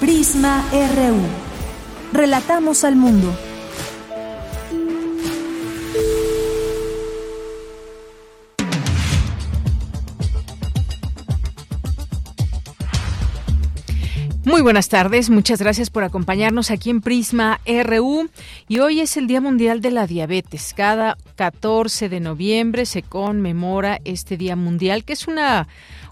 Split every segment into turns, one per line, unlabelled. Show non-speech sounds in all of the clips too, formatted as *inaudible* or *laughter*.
Prisma RU. Relatamos al mundo.
Muy buenas tardes, muchas gracias por acompañarnos aquí en Prisma RU y hoy es el Día Mundial de la Diabetes. Cada 14 de noviembre se conmemora este Día Mundial, que es una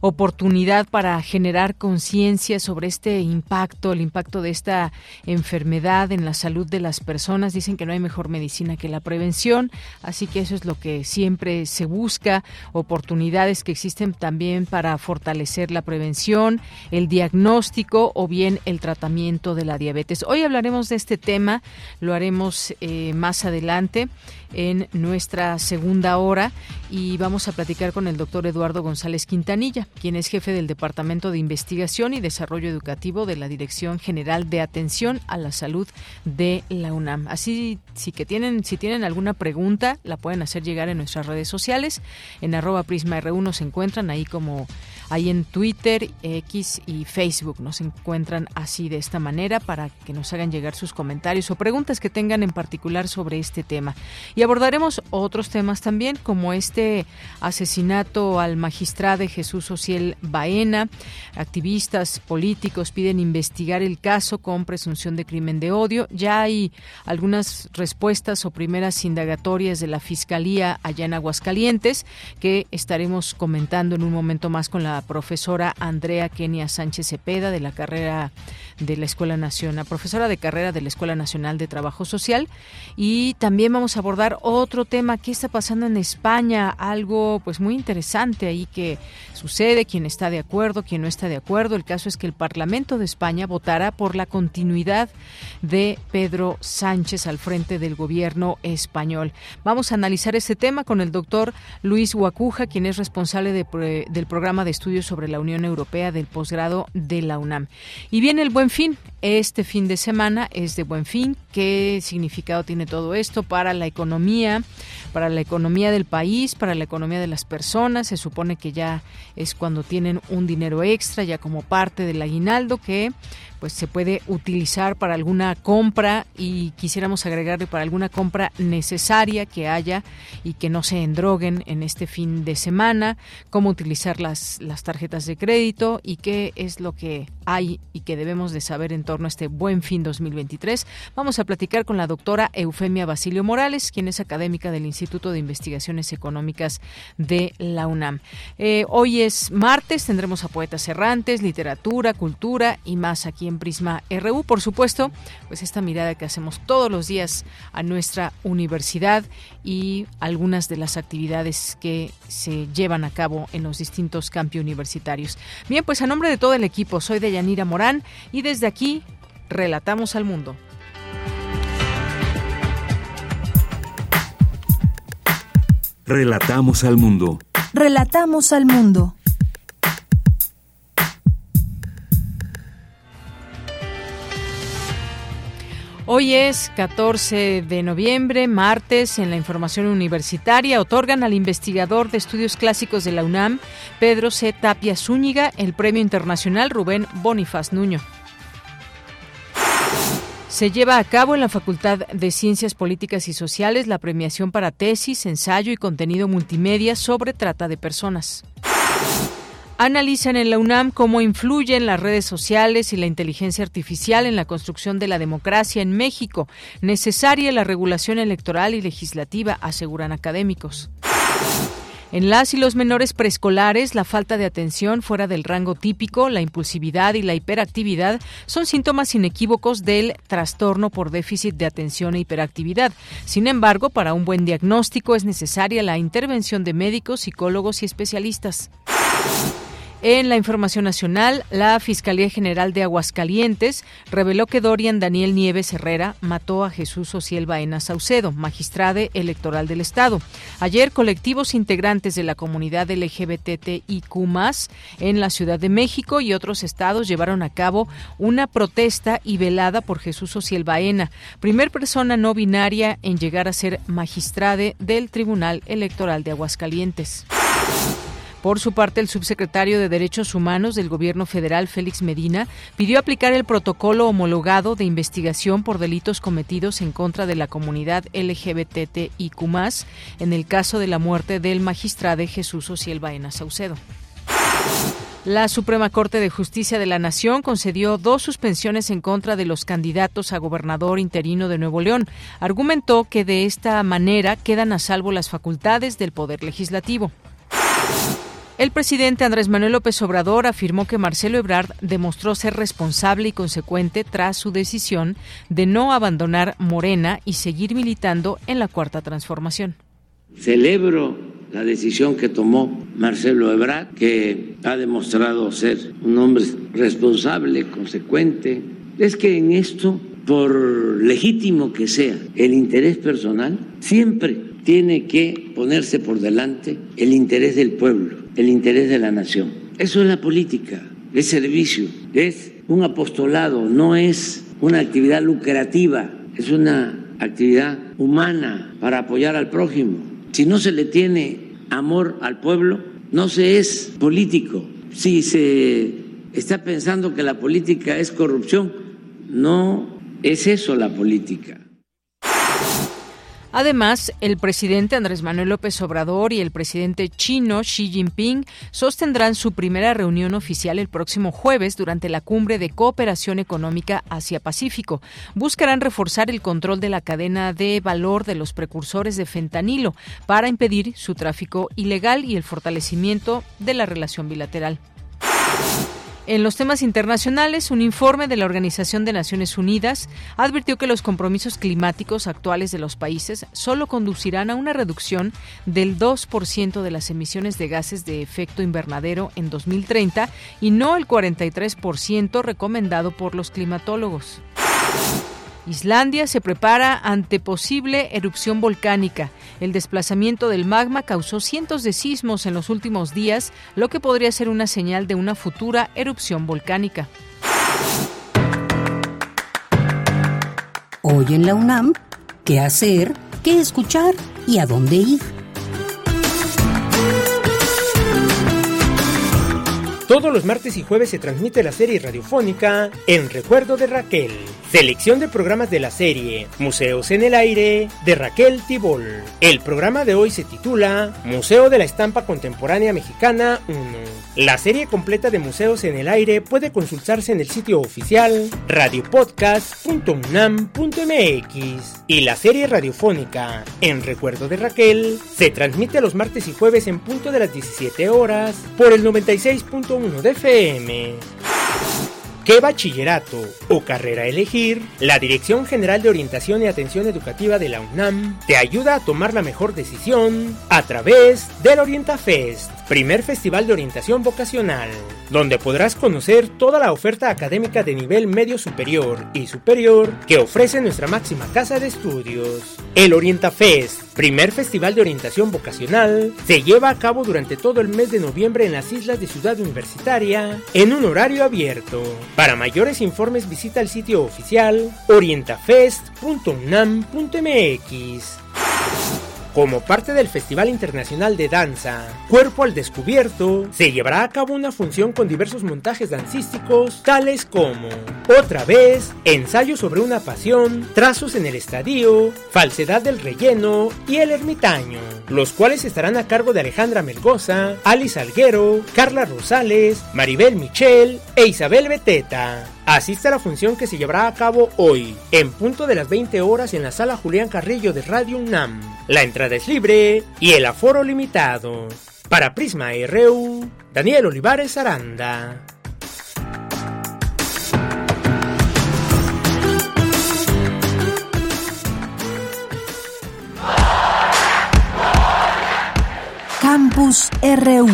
oportunidad para generar conciencia sobre este impacto, el impacto de esta enfermedad en la salud de las personas. Dicen que no hay mejor medicina que la prevención, así que eso es lo que siempre se busca, oportunidades que existen también para fortalecer la prevención, el diagnóstico o bien el tratamiento de la diabetes. Hoy hablaremos de este tema, lo haremos eh, más adelante en nuestra segunda hora y vamos a platicar con el doctor Eduardo González Quintanilla, quien es jefe del Departamento de Investigación y Desarrollo Educativo de la Dirección General de Atención a la Salud de la UNAM. Así, si que tienen, si tienen alguna pregunta, la pueden hacer llegar en nuestras redes sociales. En arroba Prisma R1 se encuentran ahí como ahí en Twitter, X y Facebook. Nos encuentran así de esta manera para que nos hagan llegar sus comentarios o preguntas que tengan en particular sobre este tema. Y abordaremos otros temas también, como este asesinato al magistrado Jesús Ociel Baena. Activistas políticos piden investigar el caso con presunción de crimen de odio. Ya hay algunas respuestas o primeras indagatorias de la Fiscalía allá en Aguascalientes que estaremos comentando en un momento más con la profesora Andrea Kenia Sánchez Cepeda de la carrera de la Escuela Nacional, profesora de carrera de la Escuela Nacional de Trabajo Social. Y también vamos a abordar otro tema, ¿qué está pasando en España? Algo pues muy interesante ahí que sucede, quién está de acuerdo, quién no está de acuerdo. El caso es que el Parlamento de España votará por la continuidad de Pedro Sánchez al frente del gobierno español. Vamos a analizar este tema con el doctor Luis Huacuja, quien es responsable del programa de estudios sobre la Unión Europea del posgrado de la UNAM. Y viene el buen fin. Este fin de semana es de buen fin. ¿Qué significado tiene todo esto para la economía? para la economía del país, para la economía de las personas. Se supone que ya es cuando tienen un dinero extra, ya como parte del aguinaldo que pues se puede utilizar para alguna compra y quisiéramos agregarle para alguna compra necesaria que haya y que no se endroguen en este fin de semana, cómo utilizar las, las tarjetas de crédito y qué es lo que hay y que debemos de saber en torno a este buen fin 2023. Vamos a platicar con la doctora Eufemia Basilio Morales, quien es académica del Instituto de Investigaciones Económicas de la UNAM. Eh, hoy es martes, tendremos a poetas errantes, literatura, cultura y más aquí en Prisma RU. Por supuesto, pues esta mirada que hacemos todos los días a nuestra universidad y algunas de las actividades que se llevan a cabo en los distintos campi universitarios. Bien, pues a nombre de todo el equipo, soy de Yanira Morán y desde aquí relatamos al mundo.
Relatamos al mundo.
Relatamos al mundo.
Hoy es 14 de noviembre, martes, en la información universitaria otorgan al investigador de estudios clásicos de la UNAM, Pedro C. Tapia Zúñiga, el Premio Internacional Rubén Bonifaz Nuño. Se lleva a cabo en la Facultad de Ciencias Políticas y Sociales la premiación para tesis, ensayo y contenido multimedia sobre trata de personas analizan en la UNAM cómo influyen las redes sociales y la inteligencia artificial en la construcción de la democracia en México. Necesaria la regulación electoral y legislativa, aseguran académicos. En las y los menores preescolares, la falta de atención fuera del rango típico, la impulsividad y la hiperactividad son síntomas inequívocos del trastorno por déficit de atención e hiperactividad. Sin embargo, para un buen diagnóstico es necesaria la intervención de médicos, psicólogos y especialistas. En la información nacional, la Fiscalía General de Aguascalientes reveló que Dorian Daniel Nieves Herrera mató a Jesús Ociel Baena Saucedo, magistrade electoral del Estado. Ayer, colectivos integrantes de la comunidad LGBTIQ en la Ciudad de México y otros estados llevaron a cabo una protesta y velada por Jesús Ociel Baena, primer persona no binaria en llegar a ser magistrade del Tribunal Electoral de Aguascalientes. Por su parte, el subsecretario de Derechos Humanos del Gobierno federal, Félix Medina, pidió aplicar el protocolo homologado de investigación por delitos cometidos en contra de la comunidad LGBTIQ, en el caso de la muerte del magistrado Jesús Ociel Baena Saucedo. La Suprema Corte de Justicia de la Nación concedió dos suspensiones en contra de los candidatos a gobernador interino de Nuevo León. Argumentó que de esta manera quedan a salvo las facultades del Poder Legislativo. El presidente Andrés Manuel López Obrador afirmó que Marcelo Ebrard demostró ser responsable y consecuente tras su decisión de no abandonar Morena y seguir militando en la Cuarta Transformación.
Celebro la decisión que tomó Marcelo Ebrard, que ha demostrado ser un hombre responsable, consecuente. Es que en esto, por legítimo que sea el interés personal, siempre tiene que ponerse por delante el interés del pueblo, el interés de la nación. Eso es la política, es servicio, es un apostolado, no es una actividad lucrativa, es una actividad humana para apoyar al prójimo. Si no se le tiene amor al pueblo, no se es político. Si se está pensando que la política es corrupción, no es eso la política.
Además, el presidente Andrés Manuel López Obrador y el presidente chino Xi Jinping sostendrán su primera reunión oficial el próximo jueves durante la cumbre de cooperación económica Asia-Pacífico. Buscarán reforzar el control de la cadena de valor de los precursores de fentanilo para impedir su tráfico ilegal y el fortalecimiento de la relación bilateral. En los temas internacionales, un informe de la Organización de Naciones Unidas advirtió que los compromisos climáticos actuales de los países solo conducirán a una reducción del 2% de las emisiones de gases de efecto invernadero en 2030 y no el 43% recomendado por los climatólogos. Islandia se prepara ante posible erupción volcánica. El desplazamiento del magma causó cientos de sismos en los últimos días, lo que podría ser una señal de una futura erupción volcánica.
Hoy en la UNAM, ¿qué hacer? ¿Qué escuchar? ¿Y a dónde ir?
Todos los martes y jueves se transmite la serie radiofónica En Recuerdo de Raquel. Selección de programas de la serie Museos en el Aire de Raquel Tibol. El programa de hoy se titula Museo de la Estampa Contemporánea Mexicana 1. La serie completa de Museos en el Aire puede consultarse en el sitio oficial radiopodcast.unam.mx. Y la serie radiofónica En Recuerdo de Raquel se transmite los martes y jueves en punto de las 17 horas por el 96.1 de FM. ¿Qué bachillerato o carrera elegir? La Dirección General de Orientación y Atención Educativa de la UNAM te ayuda a tomar la mejor decisión a través del OrientaFest primer festival de orientación vocacional, donde podrás conocer toda la oferta académica de nivel medio superior y superior que ofrece nuestra máxima casa de estudios. El Orienta Fest, primer festival de orientación vocacional, se lleva a cabo durante todo el mes de noviembre en las islas de Ciudad Universitaria, en un horario abierto. Para mayores informes visita el sitio oficial orientafest.unam.mx como parte del Festival Internacional de Danza Cuerpo al Descubierto, se llevará a cabo una función con diversos montajes dancísticos, tales como Otra vez, Ensayo sobre una pasión, Trazos en el estadio, Falsedad del relleno y El ermitaño, los cuales estarán a cargo de Alejandra Melgoza, Alice Alguero, Carla Rosales, Maribel Michel e Isabel Beteta. Asiste a la función que se llevará a cabo hoy, en punto de las 20 horas en la sala Julián Carrillo de Radio UNAM. La entrada es libre y el aforo limitado. Para Prisma RU, Daniel Olivares Aranda.
Campus RU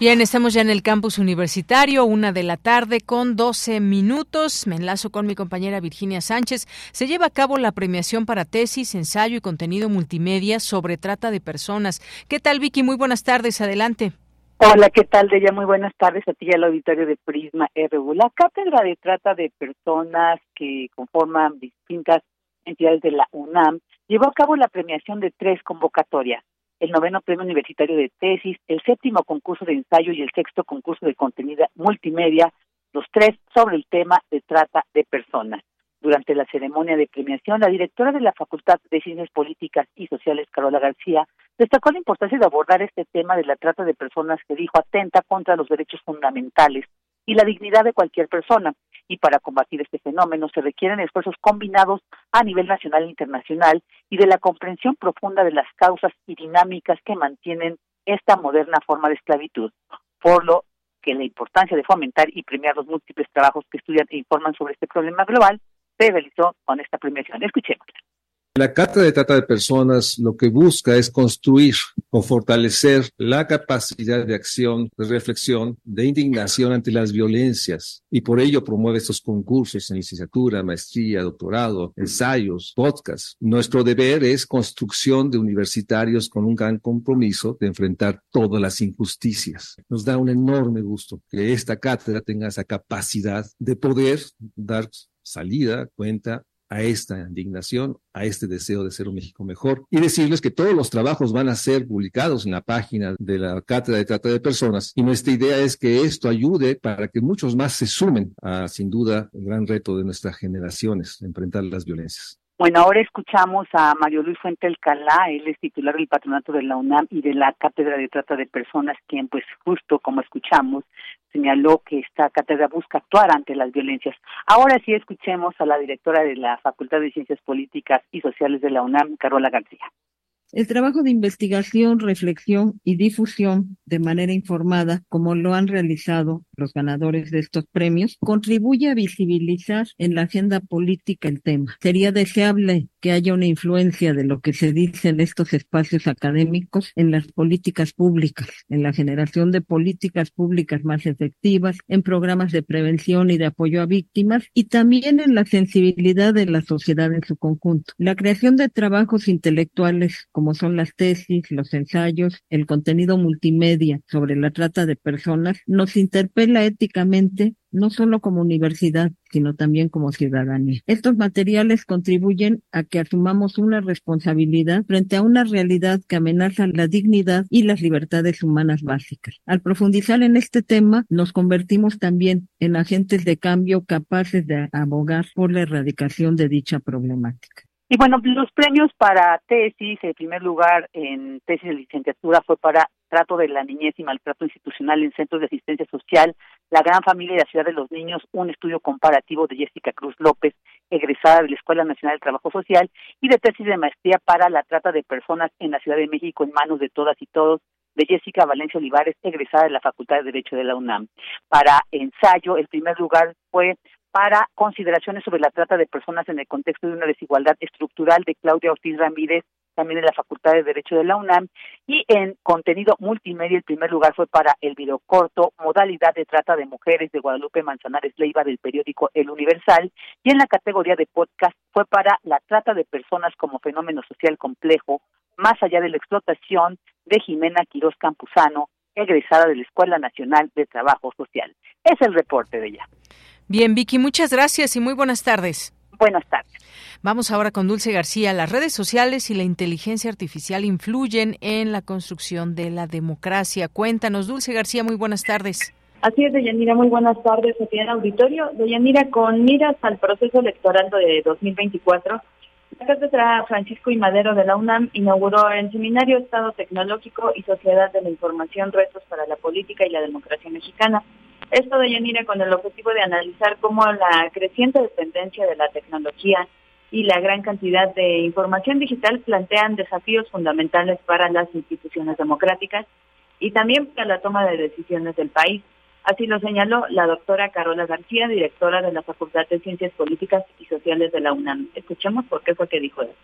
Bien, estamos ya en el campus universitario, una de la tarde con 12 minutos. Me enlazo con mi compañera Virginia Sánchez. Se lleva a cabo la premiación para tesis, ensayo y contenido multimedia sobre trata de personas. ¿Qué tal, Vicky? Muy buenas tardes. Adelante.
Hola, ¿qué tal, Deya? Muy buenas tardes a ti y al auditorio de Prisma RU. La cátedra de trata de personas que conforman distintas entidades de la UNAM llevó a cabo la premiación de tres convocatorias el noveno premio universitario de tesis, el séptimo concurso de ensayo y el sexto concurso de contenido multimedia, los tres sobre el tema de trata de personas. Durante la ceremonia de premiación, la directora de la Facultad de Ciencias Políticas y Sociales, Carola García, destacó la importancia de abordar este tema de la trata de personas que dijo atenta contra los derechos fundamentales y la dignidad de cualquier persona. Y para combatir este fenómeno se requieren esfuerzos combinados a nivel nacional e internacional y de la comprensión profunda de las causas y dinámicas que mantienen esta moderna forma de esclavitud. Por lo que la importancia de fomentar y premiar los múltiples trabajos que estudian e informan sobre este problema global se realizó con esta premiación. Escuchémosla.
La Carta de Trata de Personas lo que busca es construir o fortalecer la capacidad de acción, de reflexión, de indignación ante las violencias y por ello promueve estos concursos en licenciatura, maestría, doctorado, ensayos, podcasts. Nuestro deber es construcción de universitarios con un gran compromiso de enfrentar todas las injusticias. Nos da un enorme gusto que esta cátedra tenga esa capacidad de poder dar salida, cuenta a esta indignación, a este deseo de ser un México mejor y decirles que todos los trabajos van a ser publicados en la página de la Cátedra de Trata de Personas y nuestra idea es que esto ayude para que muchos más se sumen a, sin duda, el gran reto de nuestras generaciones, enfrentar las violencias.
Bueno, ahora escuchamos a Mario Luis Fuente Alcalá, él es titular del patronato de la UNAM y de la Cátedra de Trata de Personas, quien pues justo como escuchamos señaló que esta cátedra busca actuar ante las violencias. Ahora sí escuchemos a la directora de la Facultad de Ciencias Políticas y Sociales de la UNAM, Carola García.
El trabajo de investigación, reflexión y difusión de manera informada, como lo han realizado los ganadores de estos premios, contribuye a visibilizar en la agenda política el tema. Sería deseable que haya una influencia de lo que se dice en estos espacios académicos en las políticas públicas, en la generación de políticas públicas más efectivas, en programas de prevención y de apoyo a víctimas y también en la sensibilidad de la sociedad en su conjunto. La creación de trabajos intelectuales como son las tesis, los ensayos, el contenido multimedia sobre la trata de personas, nos interpela éticamente no solo como universidad, sino también como ciudadanía. Estos materiales contribuyen a que asumamos una responsabilidad frente a una realidad que amenaza la dignidad y las libertades humanas básicas. Al profundizar en este tema, nos convertimos también en agentes de cambio capaces de abogar por la erradicación de dicha problemática.
Y bueno, los premios para tesis, en primer lugar en tesis de licenciatura fue para trato de la niñez y maltrato institucional en centros de asistencia social, la gran familia de la ciudad de los niños, un estudio comparativo de Jessica Cruz López, egresada de la Escuela Nacional del Trabajo Social, y de tesis de maestría para la trata de personas en la Ciudad de México en manos de todas y todos, de Jessica Valencia Olivares, egresada de la Facultad de Derecho de la UNAM. Para ensayo, el primer lugar fue para consideraciones sobre la trata de personas en el contexto de una desigualdad estructural de Claudia Ortiz Ramírez, también en la Facultad de Derecho de la UNAM, y en contenido multimedia el primer lugar fue para el video corto Modalidad de Trata de Mujeres de Guadalupe Manzanares Leiva del periódico El Universal, y en la categoría de podcast fue para la trata de personas como fenómeno social complejo, más allá de la explotación de Jimena Quiroz Campuzano, egresada de la Escuela Nacional de Trabajo Social. Es el reporte de ella.
Bien, Vicky, muchas gracias y muy buenas tardes.
Buenas tardes.
Vamos ahora con Dulce García. Las redes sociales y la inteligencia artificial influyen en la construcción de la democracia. Cuéntanos, Dulce García, muy buenas tardes.
Así es, Deyanira, muy buenas tardes aquí en auditorio. Deyanira, con miras al proceso electoral de 2024, la cátedra Francisco y Madero de la UNAM inauguró el seminario Estado Tecnológico y Sociedad de la Información, Retos para la Política y la Democracia Mexicana. Esto de Yanira con el objetivo de analizar cómo la creciente dependencia de la tecnología y la gran cantidad de información digital plantean desafíos fundamentales para las instituciones democráticas y también para la toma de decisiones del país. Así lo señaló la doctora Carola García, directora de la Facultad de Ciencias Políticas y Sociales de la UNAM. Escuchemos por qué fue que dijo esto.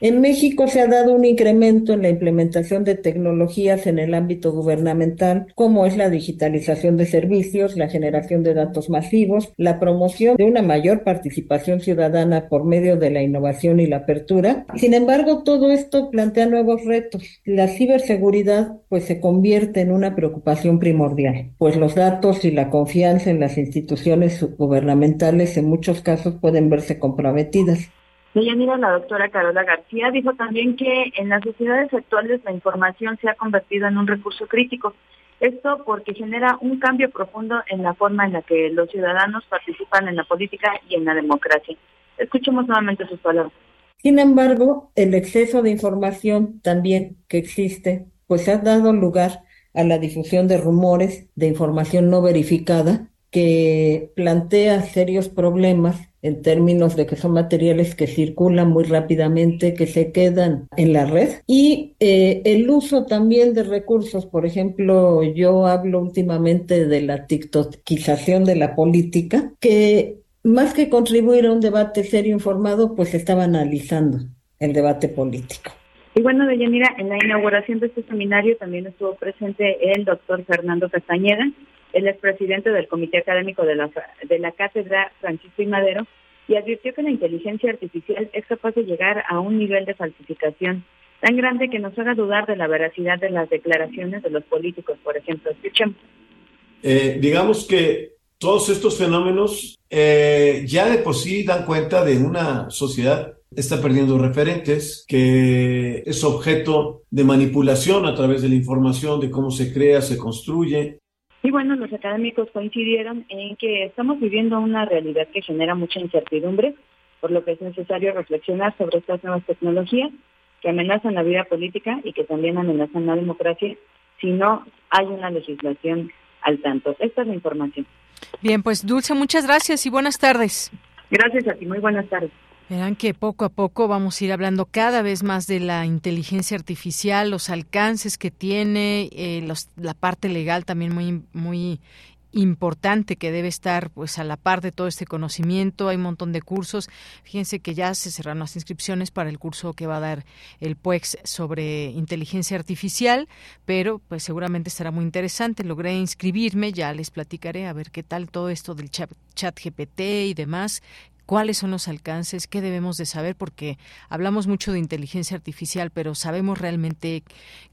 En México se ha dado un incremento en la implementación de tecnologías en el ámbito gubernamental, como es la digitalización de servicios, la generación de datos masivos, la promoción de una mayor participación ciudadana por medio de la innovación y la apertura. Sin embargo, todo esto plantea nuevos retos. La ciberseguridad pues se convierte en una preocupación primordial, pues los datos y la confianza en las instituciones gubernamentales en muchos casos pueden verse comprometidas.
Deyanira, la doctora Carola García, dijo también que en las sociedades actuales la información se ha convertido en un recurso crítico. Esto porque genera un cambio profundo en la forma en la que los ciudadanos participan en la política y en la democracia. Escuchemos nuevamente sus palabras.
Sin embargo, el exceso de información también que existe, pues ha dado lugar a la difusión de rumores, de información no verificada, que plantea serios problemas en términos de que son materiales que circulan muy rápidamente, que se quedan en la red. Y eh, el uso también de recursos, por ejemplo, yo hablo últimamente de la tiktokización de la política, que más que contribuir a un debate serio informado, pues estaba analizando el debate político.
Y bueno, Deyanira, en la inauguración de este seminario también estuvo presente el doctor Fernando Castañeda, él es presidente del Comité Académico de la, de la Cátedra Francisco y Madero y advirtió que la inteligencia artificial es capaz de llegar a un nivel de falsificación tan grande que nos haga dudar de la veracidad de las declaraciones de los políticos, por ejemplo. Escuchemos.
Eh, digamos que todos estos fenómenos eh, ya de por sí dan cuenta de una sociedad está perdiendo referentes, que es objeto de manipulación a través de la información, de cómo se crea, se construye,
y bueno, los académicos coincidieron en que estamos viviendo una realidad que genera mucha incertidumbre, por lo que es necesario reflexionar sobre estas nuevas tecnologías que amenazan la vida política y que también amenazan la democracia si no hay una legislación al tanto. Esta es la información.
Bien, pues Dulce, muchas gracias y buenas tardes.
Gracias a ti, muy buenas tardes.
Verán que poco a poco vamos a ir hablando cada vez más de la inteligencia artificial, los alcances que tiene, eh, la parte legal también muy, muy importante que debe estar pues a la par de todo este conocimiento. Hay un montón de cursos. Fíjense que ya se cerraron las inscripciones para el curso que va a dar el PUEX sobre inteligencia artificial, pero pues seguramente estará muy interesante. Logré inscribirme, ya les platicaré a ver qué tal todo esto del chat, chat GPT y demás cuáles son los alcances, qué debemos de saber, porque hablamos mucho de inteligencia artificial, pero sabemos realmente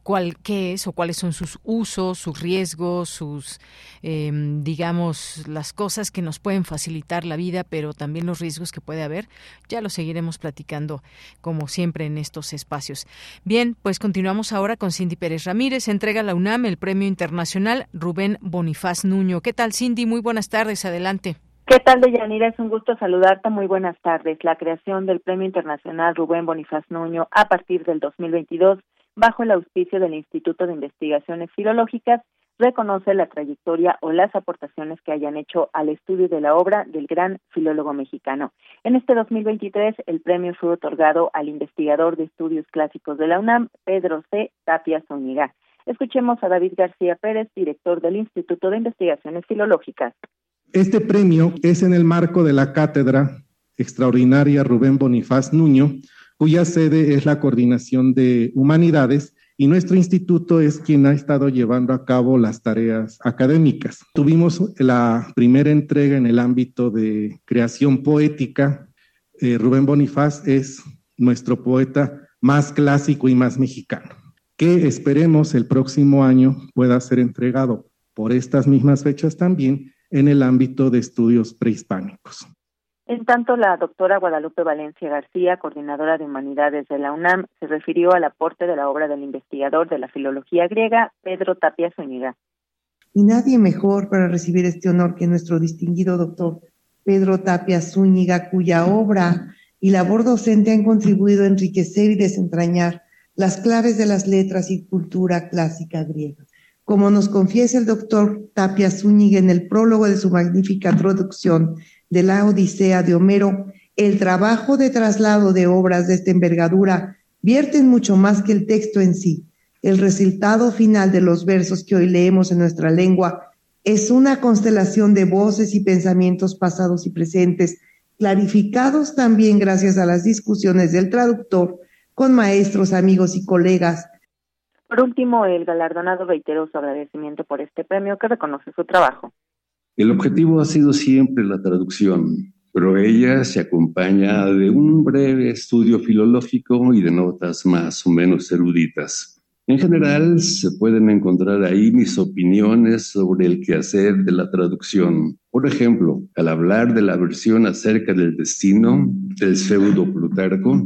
cuál qué es o cuáles son sus usos, sus riesgos, sus em, digamos las cosas que nos pueden facilitar la vida, pero también los riesgos que puede haber. Ya lo seguiremos platicando como siempre en estos espacios. Bien, pues continuamos ahora con Cindy Pérez Ramírez. Entrega a la UNAM el Premio Internacional Rubén Bonifaz Nuño. ¿Qué tal, Cindy? Muy buenas tardes. Adelante.
¿Qué tal, Deyanira? Es un gusto saludarte. Muy buenas tardes. La creación del Premio Internacional Rubén Bonifaz Nuño a partir del 2022, bajo el auspicio del Instituto de Investigaciones Filológicas, reconoce la trayectoria o las aportaciones que hayan hecho al estudio de la obra del gran filólogo mexicano. En este 2023, el premio fue otorgado al investigador de estudios clásicos de la UNAM, Pedro C. Tapia Zúñiga. Escuchemos a David García Pérez, director del Instituto de Investigaciones Filológicas.
Este premio es en el marco de la cátedra extraordinaria Rubén Bonifaz Nuño, cuya sede es la Coordinación de Humanidades y nuestro instituto es quien ha estado llevando a cabo las tareas académicas. Tuvimos la primera entrega en el ámbito de creación poética. Eh, Rubén Bonifaz es nuestro poeta más clásico y más mexicano, que esperemos el próximo año pueda ser entregado por estas mismas fechas también en el ámbito de estudios prehispánicos.
En tanto, la doctora Guadalupe Valencia García, coordinadora de humanidades de la UNAM, se refirió al aporte de la obra del investigador de la filología griega, Pedro Tapia Zúñiga.
Y nadie mejor para recibir este honor que nuestro distinguido doctor Pedro Tapia Zúñiga, cuya obra y labor docente han contribuido a enriquecer y desentrañar las claves de las letras y cultura clásica griega. Como nos confiesa el doctor Tapia Zúñiga en el prólogo de su magnífica traducción de la Odisea de Homero, el trabajo de traslado de obras de esta envergadura vierte mucho más que el texto en sí. El resultado final de los versos que hoy leemos en nuestra lengua es una constelación de voces y pensamientos pasados y presentes, clarificados también gracias a las discusiones del traductor con maestros, amigos y colegas.
Por último, el galardonado reiteró su agradecimiento por este premio que reconoce su trabajo.
El objetivo ha sido siempre la traducción, pero ella se acompaña de un breve estudio filológico y de notas más o menos eruditas. En general, se pueden encontrar ahí mis opiniones sobre el quehacer de la traducción. Por ejemplo, al hablar de la versión acerca del destino del pseudo Plutarco,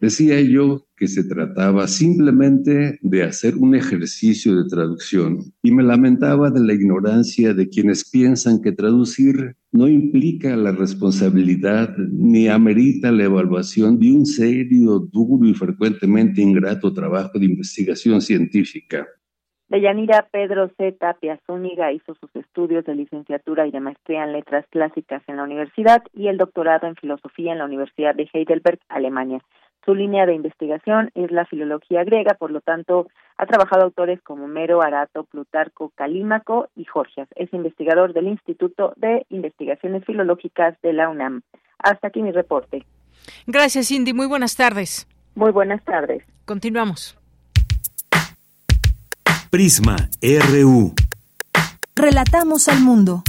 decía yo que se trataba simplemente de hacer un ejercicio de traducción y me lamentaba de la ignorancia de quienes piensan que traducir no implica la responsabilidad ni amerita la evaluación de un serio, duro y frecuentemente ingrato trabajo de investigación científica.
Deyanira Pedro C. Tapia Zúñiga hizo sus estudios de licenciatura y de maestría en letras clásicas en la universidad y el doctorado en filosofía en la Universidad de Heidelberg, Alemania. Su línea de investigación es la filología griega, por lo tanto, ha trabajado autores como Mero, Arato, Plutarco, Calímaco y Jorgias. Es investigador del Instituto de Investigaciones Filológicas de la UNAM. Hasta aquí mi reporte.
Gracias, Cindy. Muy buenas tardes.
Muy buenas tardes.
Continuamos.
Prisma RU.
Relatamos al mundo.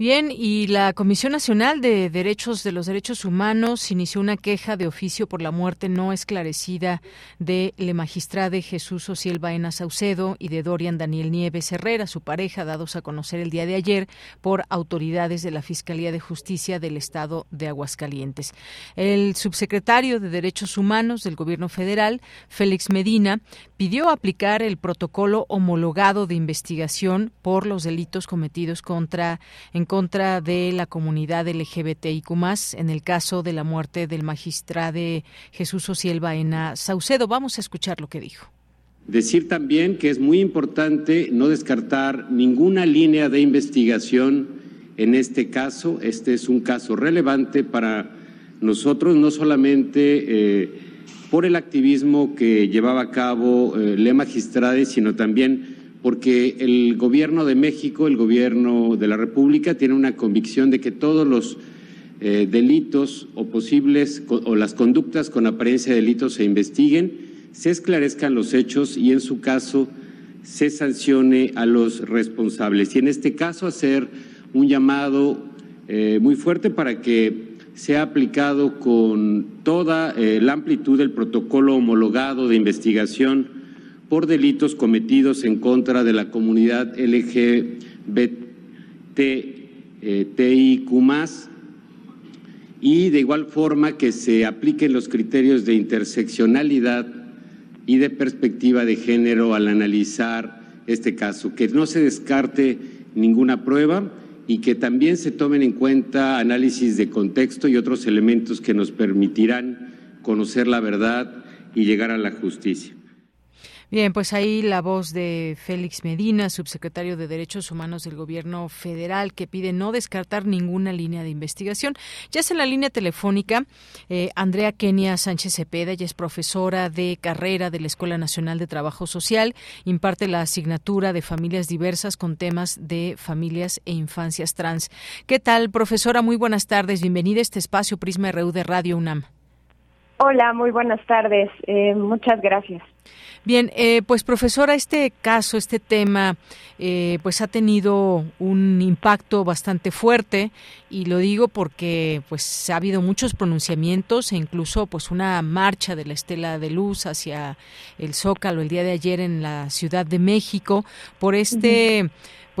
Bien, y la Comisión Nacional de Derechos de los Derechos Humanos inició una queja de oficio por la muerte no esclarecida de le magistrade Jesús Ociel Baena Saucedo y de Dorian Daniel Nieves Herrera, su pareja, dados a conocer el día de ayer por autoridades de la Fiscalía de Justicia del Estado de Aguascalientes. El subsecretario de Derechos Humanos del Gobierno Federal, Félix Medina, pidió aplicar el protocolo homologado de investigación por los delitos cometidos contra en contra de la comunidad LGBTIQ+, en el caso de la muerte del magistrado Jesús Ociel Baena Saucedo. Vamos a escuchar lo que dijo.
Decir también que es muy importante no descartar ninguna línea de investigación en este caso. Este es un caso relevante para nosotros, no solamente eh, por el activismo que llevaba a cabo eh, Le Magistrade, sino también porque el gobierno de México, el gobierno de la República, tiene una convicción de que todos los eh, delitos o posibles o las conductas con apariencia de delitos se investiguen, se esclarezcan los hechos y en su caso se sancione a los responsables. Y en este caso hacer un llamado eh, muy fuerte para que sea aplicado con toda eh, la amplitud del protocolo homologado de investigación por delitos cometidos en contra de la comunidad LGBTIQ y de igual forma que se apliquen los criterios de interseccionalidad y de perspectiva de género al analizar este caso, que no se descarte ninguna prueba y que también se tomen en cuenta análisis de contexto y otros elementos que nos permitirán conocer la verdad y llegar a la justicia.
Bien, pues ahí la voz de Félix Medina, subsecretario de Derechos Humanos del Gobierno Federal, que pide no descartar ninguna línea de investigación. Ya es en la línea telefónica eh, Andrea Kenia Sánchez Cepeda, ella es profesora de carrera de la Escuela Nacional de Trabajo Social, imparte la asignatura de familias diversas con temas de familias e infancias trans. ¿Qué tal, profesora? Muy buenas tardes. Bienvenida a este espacio Prisma RU de Radio UNAM.
Hola, muy buenas tardes. Eh, muchas gracias.
Bien, eh, pues profesora, este caso, este tema, eh, pues ha tenido un impacto bastante fuerte y lo digo porque pues ha habido muchos pronunciamientos e incluso pues una marcha de la Estela de Luz hacia el Zócalo el día de ayer en la Ciudad de México. Por este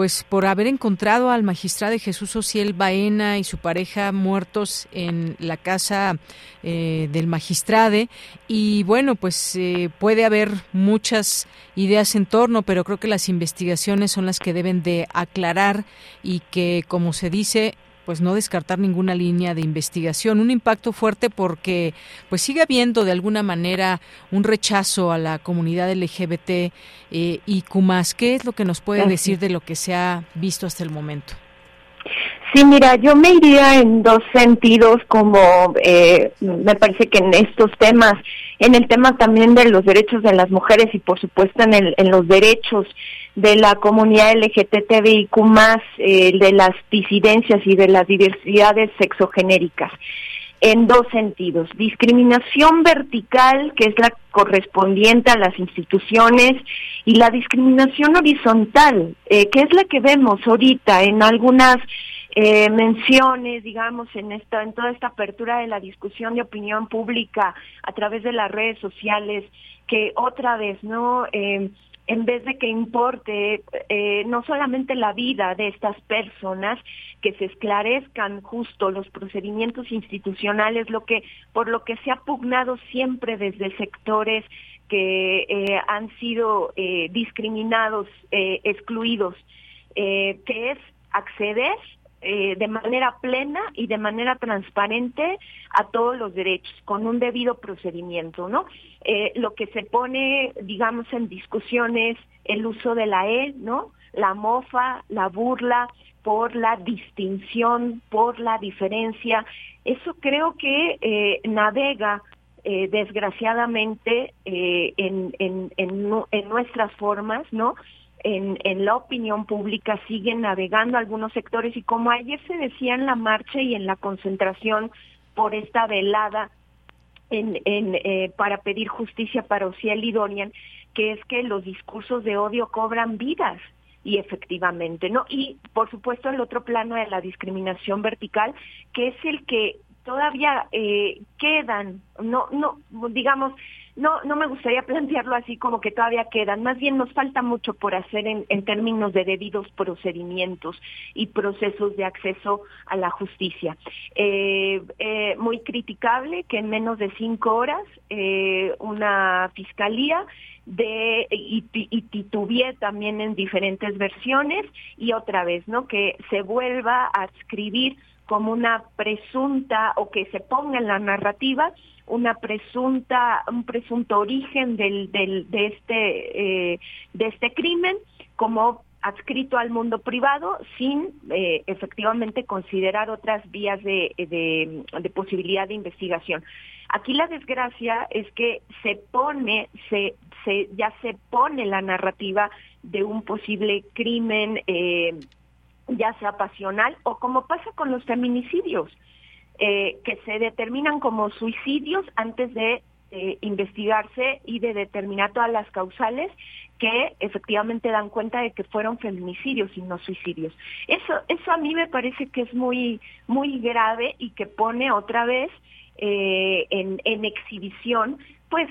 pues por haber encontrado al magistrado Jesús Ociel Baena y su pareja muertos en la casa eh, del magistrade. Y bueno pues eh, puede haber muchas ideas en torno pero creo que las investigaciones son las que deben de aclarar y que como se dice pues no descartar ninguna línea de investigación, un impacto fuerte porque pues sigue habiendo de alguna manera un rechazo a la comunidad LGBT eh, y Cumas. ¿Qué es lo que nos puede decir de lo que se ha visto hasta el momento?
Sí, mira, yo me iría en dos sentidos, como eh, me parece que en estos temas, en el tema también de los derechos de las mujeres y por supuesto en, el, en los derechos de la comunidad LGTBIQ más, eh, de las disidencias y de las diversidades sexogenéricas. en dos sentidos. Discriminación vertical, que es la correspondiente a las instituciones, y la discriminación horizontal, eh, que es la que vemos ahorita en algunas eh, menciones, digamos, en esta, en toda esta apertura de la discusión de opinión pública a través de las redes sociales, que otra vez, ¿no? Eh, en vez de que importe eh, no solamente la vida de estas personas, que se esclarezcan justo los procedimientos institucionales, lo que por lo que se ha pugnado siempre desde sectores que eh, han sido eh, discriminados, excluidos, que es acceder eh, de manera plena y de manera transparente a todos los derechos, con un debido procedimiento, ¿no? Eh, lo que se pone, digamos, en discusión es el uso de la E, ¿no? La mofa, la burla por la distinción, por la diferencia. Eso creo que eh, navega desgraciadamente en, en, en nuestras formas, ¿no? En, la opinión pública siguen navegando algunos sectores y como ayer se decía en la marcha y en la concentración por esta velada en, en, eh, para pedir justicia para Ociel y Dorian, que es que los discursos de odio cobran vidas y efectivamente, ¿no? Y por supuesto el otro plano de la discriminación vertical, que es el que todavía eh, quedan, no, no, digamos, no, no me gustaría *laughs* plantearlo así como que todavía quedan, más bien nos falta mucho por hacer en, términos de debidos procedimientos y procesos de acceso a la justicia. Eh, eh, muy criticable que en menos de cinco horas eh, una fiscalía de y, y también en diferentes versiones y otra vez, ¿no? Que se vuelva a escribir como una presunta o que se ponga en la narrativa una presunta un presunto origen del, del de este eh, de este crimen como adscrito al mundo privado sin eh, efectivamente considerar otras vías de, posibilidad de investigación. Aquí la desgracia es que se pone, se, se, ya se pone la narrativa de un posible crimen eh, ya sea pasional o como pasa con los feminicidios, eh, que se determinan como suicidios antes de eh, investigarse y de determinar todas las causales que efectivamente dan cuenta de que fueron feminicidios y no suicidios. Eso, eso a mí me parece que es muy, muy grave y que pone otra vez eh, en, en exhibición pues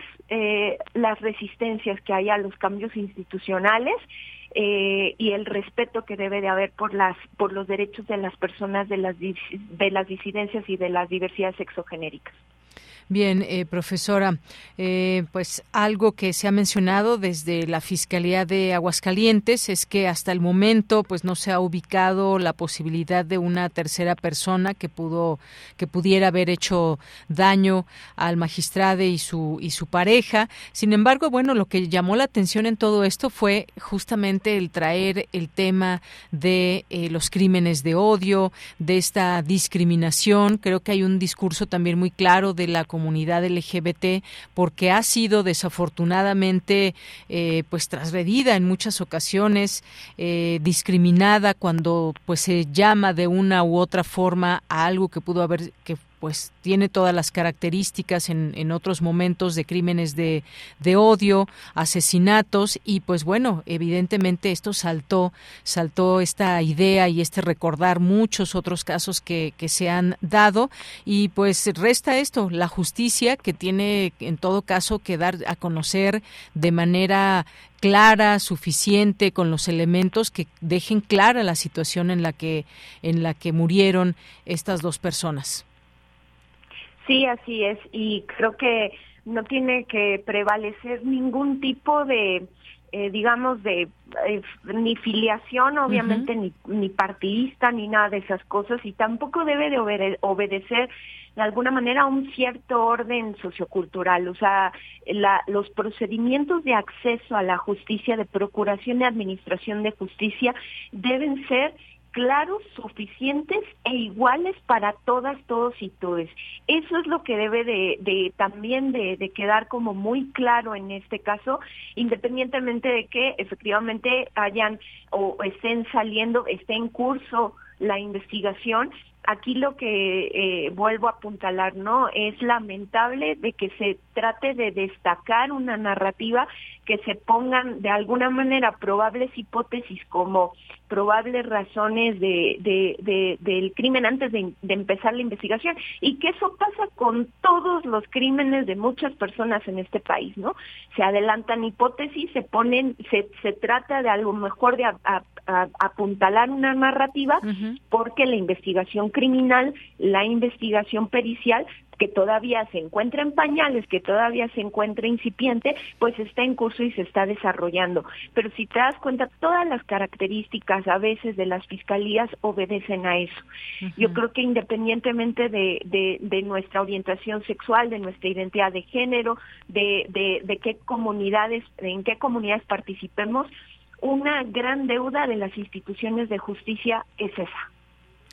las resistencias que hay a los cambios institucionales eh, y el respeto que debe de haber por las por los derechos de las personas de las de las disidencias y de las diversidades sexogenéricas.
Bien, eh, profesora, eh, pues algo que se ha mencionado desde la Fiscalía de Aguascalientes es que hasta el momento pues no se ha ubicado la posibilidad de una tercera persona que pudo que pudiera haber hecho daño al magistrado y su y su pareja. Sin embargo, bueno, lo que llamó la atención en todo esto fue justamente el traer el tema de eh, los crímenes de odio, de esta discriminación. Creo que hay un discurso también muy claro de la comunidad LGBT porque ha sido desafortunadamente eh, pues trasgredida en muchas ocasiones, eh, discriminada cuando pues se llama de una u otra forma a algo que pudo haber que pues tiene todas las características en, en otros momentos de crímenes de, de, odio, asesinatos y pues bueno, evidentemente esto saltó, saltó esta idea y este recordar muchos otros casos que, que se han dado y pues resta esto, la justicia que tiene en todo caso que dar a conocer de manera clara, suficiente, con los elementos que dejen clara la situación en la que, en la que murieron estas dos personas.
Sí, así es. Y creo que no tiene que prevalecer ningún tipo de, eh, digamos, de eh, ni filiación, obviamente, ni, ni partidista, ni nada de esas cosas, y tampoco debe de obedecer de alguna manera a un cierto orden sociocultural. O sea, la, los procedimientos de acceso a la justicia, de procuración y administración de justicia, deben ser claros, suficientes e iguales para todas, todos y todos. Eso es lo que debe de, de también de, de, quedar como muy claro en este caso, independientemente de que efectivamente hayan o estén saliendo, esté en curso la investigación, aquí lo que eh, vuelvo a apuntalar, ¿no? Es lamentable de que se trate de destacar una narrativa que se pongan de alguna manera probables hipótesis como probables razones de, de, del crimen antes de, empezar la investigación y que eso pasa con todos los crímenes de muchas personas en este país, ¿no? Se adelantan hipótesis, se ponen, se, se trata de algo mejor de apuntalar una narrativa porque la investigación criminal, la investigación pericial que todavía se encuentra en pañales, que todavía se encuentra incipiente, pues está en curso y se está desarrollando. Pero si te das cuenta, todas las características a veces de las fiscalías obedecen a eso. Yo creo que independientemente de, de, nuestra orientación sexual, de nuestra identidad de género, de, de, de qué comunidades, en qué comunidades participemos, una gran deuda de las instituciones de justicia es esa.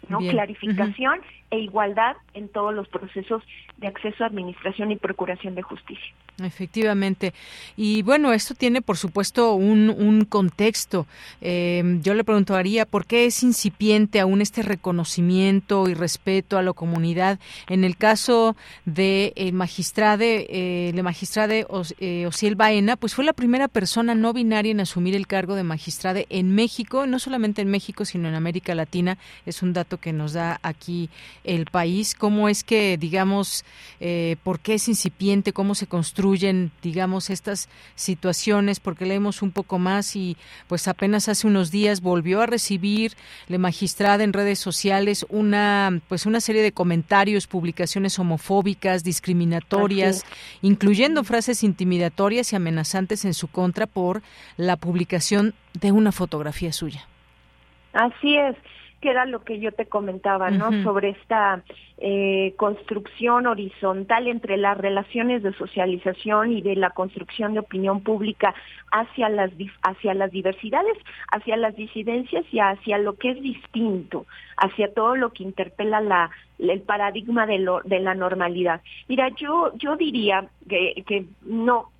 ¿No? Clarificación e igualdad en todos los procesos de acceso a administración y procuración de justicia.
Efectivamente. Y bueno, esto tiene, por supuesto, un, un contexto. Eh, yo le preguntaría por qué es incipiente aún este reconocimiento y respeto a la comunidad. En el caso de el magistrade, eh, el magistrade Os, eh, Baena, pues fue la primera persona no binaria en asumir el cargo de magistrade en México, no solamente en México, sino en América Latina. Es un dato que nos da aquí el país. ¿Cómo es que, digamos, eh, por qué es incipiente, cómo se construyen, digamos, estas situaciones? Porque leemos un poco más y, pues, apenas hace unos días volvió a recibir la magistrada en redes sociales una, pues, una serie de comentarios, publicaciones homofóbicas, discriminatorias, incluyendo frases intimidatorias y amenazantes en su contra por la publicación de una fotografía suya.
Así es que era lo que yo te comentaba, ¿no? Sobre esta eh, construcción horizontal entre las relaciones de socialización y de la construcción de opinión pública hacia las hacia las diversidades, hacia las disidencias y hacia lo que es distinto, hacia todo lo que interpela la el paradigma de lo de la normalidad. Mira, yo yo diría que, que no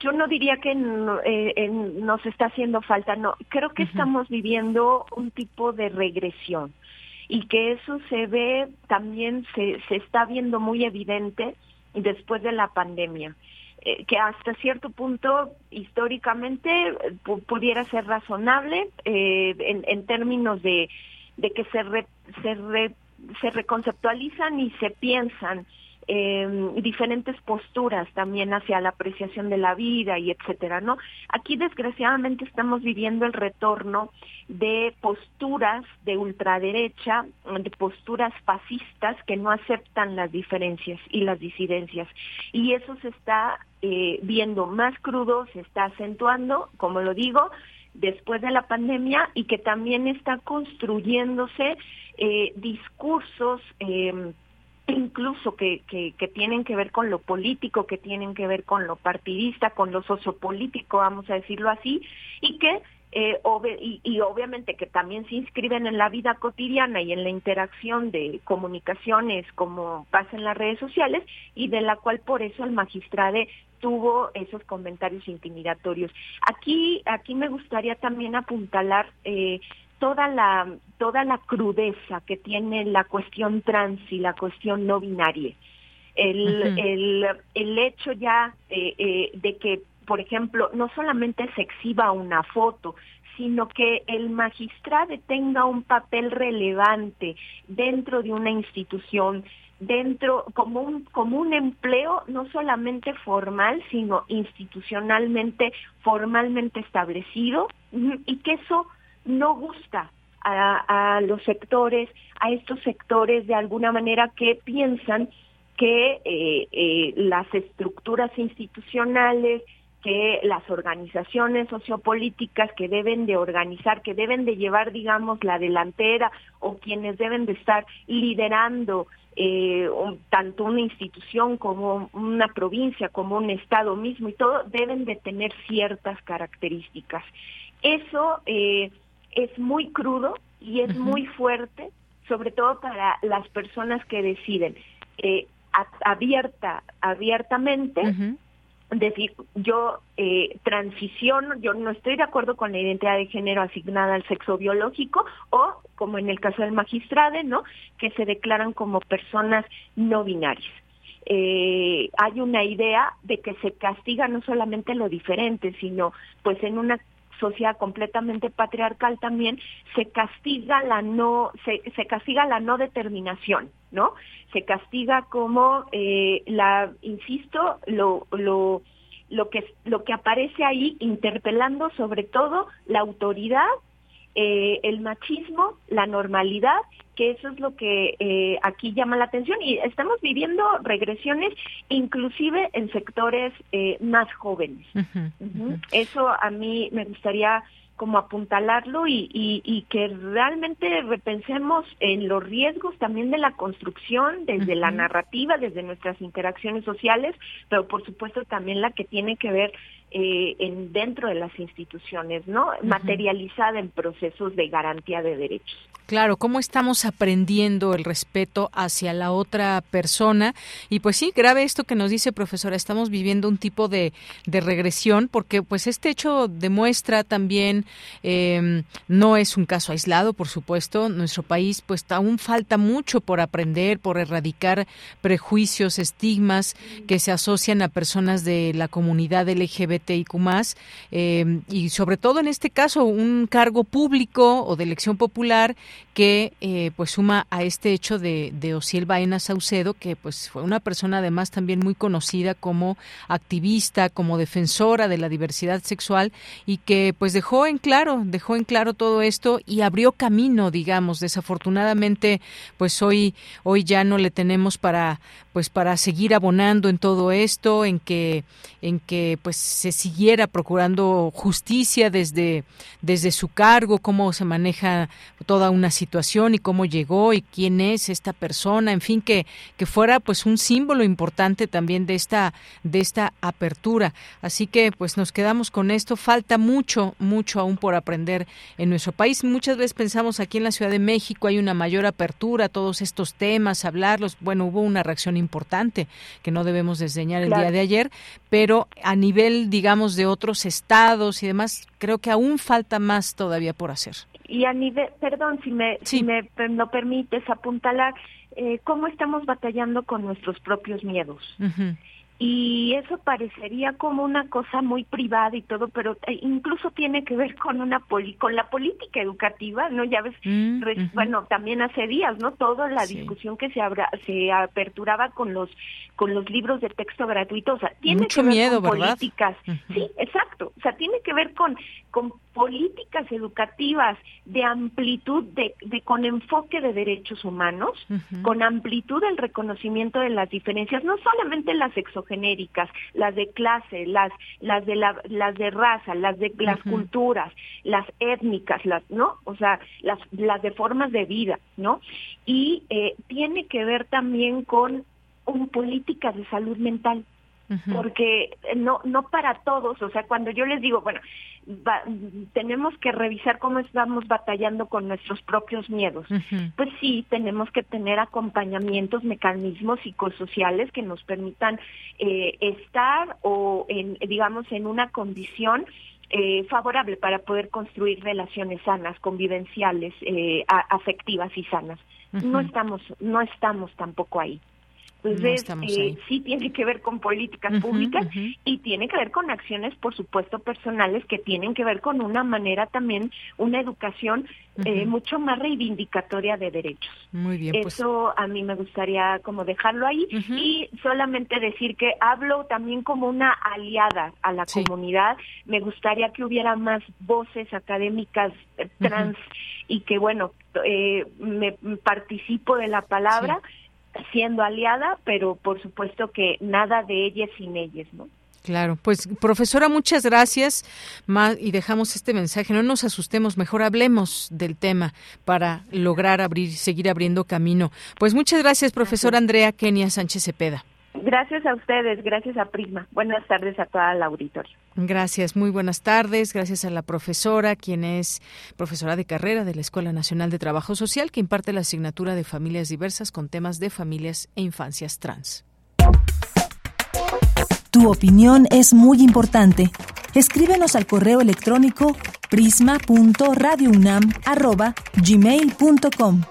yo no diría que eh, nos está haciendo falta, no, creo que estamos viviendo un tipo de regresión y que eso se ve también, se, se está viendo muy evidente después de la pandemia. Eh, que hasta cierto punto históricamente pudiera ser razonable eh, en, en, términos de, de que se, se, se reconceptualizan y se piensan eh, diferentes posturas también hacia la apreciación de la vida y etcétera, ¿no? Aquí desgraciadamente estamos viviendo el retorno de posturas de ultraderecha, de posturas fascistas que no aceptan las diferencias y las disidencias. Y eso se está eh, viendo más crudo, se está acentuando, como lo digo, después de la pandemia y que también está construyéndose eh, discursos eh, incluso que, que, tienen que ver con lo político, que tienen que ver con lo partidista, con lo sociopolítico, vamos a decirlo así, y que eh, y, y, obviamente que también se inscriben en la vida cotidiana y en la interacción de comunicaciones como pasa en las redes sociales y de la cual por eso el magistrado tuvo esos comentarios intimidatorios. Aquí, aquí me gustaría también apuntalar eh, toda la, toda la crudeza que tiene la cuestión trans y la cuestión no binaria. El, el, el hecho ya eh, eh, de que, por ejemplo, no solamente se exhiba una foto, sino que el magistrado tenga un papel relevante dentro de una institución, dentro como un como un empleo no solamente formal, sino institucionalmente formalmente establecido y que eso no gusta a, los sectores, a estos sectores de alguna manera que piensan que eh, eh, las estructuras institucionales, que las organizaciones sociopolíticas que deben de organizar, que deben de llevar, digamos, la delantera o quienes deben de estar liderando eh, tanto una institución como una provincia, como un estado mismo y todo, deben de tener ciertas características. Eso eh, es muy crudo y es muy fuerte, sobre todo para las personas que deciden eh, abierta, abiertamente decir, yo eh, transiciono, yo no estoy de acuerdo con la identidad de género asignada al sexo biológico o, como en el caso del magistrado, ¿no? Que se declaran como personas no binarias. Eh, hay una idea de que se castiga no solamente lo diferente, sino pues en una sociedad completamente patriarcal también se castiga la no se, se castiga la no determinación no se castiga como eh, la insisto lo lo lo que lo que aparece ahí interpelando sobre todo la autoridad eh, el machismo la normalidad que eso es lo que eh, aquí llama la atención. Y estamos viviendo regresiones inclusive en sectores eh, más jóvenes. Eso a mí me gustaría como apuntalarlo y, y, que realmente repensemos en los riesgos también de la construcción, desde la narrativa, desde nuestras interacciones sociales, pero por supuesto también la que tiene que ver eh, en dentro de las instituciones, ¿no? Materializada en procesos de garantía de derechos.
Claro, cómo estamos aprendiendo el respeto hacia la otra persona. Y pues sí, grave esto que nos dice profesora, estamos viviendo un tipo de, de regresión porque pues este hecho demuestra también, eh, no es un caso aislado, por supuesto, nuestro país pues aún falta mucho por aprender, por erradicar prejuicios, estigmas que se asocian a personas de la comunidad LGBTIQ+, eh, y sobre todo en este caso un cargo público o de elección popular que eh, pues suma a este hecho de, de Ociel Baena Saucedo, que pues fue una persona además también muy conocida como activista, como defensora de la diversidad sexual y que pues dejó en claro, dejó en claro todo esto y abrió camino, digamos, desafortunadamente pues hoy hoy ya no le tenemos para pues para seguir abonando en todo esto, en que en que pues se siguiera procurando justicia desde desde su cargo, cómo se maneja toda una situación y cómo llegó y quién es esta persona, en fin, que que fuera pues un símbolo importante también de esta de esta apertura. Así que pues nos quedamos con esto, falta mucho mucho aún por aprender en nuestro país. Muchas veces pensamos aquí en la Ciudad de México hay una mayor apertura a todos estos temas, hablarlos. Bueno, hubo una reacción importante que no debemos desdeñar el día de ayer, pero a nivel, digamos, de otros estados y demás, creo que aún falta más todavía por hacer.
Y a nivel, perdón, si me, si me lo permites apuntalar, eh, cómo estamos batallando con nuestros propios miedos y eso parecería como una cosa muy privada y todo, pero eh, incluso tiene que ver con una poli con la política educativa, ¿no? Ya ves, mm, bueno, también hace días, ¿no? Toda la discusión que se abra, se aperturaba con los con los libros de texto gratuitos, o sea, tiene que ver
miedo,
con políticas. Sí, exacto. O sea, tiene que ver con con políticas educativas de amplitud, de, de con enfoque de derechos humanos, con amplitud del reconocimiento de las diferencias, no solamente las exogenéricas, las de clase, las, las de la, las de raza, las de las culturas, las étnicas, las, ¿no? O sea, las, las de formas de vida, ¿no? Y eh, tiene que ver también con un política de salud mental porque no no para todos, o sea, cuando yo les digo, bueno, tenemos que revisar cómo estamos batallando con nuestros propios miedos. Pues sí, tenemos que tener acompañamientos, mecanismos psicosociales que nos permitan eh, estar o en digamos en una condición eh, favorable para poder construir relaciones sanas, convivenciales, eh, afectivas y sanas. No estamos no estamos tampoco ahí pues eh, sí tiene que ver con políticas públicas y tiene que ver con acciones, por supuesto, personales que tienen que ver con una manera también, una educación eh, mucho más reivindicatoria de derechos.
Muy bien. Pues
Eso a mí me gustaría como dejarlo ahí y solamente decir que hablo también como una aliada a la comunidad. Me gustaría que hubiera más voces académicas eh, trans y que, bueno, me participo de la palabra siendo aliada, pero por supuesto que nada de ellas sin ellas, ¿no?
Claro, pues profesora, muchas gracias y dejamos este mensaje. No nos asustemos, mejor hablemos del tema para lograr abrir, seguir abriendo camino. Pues muchas gracias, profesora Andrea Kenia Sánchez Cepeda.
Gracias a ustedes, gracias a Prisma. Buenas tardes a toda la auditorio.
Gracias, muy buenas tardes. Gracias a la profesora, quien es profesora de carrera de la Escuela Nacional de Trabajo Social, que imparte la asignatura de familias diversas con temas de familias e infancias trans.
Tu opinión es muy importante. Escríbenos al correo electrónico prisma.radiounam@gmail.com.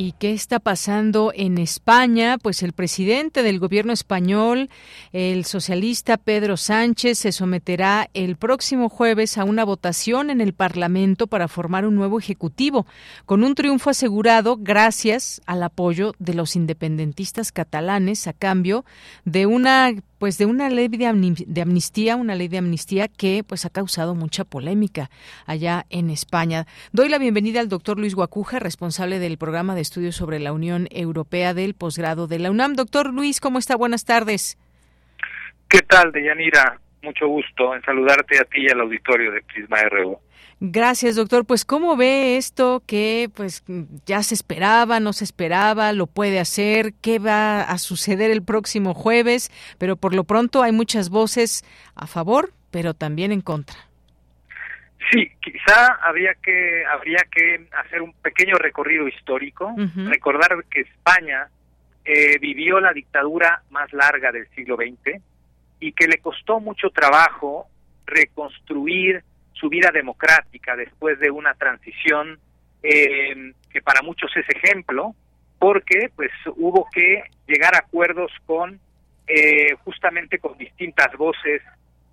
¿Y qué está pasando en España? Pues el presidente del gobierno español, el socialista Pedro Sánchez, se someterá el próximo jueves a una votación en el Parlamento para formar un nuevo ejecutivo, con un triunfo asegurado gracias al apoyo de los independentistas catalanes a cambio de una pues de una ley de, amnistía, una ley de amnistía que pues ha causado mucha polémica allá en España. Doy la bienvenida al doctor Luis Guacuja, responsable del programa de estudios sobre la Unión Europea del posgrado de la UNAM. Doctor Luis, ¿cómo está? Buenas tardes.
¿Qué tal, Deyanira? Mucho gusto en saludarte a ti y al auditorio de Prisma RU.
Gracias, doctor. Pues, ¿cómo ve esto que pues ya se esperaba, no se esperaba, lo puede hacer? ¿Qué va a suceder el próximo jueves? Pero por lo pronto hay muchas voces a favor, pero también en contra.
Sí, quizá habría que habría que hacer un pequeño recorrido histórico, recordar que España eh, vivió la dictadura más larga del siglo XX y que le costó mucho trabajo reconstruir su vida democrática después de una transición eh, que para muchos es ejemplo, porque pues hubo que llegar a acuerdos con eh, justamente con distintas voces,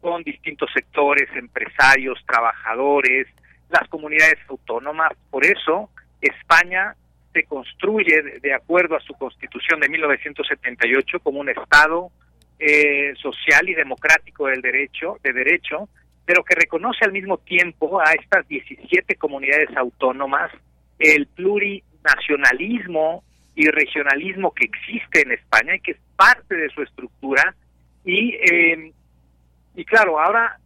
con distintos sectores, empresarios, trabajadores, las comunidades autónomas. Por eso España se construye de, acuerdo a su constitución de 1978 como un Estado eh, social y democrático del derecho, de derecho, pero que reconoce al mismo tiempo a estas 17 comunidades autónomas el plurinacionalismo y regionalismo que existe en España y que es parte de su estructura. Y eh, y claro ahora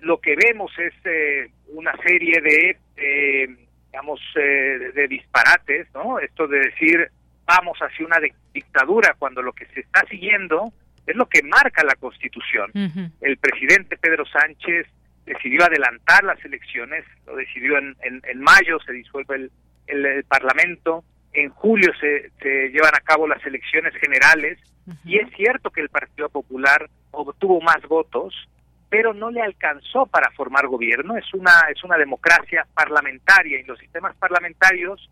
lo que vemos es eh, una serie de eh, digamos eh, de disparates no esto de decir vamos hacia una dictadura cuando lo que se está siguiendo es lo que marca la Constitución. El presidente Pedro Sánchez decidió adelantar las elecciones, lo decidió en, en, mayo, se disuelve el, el, Parlamento, en julio se, se, llevan a cabo las elecciones generales y es cierto que el Partido Popular obtuvo más votos, pero no le alcanzó para formar gobierno, es una, es una democracia parlamentaria y los sistemas parlamentarios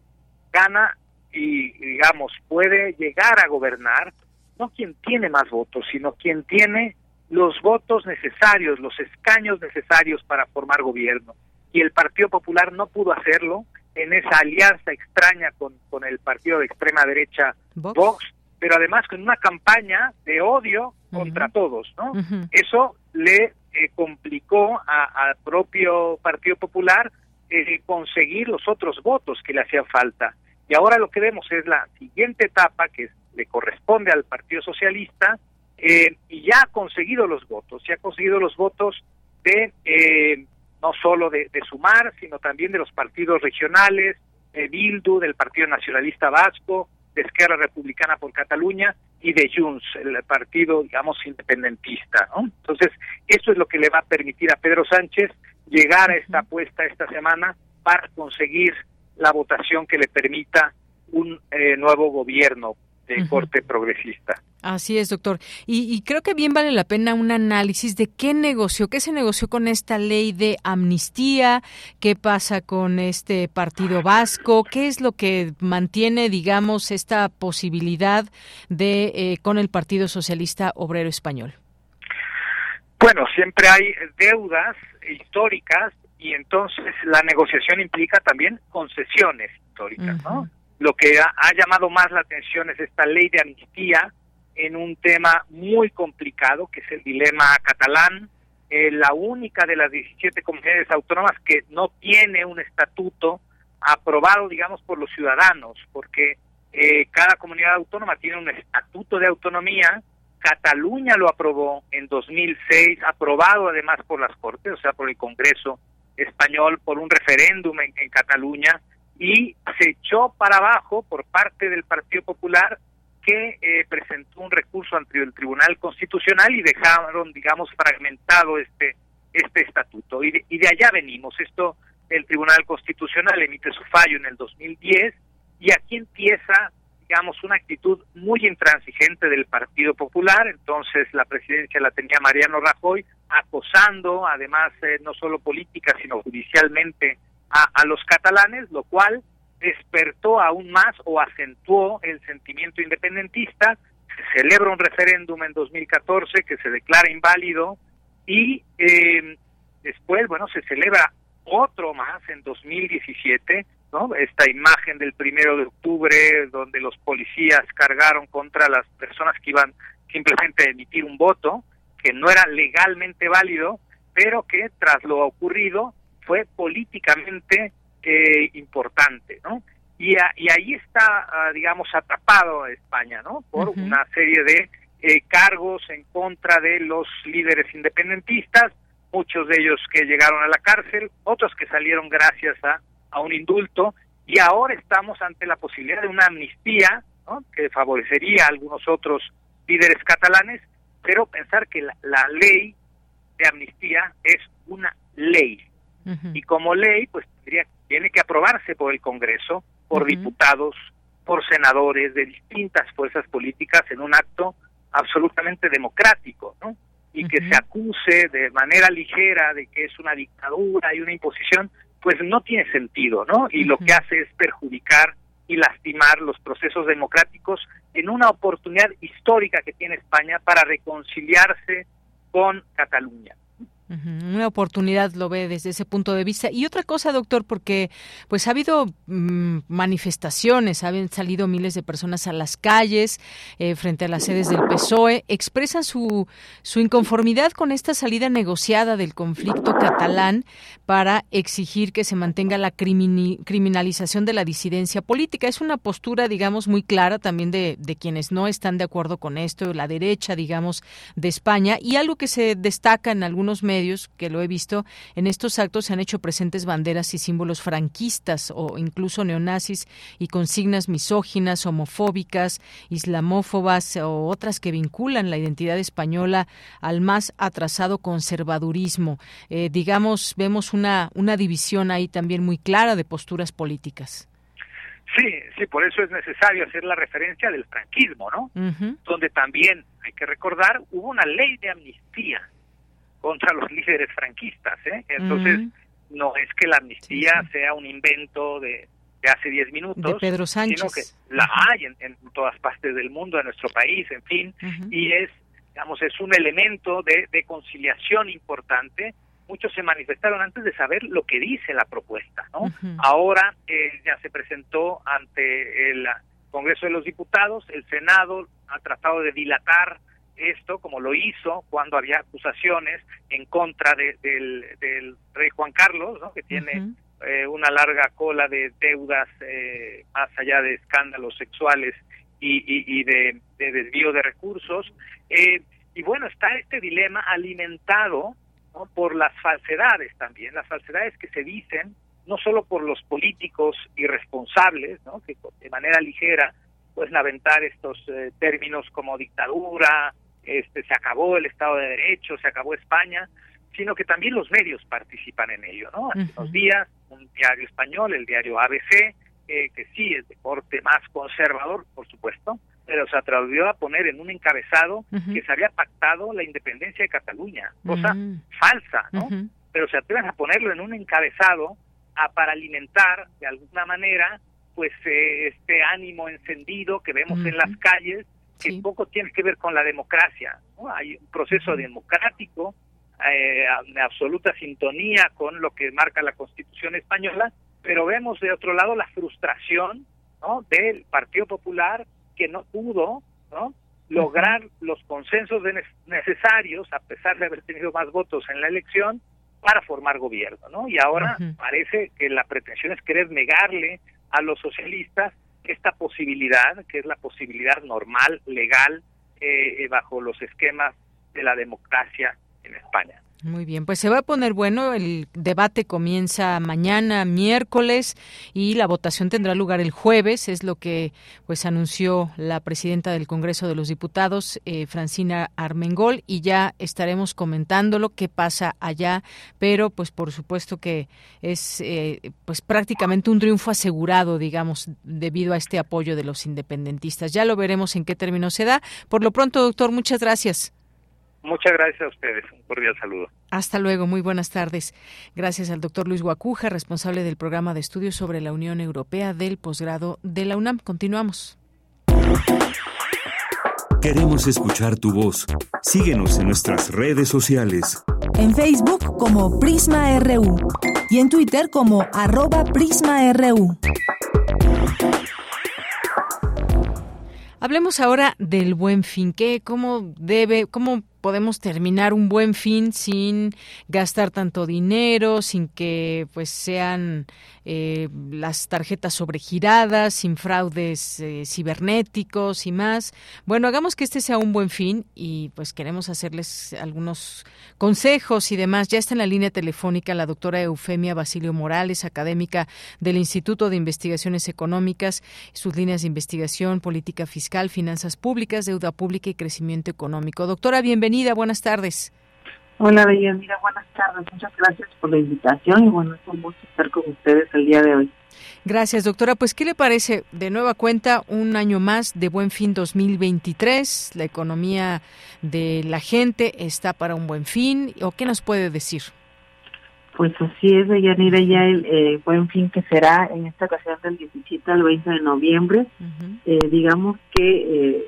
gana y digamos puede llegar a gobernar no quien tiene más votos, sino quien tiene los votos necesarios, los escaños necesarios para formar gobierno. Y el Partido Popular no pudo hacerlo en esa alianza extraña con, con el partido de extrema derecha Vox, pero además con una campaña de odio contra todos, ¿no? Eso le eh, complicó al propio Partido Popular eh, conseguir los otros votos que le hacían falta. Y ahora lo que vemos es la siguiente etapa, que le corresponde al Partido Socialista, eh, y ya ha conseguido los votos, ya ha conseguido los votos de eh, no solo de, Sumar, sino también de los partidos regionales, de Bildu, del Partido Nacionalista Vasco, de Esquerra Republicana por Cataluña y de Junts, el partido, digamos, independentista. Entonces, eso es lo que le va a permitir a Pedro Sánchez llegar a esta apuesta esta semana para conseguir la votación que le permita un eh, nuevo gobierno de corte progresista.
Así es, doctor. Y, creo que bien vale la pena un análisis de qué negoció, qué se negoció con esta ley de amnistía, qué pasa con este partido vasco, qué es lo que mantiene, digamos, esta posibilidad de eh, con el Partido Socialista Obrero Español.
Bueno, siempre hay deudas históricas y entonces la negociación implica también concesiones históricas, ¿no? Lo que ha, llamado más la atención es esta ley de amnistía en un tema muy complicado, que es el dilema catalán, eh, la única de las 17 comunidades autónomas que no tiene un estatuto aprobado, digamos, por los ciudadanos, porque eh, cada comunidad autónoma tiene un estatuto de autonomía. Cataluña lo aprobó en 2006, aprobado además por las Cortes, o sea, por el Congreso español, por un referéndum en Cataluña, y se echó para abajo por parte del Partido Popular que eh, presentó un recurso ante el Tribunal Constitucional y dejaron, digamos, fragmentado este este estatuto. Y de, y de allá venimos. Esto, el Tribunal Constitucional emite su fallo en el 2010 y aquí empieza, digamos, una actitud muy intransigente del Partido Popular, entonces la presidencia la tenía Mariano Rajoy, acosando, además, eh, no solo política, sino judicialmente a, a los catalanes, lo cual despertó aún más o acentuó el sentimiento independentista, se celebra un referéndum en 2014 que se declara inválido y eh, después, bueno, se celebra otro más en 2017, ¿no? Esta imagen del primero de octubre donde los policías cargaron contra las personas que iban simplemente a emitir un voto que no era legalmente válido, pero que tras lo ocurrido fue políticamente eh, importante, ¿no? Y, y ahí está, ah, digamos, atrapado España, ¿no? Por una serie de eh, cargos en contra de los líderes independentistas, muchos de ellos que llegaron a la cárcel, otros que salieron gracias a, a un indulto, y ahora estamos ante la posibilidad de una amnistía, ¿no? Que favorecería a algunos otros líderes catalanes, pero pensar que la, la ley de amnistía es una ley, y como ley, pues tendría, tiene que aprobarse por el Congreso, por diputados, por senadores de distintas fuerzas políticas en un acto absolutamente democrático, ¿no? Y que se acuse de manera ligera de que es una dictadura y una imposición, pues no tiene sentido, ¿no? Y lo que hace es perjudicar y lastimar los procesos democráticos en una oportunidad histórica que tiene España para reconciliarse con Cataluña.
Una oportunidad lo ve desde ese punto de vista. Y otra cosa, doctor, porque pues ha habido mm, manifestaciones, han salido miles de personas a las calles eh, frente a las sedes del PSOE, expresan su, su inconformidad con esta salida negociada del conflicto catalán para exigir que se mantenga la criminalización de la disidencia política. Es una postura, digamos, muy clara también de, de quienes no están de acuerdo con esto, la derecha, digamos, de España, y algo que se destaca en algunos medios medios que lo he visto, en estos actos se han hecho presentes banderas y símbolos franquistas o incluso neonazis y consignas misóginas, homofóbicas, islamófobas o otras que vinculan la identidad española al más atrasado conservadurismo. Eh, digamos, vemos una, una división ahí también muy clara de posturas políticas.
Sí, sí, por eso es necesario hacer la referencia del franquismo, ¿no? Donde también, hay que recordar, hubo una ley de amnistía contra los líderes franquistas. ¿eh? Entonces, no es que la amnistía sea un invento de, hace 10 minutos,
de Pedro Sánchez.
sino que la hay en, todas partes del mundo, en nuestro país, en fin, y es, digamos, es un elemento de, conciliación importante. Muchos se manifestaron antes de saber lo que dice la propuesta, ¿no? Ahora eh, ya se presentó ante el Congreso de los Diputados, el Senado ha tratado de dilatar esto como lo hizo cuando había acusaciones en contra de, del, rey Juan Carlos, ¿no? que tiene eh, una larga cola de deudas eh, más allá de escándalos sexuales y, y, de, desvío de recursos. Eh, y bueno, está este dilema alimentado por las falsedades también, las falsedades que se dicen no solo por los políticos irresponsables, ¿no? que de manera ligera pueden aventar estos términos como dictadura, este, se acabó el Estado de Derecho, se acabó España, sino que también los medios participan en ello, ¿no? Hace unos días, un diario español, el diario ABC, eh, que sí es de corte más conservador, por supuesto, pero se atrevió a poner en un encabezado que se había pactado la independencia de Cataluña, cosa falsa, ¿no? Pero se atreven a ponerlo en un encabezado a, para alimentar de alguna manera pues eh, este ánimo encendido que vemos en las calles que poco tiene que ver con la democracia. Hay un proceso democrático eh, de absoluta sintonía con lo que marca la Constitución española, pero vemos de otro lado la frustración ¿no? del Partido Popular que no pudo ¿no? lograr los consensos necesarios, a pesar de haber tenido más votos en la elección, para formar gobierno. ¿no? Y ahora parece que la pretensión es querer negarle a los socialistas esta posibilidad, que es la posibilidad normal, legal, eh, eh, bajo los esquemas de la democracia en España.
Muy bien, pues se va a poner bueno. El debate comienza mañana, miércoles, y la votación tendrá lugar el jueves. Es lo que pues anunció la presidenta del Congreso de los Diputados, eh, Francina Armengol, y ya estaremos comentándolo qué pasa allá. Pero pues por supuesto que es eh, pues prácticamente un triunfo asegurado, digamos, debido a este apoyo de los independentistas. Ya lo veremos en qué término se da. Por lo pronto, doctor, muchas gracias.
Muchas gracias a ustedes. Un cordial saludo.
Hasta luego. Muy buenas tardes. Gracias al doctor Luis Guacuja, responsable del programa de estudios sobre la Unión Europea del posgrado de la UNAM. Continuamos.
Queremos escuchar tu voz. Síguenos en nuestras redes sociales.
En Facebook como Prisma RU y en Twitter como arroba PrismaRU.
Hablemos ahora del buen fin. ¿Qué, cómo debe, cómo podemos terminar un buen fin sin gastar tanto dinero, sin que pues sean eh, las tarjetas sobregiradas, sin fraudes eh, cibernéticos y más. Bueno, hagamos que este sea un buen fin y pues queremos hacerles algunos consejos y demás. Ya está en la línea telefónica la doctora Eufemia Basilio Morales, académica del Instituto de Investigaciones Económicas, sus líneas de investigación, política fiscal, finanzas públicas, deuda pública y crecimiento económico. Doctora, bienvenida buenas tardes.
Hola, mira, buenas tardes. Muchas gracias por la invitación y bueno, es un gusto estar con ustedes el día de hoy.
Gracias, doctora. Pues, ¿qué le parece de nueva cuenta un año más de Buen Fin 2023? La economía de la gente está para un buen fin. ¿O qué nos puede decir?
Pues así es, Deyanira, ya el eh, buen fin que será en esta ocasión del 17 al 20 de noviembre. eh, digamos que eh,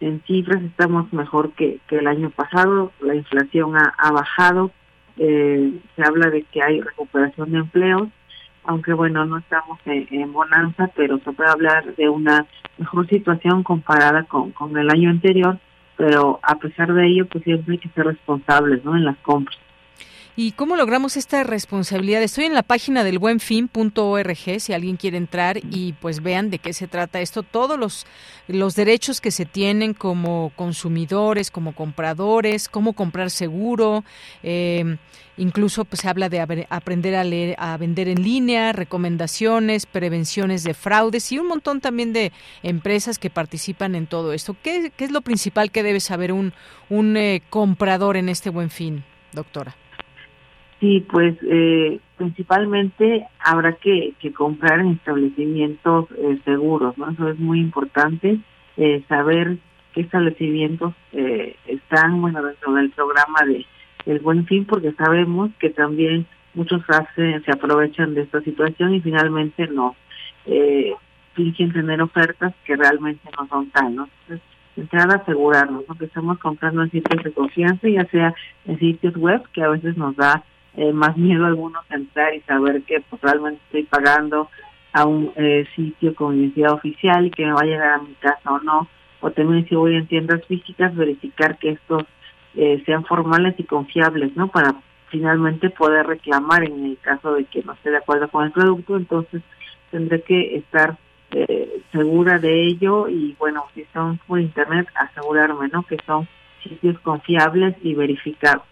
en cifras estamos mejor que, el año pasado, la inflación ha, bajado, eh, se habla de que hay recuperación de empleos, aunque bueno, no estamos en, bonanza, pero se puede hablar de una mejor situación comparada con, con el año anterior, pero a pesar de ello, pues siempre hay que ser responsables ¿no? en las compras.
¿Y cómo logramos esta responsabilidad? Estoy en la página del buenfin.org si alguien quiere entrar y pues vean de qué se trata esto, todos los, los derechos que se tienen como consumidores, como compradores, cómo comprar seguro, eh, incluso pues se habla de aprender a leer, a vender en línea, recomendaciones, prevenciones de fraudes y un montón también de empresas que participan en todo esto. ¿Qué, qué es lo principal que debe saber un, un eh, comprador en este buen fin, doctora?
Sí, pues eh, principalmente habrá que, comprar en establecimientos eh, seguros, ¿no? Eso es muy importante, eh, saber qué establecimientos están, bueno, dentro del programa de el Buen Fin, porque sabemos que también muchos hacen, se aprovechan de esta situación y finalmente no fingen tener ofertas que realmente no son tal. Entonces, entrar a asegurarnos, ¿no? Que estamos comprando en sitios de confianza, ya sea en sitios web, que a veces nos da eh, más miedo algunos entrar y saber que pues, realmente estoy pagando a un eh, sitio con identidad oficial y que me va a llegar a mi casa o no. O también si voy en tiendas físicas, verificar que estos eh, sean formales y confiables, ¿no? Para finalmente poder reclamar en el caso de que no esté de acuerdo con el producto. Entonces tendré que estar segura de ello y bueno, si son por internet, asegurarme, ¿no? Que son sitios confiables y verificados.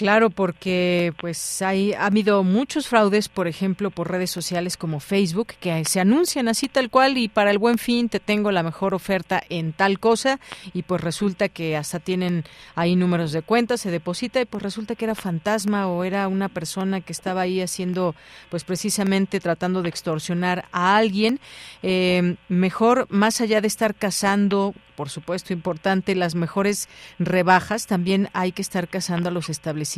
Claro, porque pues hay ha habido muchos fraudes, por ejemplo, por redes sociales como Facebook, que se anuncian así tal cual y para el buen fin te tengo la mejor oferta en tal cosa y pues resulta que hasta tienen ahí números de cuenta, se deposita y pues resulta que era fantasma o era una persona que estaba ahí haciendo pues precisamente tratando de extorsionar a alguien. Eh, mejor, más allá de estar cazando por supuesto importante, las mejores rebajas, también hay que estar cazando a los establecimientos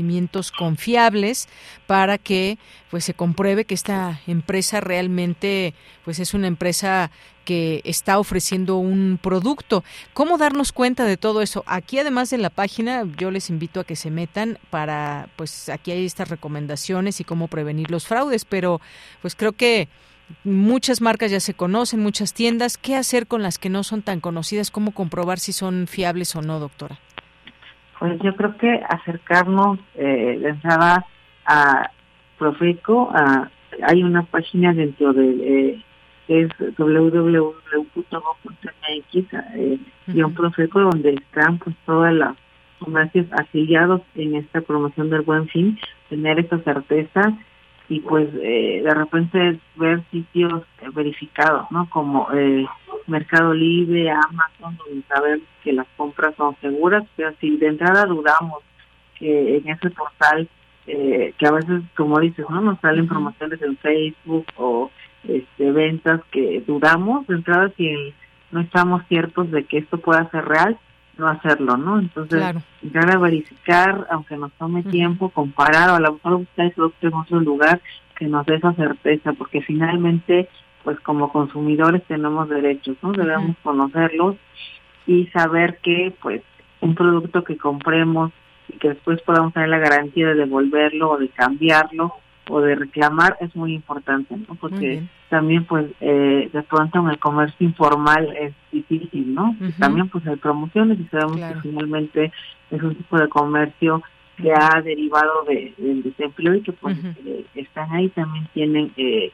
confiables para que pues se compruebe que esta empresa realmente pues es una empresa que está ofreciendo un producto. ¿Cómo darnos cuenta de todo eso? Aquí además de la página yo les invito a que se metan para pues aquí hay estas recomendaciones y cómo prevenir los fraudes, pero pues creo que muchas marcas ya se conocen, muchas tiendas. ¿Qué hacer con las que no son tan conocidas? ¿Cómo comprobar si son fiables o no, doctora?
Pues yo creo que acercarnos eh, de entrada a Profeco, a, hay una página dentro de eh, es www.go.mx eh, Profeco donde están pues todas las comercios afiliados en esta promoción del buen fin, tener esa certeza y pues eh, de repente ver sitios eh, verificados, ¿no? Como eh, Mercado Libre, Amazon, donde saber que las compras son seguras, pero si de entrada dudamos que en ese portal, que a veces, como dices, ¿no? Nos salen promociones en Facebook o este, ventas que dudamos, de entrada si no estamos ciertos de que esto pueda ser real, no hacerlo, ¿no? Entonces, claro. a verificar, aunque nos tome tiempo, comparar o a lo mejor buscar eso en otro lugar que nos dé esa certeza, porque finalmente, pues como consumidores tenemos derechos, ¿no? Debemos conocerlos y saber que, pues, un producto que compremos y que después podamos tener la garantía de devolverlo o de cambiarlo o de reclamar es muy importante, ¿no? Porque también pues eh, de pronto en el comercio informal es difícil, ¿no? También pues hay promociones y sabemos que finalmente es un tipo de comercio que ha derivado de, del desempleo y que pues eh, están ahí también tienen eh,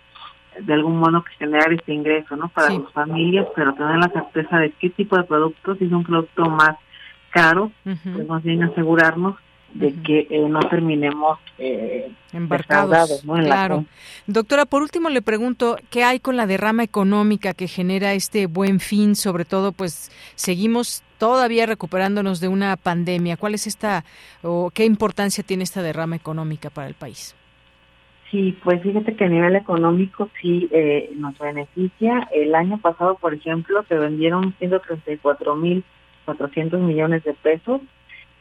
de algún modo que generar este ingreso, ¿no? Para sus familias, pero tener la certeza de qué tipo de productos, si es un producto más caro, pues más bien asegurarnos de que eh, no terminemos eh, embarcados ¿no?
claro. Doctora, por último le pregunto, ¿qué hay con la derrama económica que genera este buen fin? Sobre todo, pues seguimos todavía recuperándonos de una pandemia. ¿Cuál es esta o qué importancia tiene esta derrama económica para el país?
Sí, pues fíjate que a nivel económico sí eh, nos beneficia. El año pasado, por ejemplo, se vendieron 134 mil 400 millones de pesos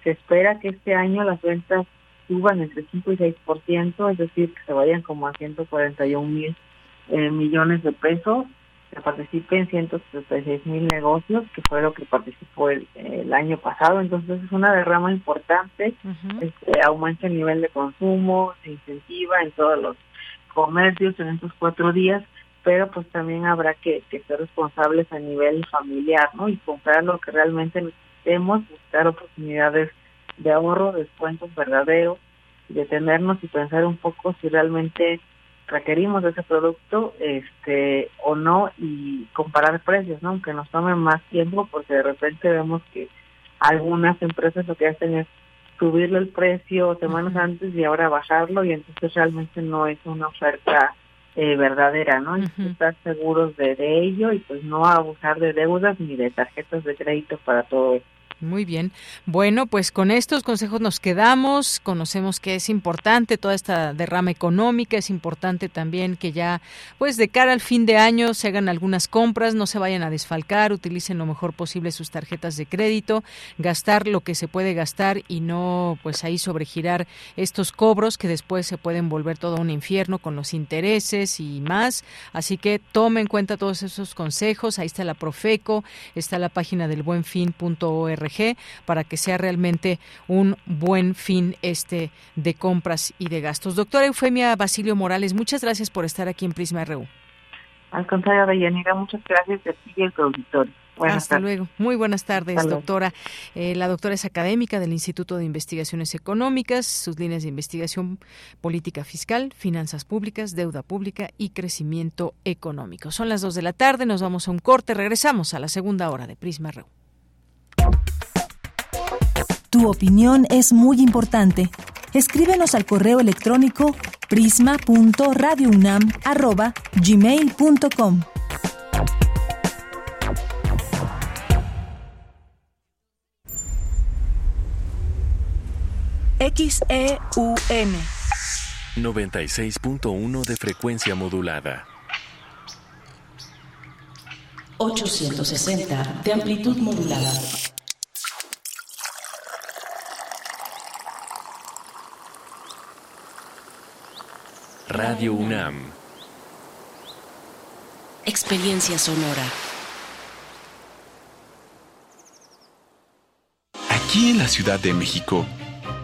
se espera que este año las ventas suban entre 5 y 6%, es decir, que se vayan como a 141 mil eh, millones de pesos, que participen 136 mil negocios, que fue lo que participó el, año pasado. Entonces es una derrama importante, este, aumenta el nivel de consumo, se incentiva en todos los comercios en estos cuatro días, pero pues también habrá que, que ser responsables a nivel familiar, ¿no? Y comprar lo que realmente buscar oportunidades de ahorro, descuentos verdaderos, detenernos y pensar un poco si realmente requerimos ese producto este o no y comparar precios, ¿no? Aunque nos tome más tiempo porque de repente vemos que algunas empresas lo que hacen es subirle el precio semanas antes y ahora bajarlo y entonces realmente no es una oferta eh, verdadera, ¿no? Y estar seguros de, de ello y pues no abusar de deudas ni de tarjetas de crédito para todo esto.
Muy bien. Bueno, pues con estos consejos nos quedamos. Conocemos que es importante toda esta derrama económica. Es importante también que ya, pues de cara al fin de año, se hagan algunas compras, no se vayan a desfalcar, utilicen lo mejor posible sus tarjetas de crédito, gastar lo que se puede gastar y no, pues ahí sobregirar estos cobros que después se pueden volver todo un infierno con los intereses y más. Así que tome en cuenta todos esos consejos. Ahí está la Profeco, está la página del buenfin.org para que sea realmente un buen fin este de compras y de gastos. Doctora Eufemia Basilio Morales, muchas gracias por estar aquí en Prisma RU.
Al contrario, Deyanira, muchas gracias a ti y auditorio.
Hasta luego. Muy buenas tardes, doctora. Eh, la doctora es académica del Instituto de Investigaciones Económicas, sus líneas de investigación política fiscal, finanzas públicas, deuda pública y crecimiento económico. Son las dos de la tarde, nos vamos a un corte, regresamos a la segunda hora de Prisma RU.
Tu opinión es muy importante. Escríbenos al correo electrónico prisma.radiounam@gmail.com. XEUN
96.1 de frecuencia modulada.
860 de amplitud modulada.
Radio UNAM.
Experiencia sonora.
Aquí en la Ciudad de México,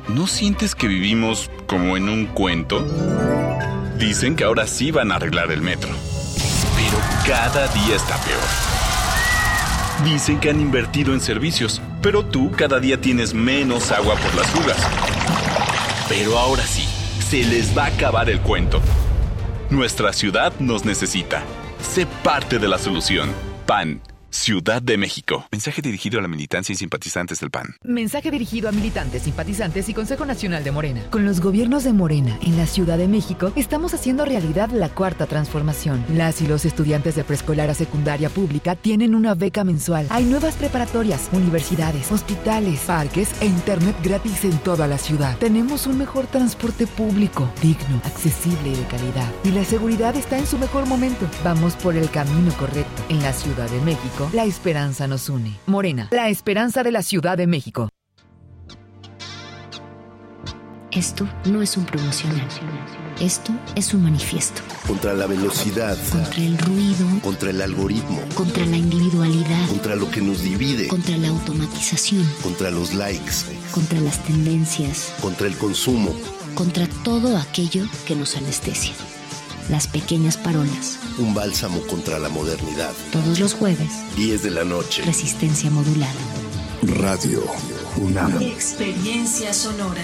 ¿no sientes que vivimos como en un cuento? Dicen que ahora sí van a arreglar el metro. Pero cada día está peor. Dicen que han invertido en servicios, pero tú cada día tienes menos agua por las fugas. Pero ahora sí se les va a acabar el cuento. Nuestra ciudad nos necesita. Sé parte de la solución. PAN Ciudad de México. Mensaje dirigido a la militancia y simpatizantes del PAN.
Mensaje dirigido a militantes, simpatizantes y Consejo Nacional de Morena. Con los gobiernos de Morena en la Ciudad de México, estamos haciendo realidad la cuarta transformación. Las y los estudiantes de preescolar a secundaria pública tienen una beca mensual. Hay nuevas preparatorias, universidades, hospitales, parques e internet gratis en toda la ciudad. Tenemos un mejor transporte público, digno, accesible y de calidad. Y la seguridad está en su mejor momento. Vamos por el camino correcto. En la Ciudad de México, la esperanza nos une. Morena, la esperanza de la Ciudad de México.
Esto no es un promocional. Esto es un manifiesto.
Contra la velocidad.
Contra el ruido.
Contra el algoritmo.
Contra la individualidad.
Contra lo que nos divide.
Contra la automatización.
Contra los likes.
Contra las tendencias.
Contra el consumo.
Contra todo aquello que nos anestesia. Las pequeñas parolas.
Un bálsamo contra la modernidad.
Todos los jueves.
10 de la noche.
Resistencia modulada.
Radio UNAM.
Experiencia sonora.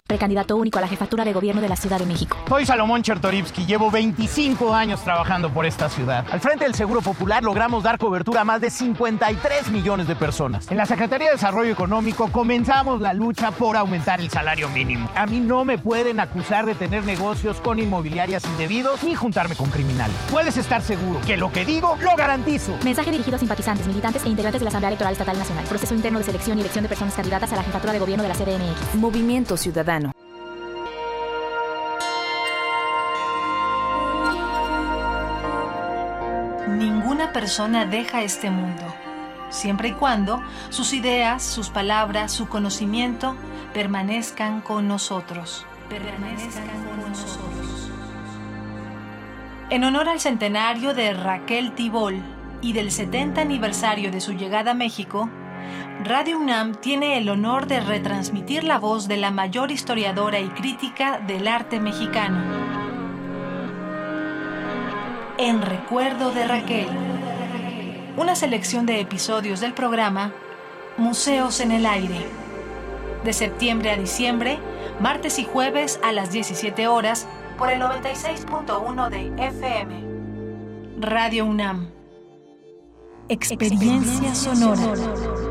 Precandidato único a la jefatura de gobierno de la Ciudad de México.
Soy Salomón Chertorivsky, llevo 25 años trabajando por esta ciudad. Al frente del Seguro Popular logramos dar cobertura a más de 53 millones de personas. En la Secretaría de Desarrollo Económico comenzamos la lucha por aumentar el salario mínimo. A mí no me pueden acusar de tener negocios con inmobiliarias indebidos ni juntarme con criminales. Puedes estar seguro que lo que digo lo garantizo.
Mensaje dirigido a simpatizantes, militantes e integrantes de la Asamblea Electoral Estatal Nacional. Proceso interno de selección y elección de personas candidatas a la jefatura de gobierno de la CDMX.
Movimiento Ciudadano.
Ninguna persona deja este mundo, siempre y cuando sus ideas, sus palabras, su conocimiento permanezcan con nosotros. Permanezcan con nosotros. En honor al centenario de Raquel Tibol y del 70 aniversario de su llegada a México, Radio UNAM tiene el honor de retransmitir la voz de la mayor historiadora y crítica del arte mexicano. En recuerdo de Raquel. Una selección de episodios del programa Museos en el Aire. De septiembre a diciembre, martes y jueves a las 17 horas por el 96.1 de FM. Radio UNAM. Experiencia sonora.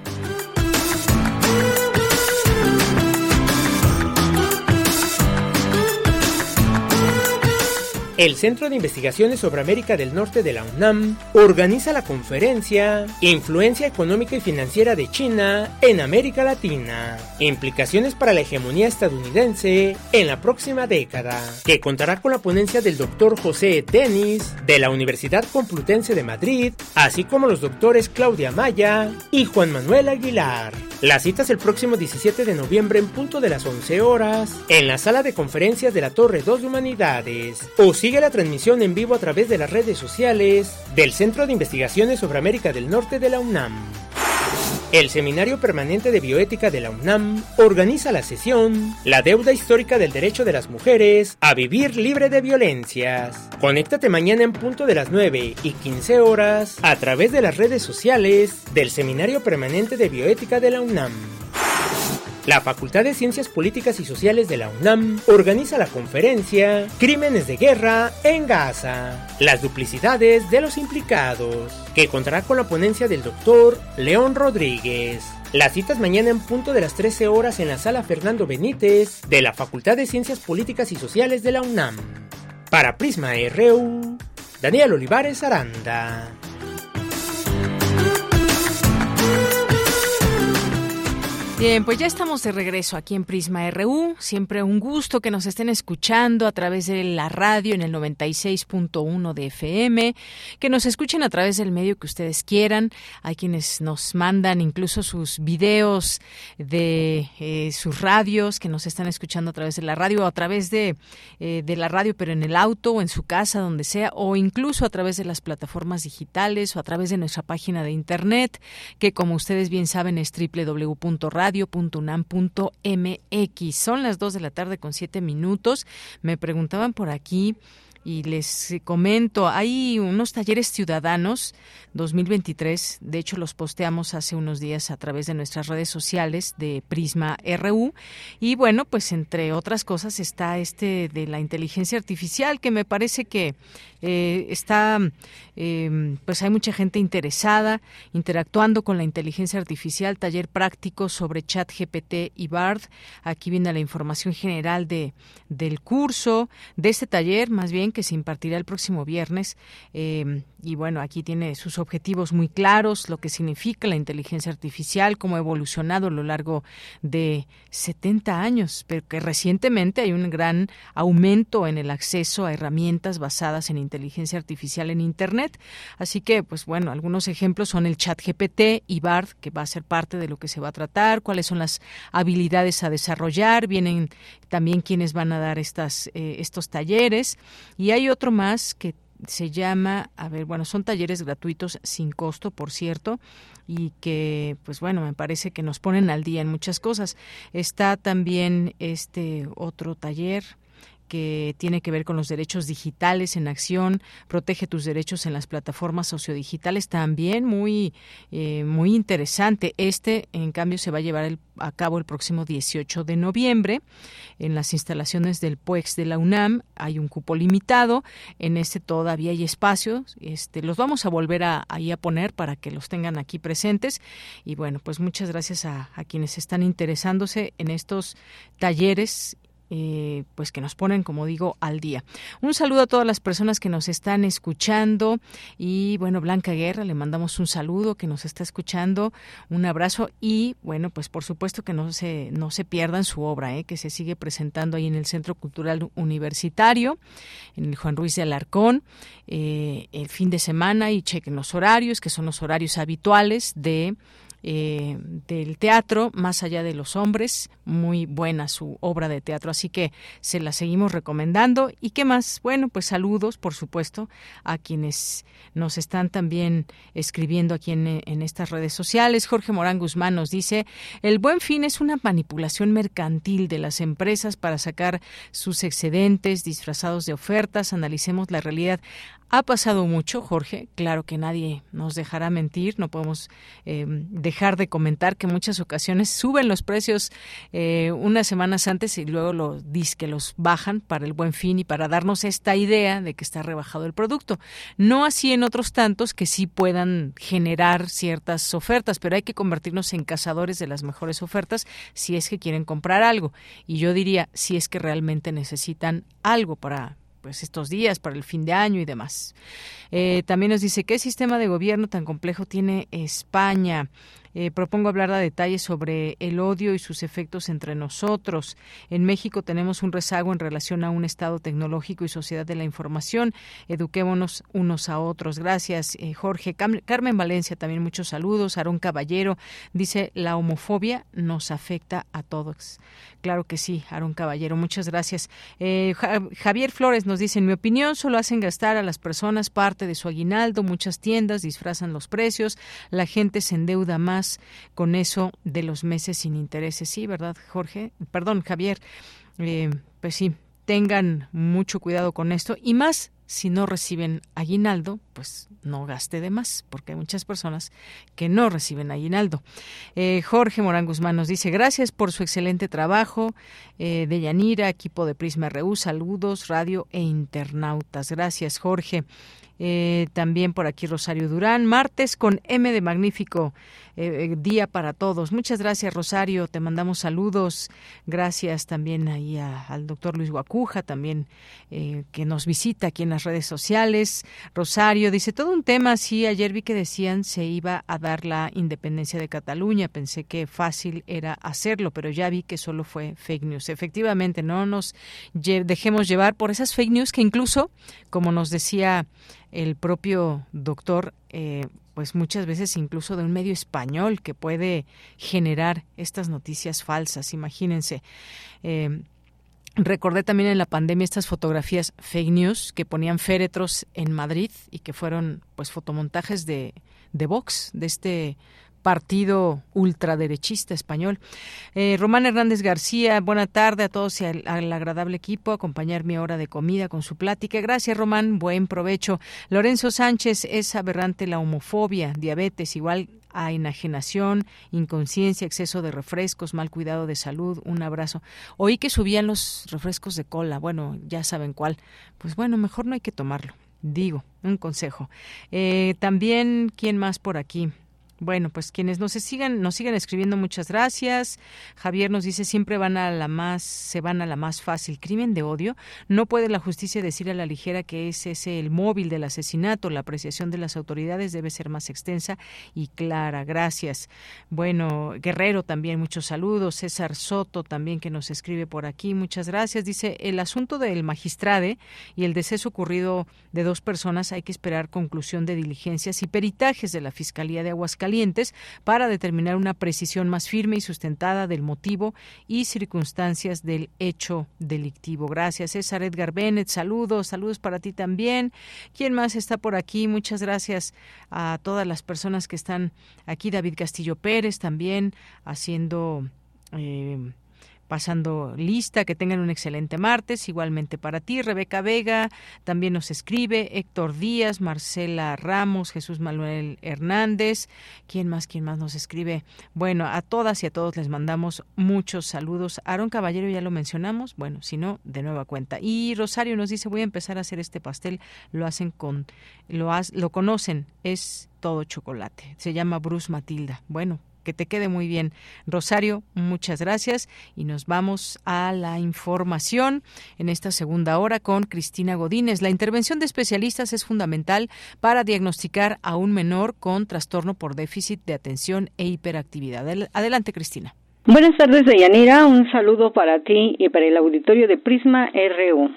El Centro de Investigaciones sobre América del Norte de la UNAM organiza la conferencia Influencia económica y financiera de China en América Latina, implicaciones para la hegemonía estadounidense en la próxima década, que contará con la ponencia del doctor José Tenis de la Universidad Complutense de Madrid, así como los doctores Claudia Maya y Juan Manuel Aguilar. La cita es el próximo 17 de noviembre en punto de las 11 horas en la sala de conferencias de la Torre 2 de Humanidades. O sigue la transmisión en vivo a través de las redes sociales del Centro de Investigaciones sobre América del Norte de la UNAM. El Seminario Permanente de Bioética de la UNAM organiza la sesión La deuda histórica del derecho de las mujeres a vivir libre de violencias. Conéctate mañana en punto de las 9 y 15 horas a través de las redes sociales del Seminario Permanente de Bioética de la UNAM. La Facultad de Ciencias Políticas y Sociales de la UNAM organiza la conferencia Crímenes de Guerra en Gaza, las duplicidades de los implicados, que contará con la ponencia del doctor León Rodríguez. La cita es mañana en punto de las 13 horas en la sala Fernando Benítez de la Facultad de Ciencias Políticas y Sociales de la UNAM. Para Prisma RU, Daniel Olivares Aranda.
Bien, pues ya estamos de regreso aquí en Prisma RU. Siempre un gusto que nos estén escuchando a través de la radio en el 96.1 de FM, que nos escuchen a través del medio que ustedes quieran. Hay quienes nos mandan incluso sus videos de eh, sus radios, que nos están escuchando a través de la radio o a través de, eh, de la radio, pero en el auto o en su casa, donde sea, o incluso a través de las plataformas digitales o a través de nuestra página de internet, que como ustedes bien saben es www.radio radio.unam.mx. Son las 2 de la tarde con 7 minutos. Me preguntaban por aquí y les comento, hay unos talleres ciudadanos 2023, de hecho los posteamos hace unos días a través de nuestras redes sociales de Prisma RU y bueno, pues entre otras cosas está este de la inteligencia artificial que me parece que eh, está, eh, pues hay mucha gente interesada interactuando con la inteligencia artificial, taller práctico sobre chat GPT y BARD, aquí viene la información general de del curso, de este taller más bien que se impartirá el próximo viernes. Eh, y bueno, aquí tiene sus objetivos muy claros, lo que significa la inteligencia artificial, cómo ha evolucionado a lo largo de 70 años, pero que recientemente hay un gran aumento en el acceso a herramientas basadas en inteligencia artificial en Internet. Así que, pues bueno, algunos ejemplos son el chat GPT y BARD, que va a ser parte de lo que se va a tratar, cuáles son las habilidades a desarrollar, vienen también quienes van a dar estas, eh, estos talleres. Y hay otro más que se llama, a ver, bueno, son talleres gratuitos sin costo, por cierto, y que, pues bueno, me parece que nos ponen al día en muchas cosas. Está también este otro taller que tiene que ver con los derechos digitales en acción, protege tus derechos en las plataformas sociodigitales, también muy, eh, muy interesante. Este, en cambio, se va a llevar a cabo el próximo 18 de noviembre en las instalaciones del PUEX de la UNAM. Hay un cupo limitado, en este todavía hay espacios, este, los vamos a volver a, ahí a poner para que los tengan aquí presentes. Y bueno, pues muchas gracias a quienes están interesándose en estos talleres eh, pues que nos ponen, como digo, al día. Un saludo a todas las personas que nos están escuchando. Y bueno, Blanca Guerra, le mandamos un saludo que nos está escuchando, un abrazo. Y bueno, pues por supuesto que no se, no se pierdan su obra, eh, que se sigue presentando ahí en el Centro Cultural Universitario, en el Juan Ruiz de Alarcón, eh, el fin de semana. Y chequen los horarios, que son los horarios habituales de eh, del teatro, Más allá de los hombres, muy buena su obra de teatro, así que se la seguimos recomendando. ¿Y qué más? Bueno, pues saludos, por supuesto, a quienes nos están también escribiendo aquí en, en estas redes sociales. Jorge Morán Guzmán nos dice, el buen fin es una manipulación mercantil de las empresas para sacar sus excedentes disfrazados de ofertas. Analicemos la realidad. Ha pasado mucho, Jorge. Claro que nadie nos dejará mentir. No podemos eh, dejar de comentar que en muchas ocasiones suben los precios eh, unas semanas antes y luego los que los bajan para el buen fin y para darnos esta idea de que está rebajado el producto. No así en otros tantos que sí puedan generar ciertas ofertas, pero hay que convertirnos en cazadores de las mejores ofertas si es que quieren comprar algo. Y yo diría, si es que realmente necesitan algo para pues estos días para el fin de año y demás. Eh, también nos dice qué sistema de gobierno tan complejo tiene España. Eh, propongo hablar a detalle sobre el odio y sus efectos entre nosotros. En México tenemos un rezago en relación a un Estado tecnológico y sociedad de la información. Eduquémonos unos a otros. Gracias, eh, Jorge. Carmen Valencia, también muchos saludos. Aarón Caballero dice, la homofobia nos afecta a todos. Claro que sí, Aaron Caballero, muchas gracias. Eh, Javier Flores nos dice, en mi opinión, solo hacen gastar a las personas parte de su aguinaldo, muchas tiendas disfrazan los precios, la gente se endeuda más con eso de los meses sin intereses. Sí, ¿verdad, Jorge? Perdón, Javier. Eh, pues sí, tengan mucho cuidado con esto y más si no reciben aguinaldo, pues no gaste de más, porque hay muchas personas que no reciben aguinaldo. Eh, Jorge Morán Guzmán nos dice, gracias por su excelente trabajo. Eh, de Yanira, equipo de Prisma Reú, saludos, radio e internautas. Gracias, Jorge. Eh, también por aquí Rosario Durán, martes con M de Magnífico eh, Día para Todos. Muchas gracias Rosario, te mandamos saludos. Gracias también ahí al doctor Luis Guacuja, también que nos visita aquí en las redes sociales. Rosario, Rosario dice, todo un tema, sí, ayer vi que decían se iba a dar la independencia de Cataluña, pensé que fácil era hacerlo, pero ya vi que solo fue fake news. Efectivamente, no nos dejemos llevar por esas fake news que incluso, como nos decía el propio doctor, eh, pues muchas veces incluso de un medio español que puede generar estas noticias falsas, imagínense. Eh, Recordé también en la pandemia estas fotografías fake news que ponían féretros en Madrid y que fueron pues fotomontajes de, de Vox, de este partido ultraderechista español. Eh, Román Hernández García, buena tarde a todos y al, agradable equipo. Acompañar mi hora de comida con su plática. Gracias, Román. Buen provecho. Lorenzo Sánchez, es aberrante la homofobia, diabetes, igual a enajenación, inconsciencia, exceso de refrescos, mal cuidado de salud. Un abrazo. Oí que subían los refrescos de cola. Bueno, ya saben cuál. Pues bueno, mejor no hay que tomarlo. Digo, un consejo. Eh, también, ¿quién más por aquí? Bueno, pues quienes nos sigan, nos sigan escribiendo, muchas gracias. Javier nos dice siempre van a la más, se van a la más fácil. Crimen de odio. No puede la justicia decir a la ligera que es ese el móvil del asesinato. La apreciación de las autoridades debe ser más extensa y clara. Gracias. Bueno, Guerrero también, muchos saludos. César Soto también que nos escribe por aquí, muchas gracias. Dice el asunto del magistrade y el deceso ocurrido de dos personas hay que esperar conclusión de diligencias y peritajes de la Fiscalía de Aguascalientes para determinar una precisión más firme y sustentada del motivo y circunstancias del hecho delictivo. Gracias, César Edgar Bennett. Saludos, saludos para ti también. ¿Quién más está por aquí? Muchas gracias a todas las personas que están aquí. David Castillo Pérez también haciendo. Eh, pasando lista, que tengan un excelente martes, igualmente para ti, Rebeca Vega, también nos escribe, Héctor Díaz, Marcela Ramos, Jesús Manuel Hernández, ¿quién más, quién más nos escribe? Bueno, a todas y a todos les mandamos muchos saludos. Aaron Caballero ya lo mencionamos, bueno, si no, de nueva cuenta. Y Rosario nos dice, voy a empezar a hacer este pastel, lo hacen con, lo, lo conocen, es todo chocolate, se llama Bruce Matilda. Bueno, que te quede muy bien. Rosario, muchas gracias y nos vamos a la información en esta segunda hora con Cristina Godínez. La intervención de especialistas es fundamental para diagnosticar a un menor con trastorno por déficit de atención e hiperactividad. Adelante, Cristina.
Buenas tardes, Deyanira. Un saludo para ti y para el auditorio de Prisma RU.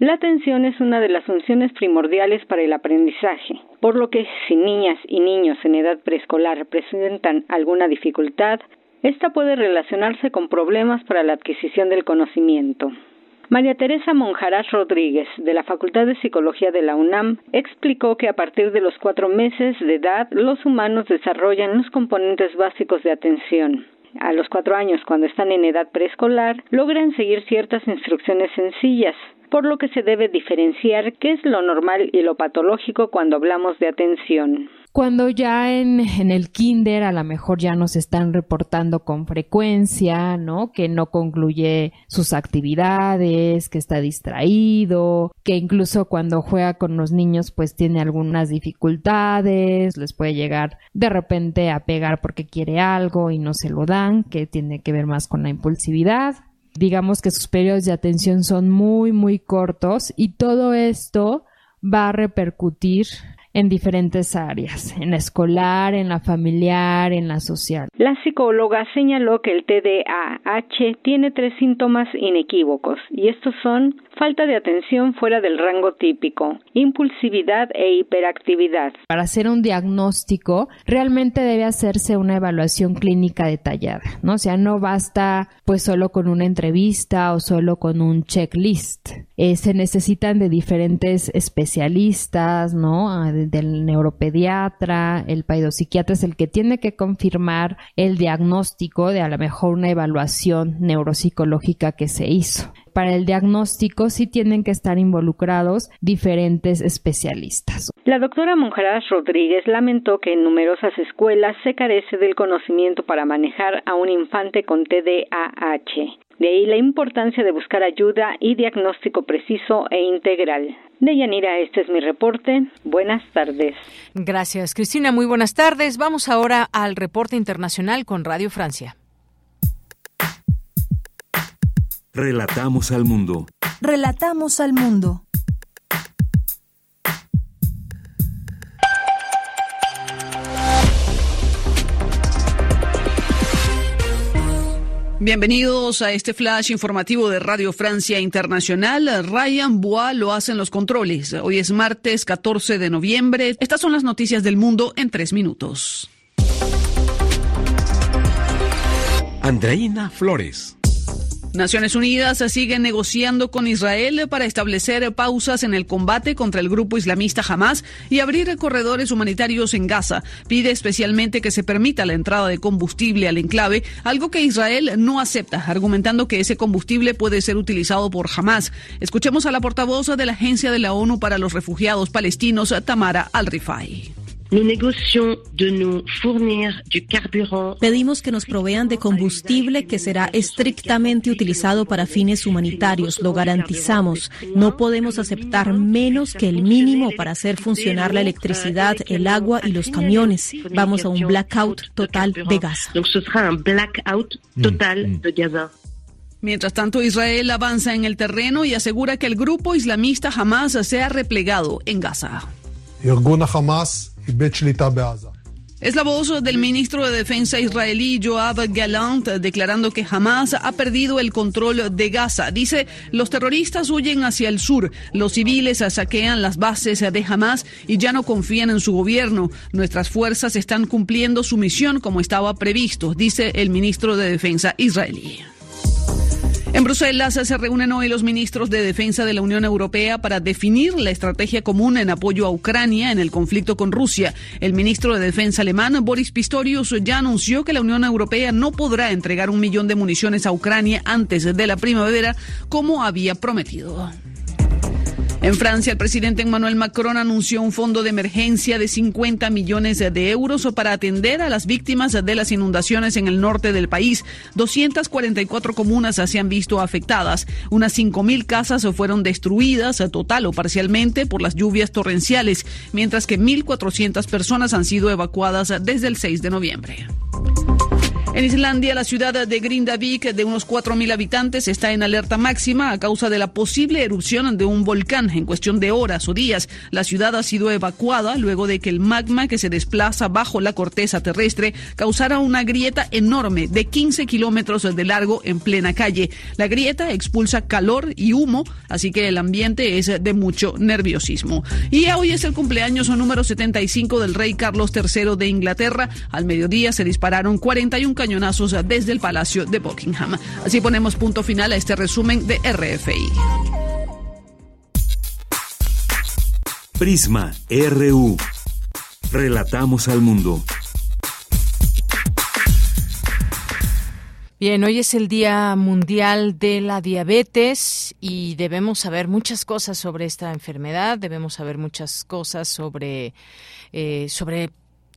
La atención es una de las funciones primordiales para el aprendizaje, por lo que si niñas y niños en edad preescolar presentan alguna dificultad, esta puede relacionarse con problemas para la adquisición del conocimiento. María Teresa Monjarás Rodríguez, de la Facultad de Psicología de la UNAM, explicó que a partir de los cuatro meses de edad los humanos desarrollan los componentes básicos de atención. A los cuatro años, cuando están en edad preescolar, logran seguir ciertas instrucciones sencillas, por lo que se debe diferenciar qué es lo normal y lo patológico cuando hablamos de atención.
Cuando ya en, el kinder a lo mejor ya nos están reportando con frecuencia, ¿no? Que no concluye sus actividades, que está distraído, que incluso cuando juega con los niños pues tiene algunas dificultades, les puede llegar de repente a pegar porque quiere algo y no se lo dan, que tiene que ver más con la impulsividad digamos que sus periodos de atención son muy, muy cortos y todo esto va a repercutir en diferentes áreas, en la escolar, en la familiar, en la social.
La psicóloga señaló que el TDAH tiene tres síntomas inequívocos y estos son falta de atención fuera del rango típico, impulsividad e hiperactividad.
Para hacer un diagnóstico, realmente debe hacerse una evaluación clínica detallada, ¿no? O sea, no basta pues solo con una entrevista o solo con un checklist. Eh, se necesitan de diferentes especialistas, ¿no? Ah, del neuropediatra, el paidopsiquiatra es el que tiene que confirmar el diagnóstico de a lo mejor una evaluación neuropsicológica que se hizo para el diagnóstico sí tienen que estar involucrados diferentes especialistas.
La doctora Monjaraz Rodríguez lamentó que en numerosas escuelas se carece del conocimiento para manejar a un infante con TDAH. De ahí la importancia de buscar ayuda y diagnóstico preciso e integral. Deyanira, este es mi reporte. Buenas tardes.
Gracias, Cristina. Muy buenas tardes. Vamos ahora al reporte internacional con Radio Francia.
Relatamos al mundo.
Relatamos al mundo.
Bienvenidos a este flash informativo de Radio Francia Internacional. Ryan Bois lo hace en los controles. Hoy es martes 14 de noviembre. Estas son las noticias del mundo en tres minutos.
Andreina Flores.
Naciones Unidas sigue negociando con Israel para establecer pausas en el combate contra el grupo islamista Hamas y abrir corredores humanitarios en Gaza. Pide especialmente que se permita la entrada de combustible al enclave, algo que Israel no acepta, argumentando que ese combustible puede ser utilizado por Hamas. Escuchemos a la portavoz de la Agencia de la ONU para los Refugiados Palestinos, Tamara Al-Rifai.
Pedimos que nos provean de combustible que será estrictamente utilizado para fines humanitarios. Lo garantizamos. No podemos aceptar menos que el mínimo para hacer funcionar la electricidad, el agua y los camiones. Vamos a un blackout total de Gaza.
Mientras tanto, Israel avanza en el terreno y asegura que el grupo islamista Hamas se ha replegado en Gaza. Es la voz del ministro de Defensa israelí Joab Galant declarando que Hamas ha perdido el control de Gaza. Dice, los terroristas huyen hacia el sur, los civiles saquean las bases de Hamas y ya no confían en su gobierno. Nuestras fuerzas están cumpliendo su misión como estaba previsto, dice el ministro de Defensa israelí. En Bruselas se reúnen hoy los ministros de Defensa de la Unión Europea para definir la estrategia común en apoyo a Ucrania en el conflicto con Rusia. El ministro de Defensa alemán, Boris Pistorius, ya anunció que la Unión Europea no podrá entregar un millón de municiones a Ucrania antes de la primavera, como había prometido. En Francia, el presidente Emmanuel Macron anunció un fondo de emergencia de 50 millones de euros para atender a las víctimas de las inundaciones en el norte del país. 244 comunas se han visto afectadas. Unas 5.000 casas fueron destruidas total o parcialmente por las lluvias torrenciales, mientras que 1.400 personas han sido evacuadas desde el 6 de noviembre. En Islandia, la ciudad de Grindavik, de unos 4.000 habitantes, está en alerta máxima a causa de la posible erupción de un volcán. En cuestión de horas o días, la ciudad ha sido evacuada luego de que el magma que se desplaza bajo la corteza terrestre causara una grieta enorme de 15 kilómetros de largo en plena calle. La grieta expulsa calor y humo, así que el ambiente es de mucho nerviosismo. Y hoy es el cumpleaños número 75 del rey Carlos III de Inglaterra. Al mediodía se dispararon 41 cañonazos desde el Palacio de Buckingham. Así ponemos punto final a este resumen de RFI.
Prisma RU. Relatamos al mundo.
Bien, hoy es el Día Mundial de la Diabetes y debemos saber muchas cosas sobre esta enfermedad, debemos saber muchas cosas sobre, eh, sobre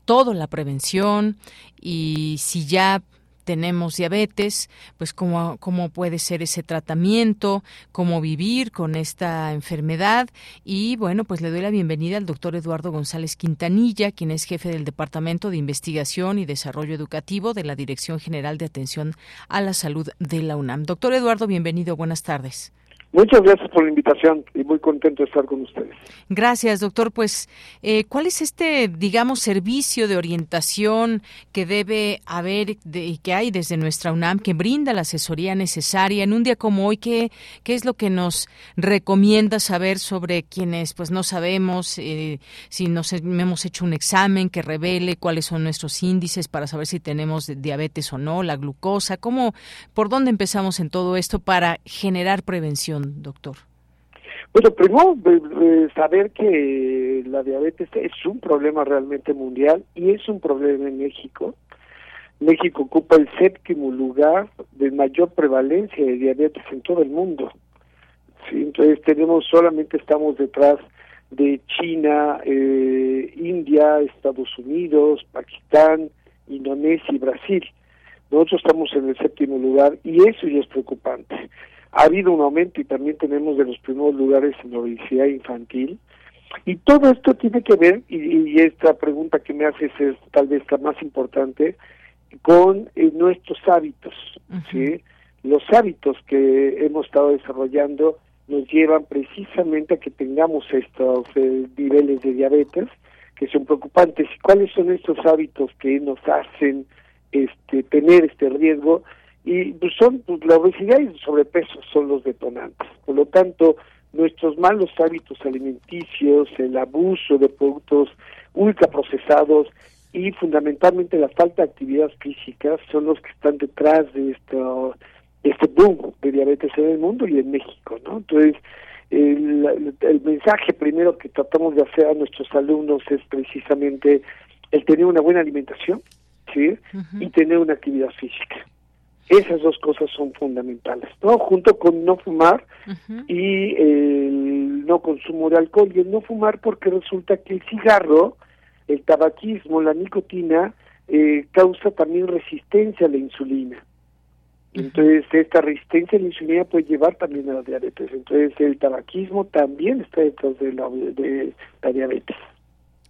todo la prevención y si ya tenemos diabetes, pues cómo, cómo puede ser ese tratamiento, cómo vivir con esta enfermedad. Y bueno, pues le doy la bienvenida al doctor Eduardo González Quintanilla, quien es jefe del Departamento de Investigación y Desarrollo Educativo de la Dirección General de Atención a la Salud de la UNAM. Doctor Eduardo, bienvenido, buenas tardes.
Muchas gracias por la invitación y muy contento de estar con ustedes.
Gracias, doctor. Pues, eh, ¿cuál es este, digamos, servicio de orientación que debe haber y que hay desde nuestra UNAM que brinda la asesoría necesaria en un día como hoy? ¿Qué, qué es lo que nos recomienda saber sobre quienes, pues, no sabemos eh, si nos hemos hecho un examen que revele cuáles son nuestros índices para saber si tenemos diabetes o no, la glucosa? ¿Cómo, por dónde empezamos en todo esto para generar prevención? Doctor?
Bueno, primero saber que la diabetes es un problema realmente mundial y es un problema en México. México ocupa el séptimo lugar de mayor prevalencia de diabetes en todo el mundo. entonces tenemos solamente estamos detrás de China, eh, India, Estados Unidos, Pakistán, Indonesia y Brasil. Nosotros estamos en el séptimo lugar y eso ya es preocupante ha habido un aumento y también tenemos de los primeros lugares en obesidad infantil. Y todo esto tiene que ver, y, esta pregunta que me haces es tal vez la más importante, con eh, nuestros hábitos. ¿sí? Los hábitos que hemos estado desarrollando nos llevan precisamente a que tengamos estos eh, niveles de diabetes que son preocupantes. ¿Y cuáles son estos hábitos que nos hacen este, tener este riesgo? Y pues, son pues, la obesidad y el sobrepeso son los detonantes. Por lo tanto, nuestros malos hábitos alimenticios, el abuso de productos ultraprocesados y fundamentalmente la falta de actividad física son los que están detrás de esto, este boom de diabetes en el mundo y en México, ¿no? Entonces, el, el, mensaje primero que tratamos de hacer a nuestros alumnos es precisamente el tener una buena alimentación, ¿sí? Y tener una actividad física. Esas dos cosas son fundamentales, ¿no? Junto con no fumar y el no consumo de alcohol y el no fumar porque resulta que el cigarro, el tabaquismo, la nicotina, eh, causa también resistencia a la insulina. Entonces, esta resistencia a la insulina puede llevar también a la diabetes. Entonces, el tabaquismo también está detrás de la, de la diabetes.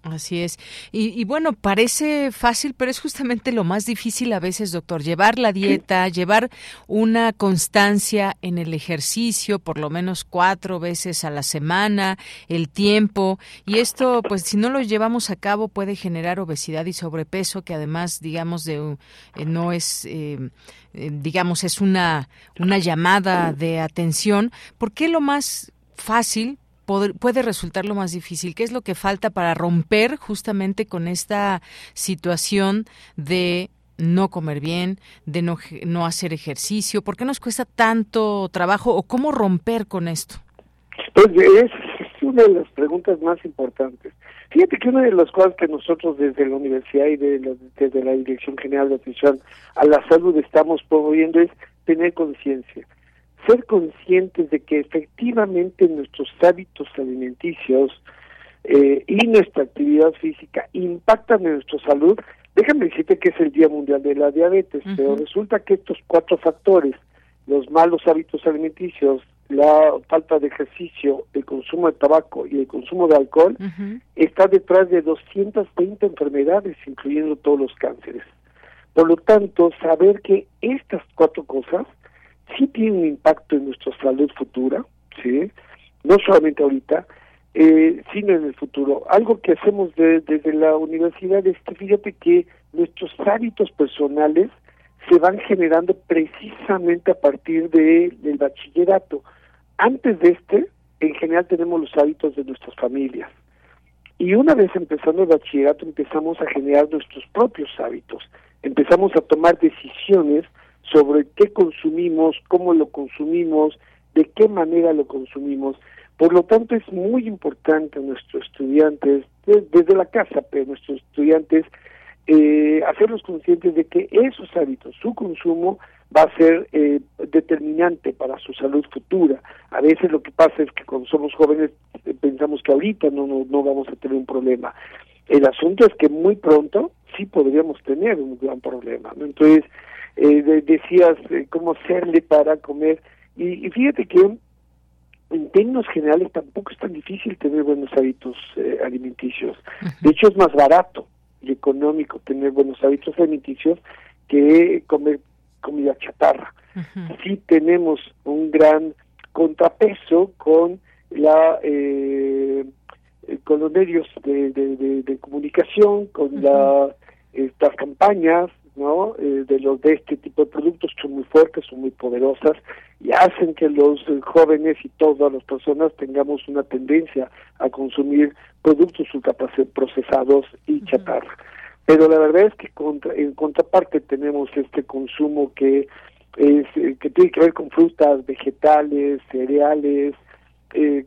Así es. Y, bueno, parece fácil, pero es justamente lo más difícil a veces, doctor. Llevar la dieta, llevar una constancia en el ejercicio, por lo menos cuatro veces a la semana, el tiempo. Y esto, pues si no lo llevamos a cabo, puede generar obesidad y sobrepeso, que además, digamos, de eh, no es... Eh, eh, digamos, es una, una llamada de atención. ¿Por qué lo más fácil puede resultar lo más difícil? ¿Qué es lo que falta para romper justamente con esta situación de no comer bien, de no, no hacer ejercicio? ¿Por qué nos cuesta tanto trabajo o cómo romper con esto?
Pues es, una de las preguntas más importantes. Fíjate que una de las cosas que nosotros desde la universidad y de desde la Dirección General de Atención a la Salud estamos promoviendo es tener conciencia ser conscientes de que efectivamente nuestros hábitos alimenticios eh, y nuestra actividad física impactan en nuestra salud, déjame decirte que es el Día Mundial de la Diabetes, pero resulta que estos cuatro factores, los malos hábitos alimenticios, la falta de ejercicio, el consumo de tabaco y el consumo de alcohol, está detrás de 220 enfermedades, incluyendo todos los cánceres. Por lo tanto, saber que estas cuatro cosas sí tiene un impacto en nuestra salud futura, ¿sí? no solamente ahorita, eh, sino en el futuro. Algo que hacemos desde la universidad es que fíjate que nuestros hábitos personales se van generando precisamente a partir de, del bachillerato. Antes de este, en general tenemos los hábitos de nuestras familias. Y una vez empezando el bachillerato empezamos a generar nuestros propios hábitos. Empezamos a tomar decisiones sobre qué consumimos, cómo lo consumimos, de qué manera lo consumimos. Por lo tanto, es muy importante a nuestros estudiantes, desde la casa, pero nuestros estudiantes, eh, hacerlos conscientes de que esos hábitos, su consumo, va a ser eh, determinante para su salud futura. A veces lo que pasa es que cuando somos jóvenes eh, pensamos que ahorita no, no, no vamos a tener un problema. El asunto es que muy pronto sí podríamos tener un gran problema. Entonces, eh, decías eh, cómo hacerle para comer. Y, fíjate que en términos generales tampoco es tan difícil tener buenos hábitos eh, alimenticios. De hecho, es más barato y económico tener buenos hábitos alimenticios que comer comida chatarra. Sí tenemos un gran contrapeso con la eh, con los medios de, de, comunicación, con la, estas campañas ¿no? Eh, de los de este tipo de productos son muy fuertes, son muy poderosas y hacen que los eh, jóvenes y todas las personas tengamos una tendencia a consumir productos ultraprocesados y chatarra. Pero la verdad es que contra, en contraparte tenemos este consumo que es eh, que tiene que ver con frutas, vegetales, cereales,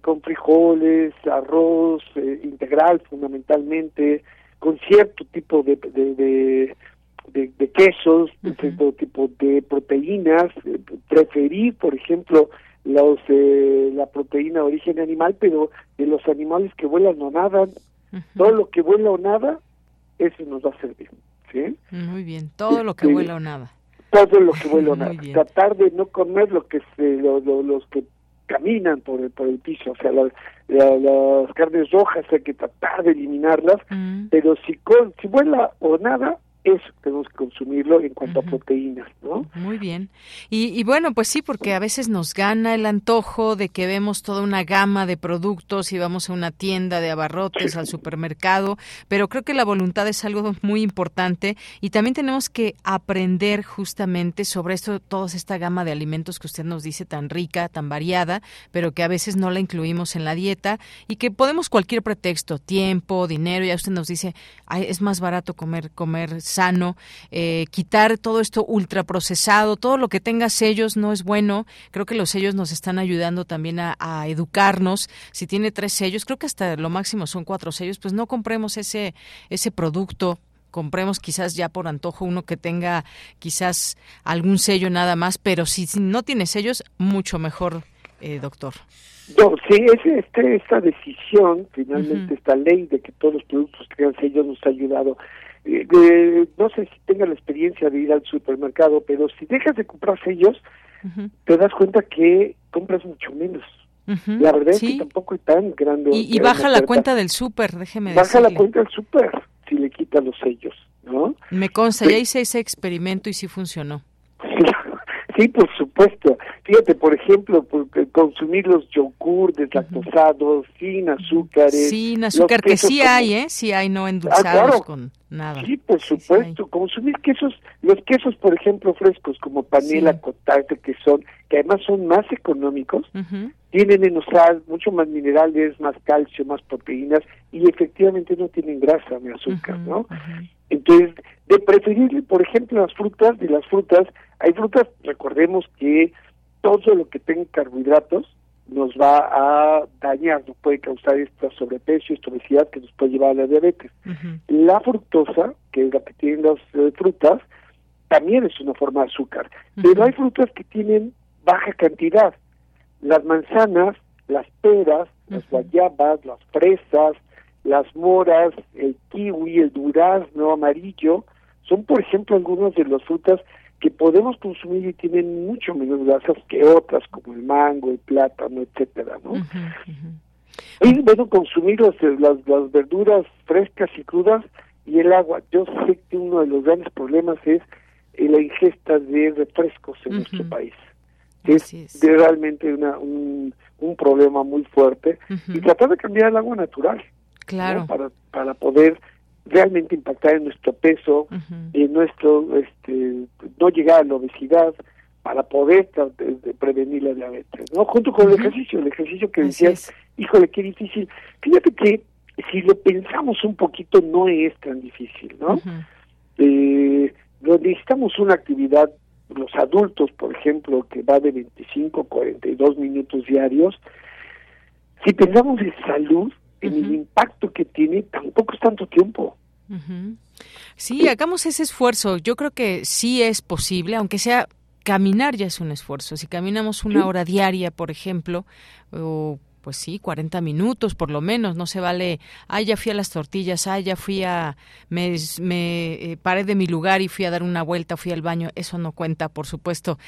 con frijoles, arroz integral fundamentalmente, con cierto tipo de, de de, quesos, de cierto tipo de proteínas, eh, preferir, por ejemplo, los eh, la proteína de origen animal, pero de los animales que vuelan o nadan, todo lo que vuela o nada, eso nos va a servir. ¿sí?
Muy bien, todo lo que este, vuela o nada.
Todo lo que vuela o *laughs* nada. Tratar de no comer lo que se, los que caminan por el, por el piso, o sea, las carnes rojas hay que tratar de eliminarlas, pero si, con, si vuela o nada, eso tenemos que consumirlo en cuanto a proteínas, ¿no?
Muy bien. Y, y, bueno, pues sí, porque a veces nos gana el antojo de que vemos toda una gama de productos y vamos a una tienda de abarrotes, al supermercado, pero creo que la voluntad es algo muy importante y también tenemos que aprender justamente sobre esto, toda esta gama de alimentos que usted nos dice tan rica, tan variada, pero que a veces no la incluimos en la dieta y que podemos cualquier pretexto, tiempo, dinero, ya usted nos dice, es más barato comer, comer sano, eh, quitar todo esto ultraprocesado, todo lo que tenga sellos no es bueno. Creo que los sellos nos están ayudando también a, educarnos. Si tiene tres sellos, creo que hasta lo máximo son cuatro sellos, pues no compremos ese, ese producto compremos quizás ya por antojo uno que tenga quizás algún sello nada más, pero si no tiene sellos, mucho mejor, eh, doctor.
No, sí, es este, esta decisión, finalmente esta ley de que todos los productos tengan sellos nos ha ayudado eh, no sé si tenga la experiencia de ir al supermercado, pero si dejas de comprar sellos, te das cuenta que compras mucho menos. La verdad es que tampoco es tan grande.
Y, baja la cuenta del súper, déjeme
Baja la cuenta del súper si le quitas los sellos, ¿no?
Me consta, ya hice ese experimento y sí funcionó. *laughs*
Sí, por supuesto. Fíjate, por ejemplo, consumir los yogur deslactosados, sin azúcares.
Sin azúcar, que sí hay, ¿eh? Sí hay, no endulzados con nada.
Sí, por supuesto. consumir quesos, los quesos, por ejemplo, frescos, como panela, sí. que son, que además son más económicos, tienen en sal, mucho más minerales, más calcio, más proteínas, y efectivamente no tienen grasa ni azúcar, ¿no? Entonces, de preferirle, por ejemplo, las frutas, de las frutas, hay frutas, recordemos que todo lo que tenga carbohidratos nos va a dañar, nos puede causar esta sobrepeso, esta obesidad que nos puede llevar a la diabetes. La fructosa, que es la que tienen las eh, frutas, también es una forma de azúcar, pero hay frutas que tienen baja cantidad. Las manzanas, las peras, las guayabas, las fresas, las moras, el kiwi, el durazno amarillo, son por ejemplo algunas de las frutas que podemos consumir y tienen mucho menos grasas que otras como el mango, el plátano, etcétera, ¿no? Y bueno, consumir las, las, verduras frescas y crudas y el agua. Yo sé que uno de los grandes problemas es eh, la ingesta de refrescos en nuestro país. Es, realmente una, un, un problema muy fuerte y tratar de cambiar el agua natural
claro.
para, para poder realmente impactar en nuestro peso, en nuestro, este, no llegar a la obesidad, para poder prevenir la diabetes, ¿no? Junto con el ejercicio, el ejercicio que decías, híjole, qué difícil. Fíjate que si lo pensamos un poquito no es tan difícil, ¿no? eh, necesitamos una actividad, los adultos, por ejemplo, que va de 25 a 42 minutos diarios, si pensamos en salud, en el impacto que tiene, tampoco es tanto tiempo.
Sí, hagamos ese esfuerzo. Yo creo que sí es posible, aunque sea caminar ya es un esfuerzo. Si caminamos una hora diaria, por ejemplo, o pues sí, 40 minutos por lo menos, no se vale, ah, ya fui a las tortillas, ah, ya fui a, me, me eh, paré de mi lugar y fui a dar una vuelta, fui al baño, eso no cuenta, por supuesto.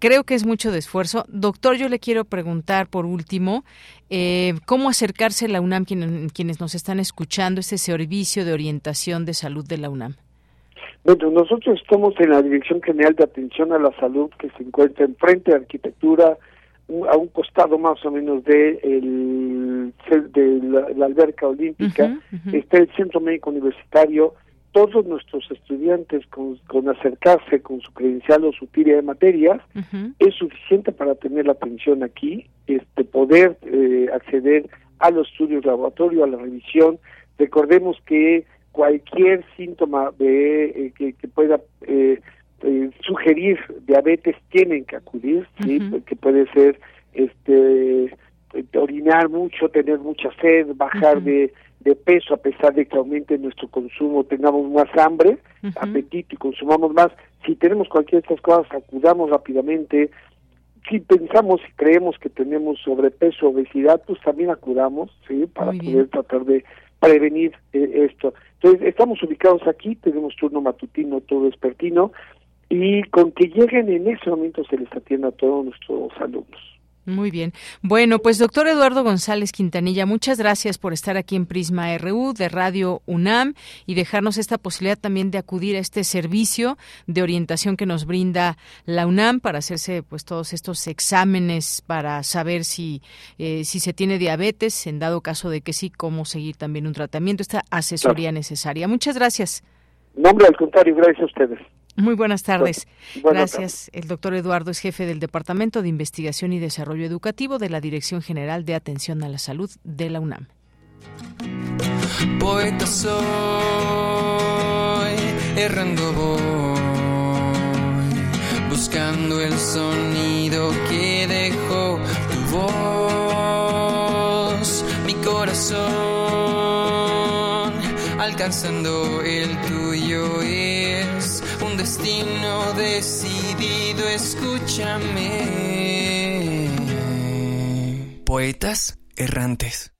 Creo que es mucho de esfuerzo. Doctor, yo le quiero preguntar por último, eh, ¿cómo acercarse a la UNAM quienes nos están escuchando, este servicio de orientación de salud de la UNAM?
Bueno, nosotros estamos en la Dirección General de Atención a la Salud que se encuentra en frente de Arquitectura, a un costado más o menos de, el, de la, alberca olímpica, está el Centro Médico Universitario, todos nuestros estudiantes con, acercarse con su credencial o su tira de materias es suficiente para tener la atención aquí, este poder eh, acceder a los estudios laboratorio, a la revisión. Recordemos que cualquier síntoma de eh, que, pueda eh, eh, sugerir diabetes tienen que acudir, ¿sí? que puede ser este orinar mucho, tener mucha sed, bajar de, de, peso a pesar de que aumente nuestro consumo, tengamos más hambre, apetito y consumamos más. Si tenemos cualquiera de estas cosas, acudamos rápidamente. Si pensamos y creemos que tenemos sobrepeso, obesidad, pues también acudamos, ¿sí? Para poder tratar de prevenir eh, esto. Entonces, estamos ubicados aquí, tenemos turno matutino, todo despertino, y con que lleguen en ese momento se les atienda a todos nuestros alumnos.
Muy bien. Bueno, pues doctor Eduardo González Quintanilla, muchas gracias por estar aquí en Prisma RU de Radio UNAM y dejarnos esta posibilidad también de acudir a este servicio de orientación que nos brinda la UNAM para hacerse pues todos estos exámenes para saber si, eh, si se tiene diabetes, en dado caso de que sí, cómo seguir también un tratamiento, esta asesoría necesaria. Muchas gracias.
Nombre al contrario, gracias a ustedes.
Muy buenas tardes. Gracias. El doctor Eduardo es jefe del Departamento de Investigación y Desarrollo Educativo de la Dirección General de Atención a la Salud de la UNAM.
Poeta soy, errando voy, buscando el sonido que dejó tu voz, mi corazón, alcanzando el tuyo es un destino decidido, escúchame. Poetas errantes.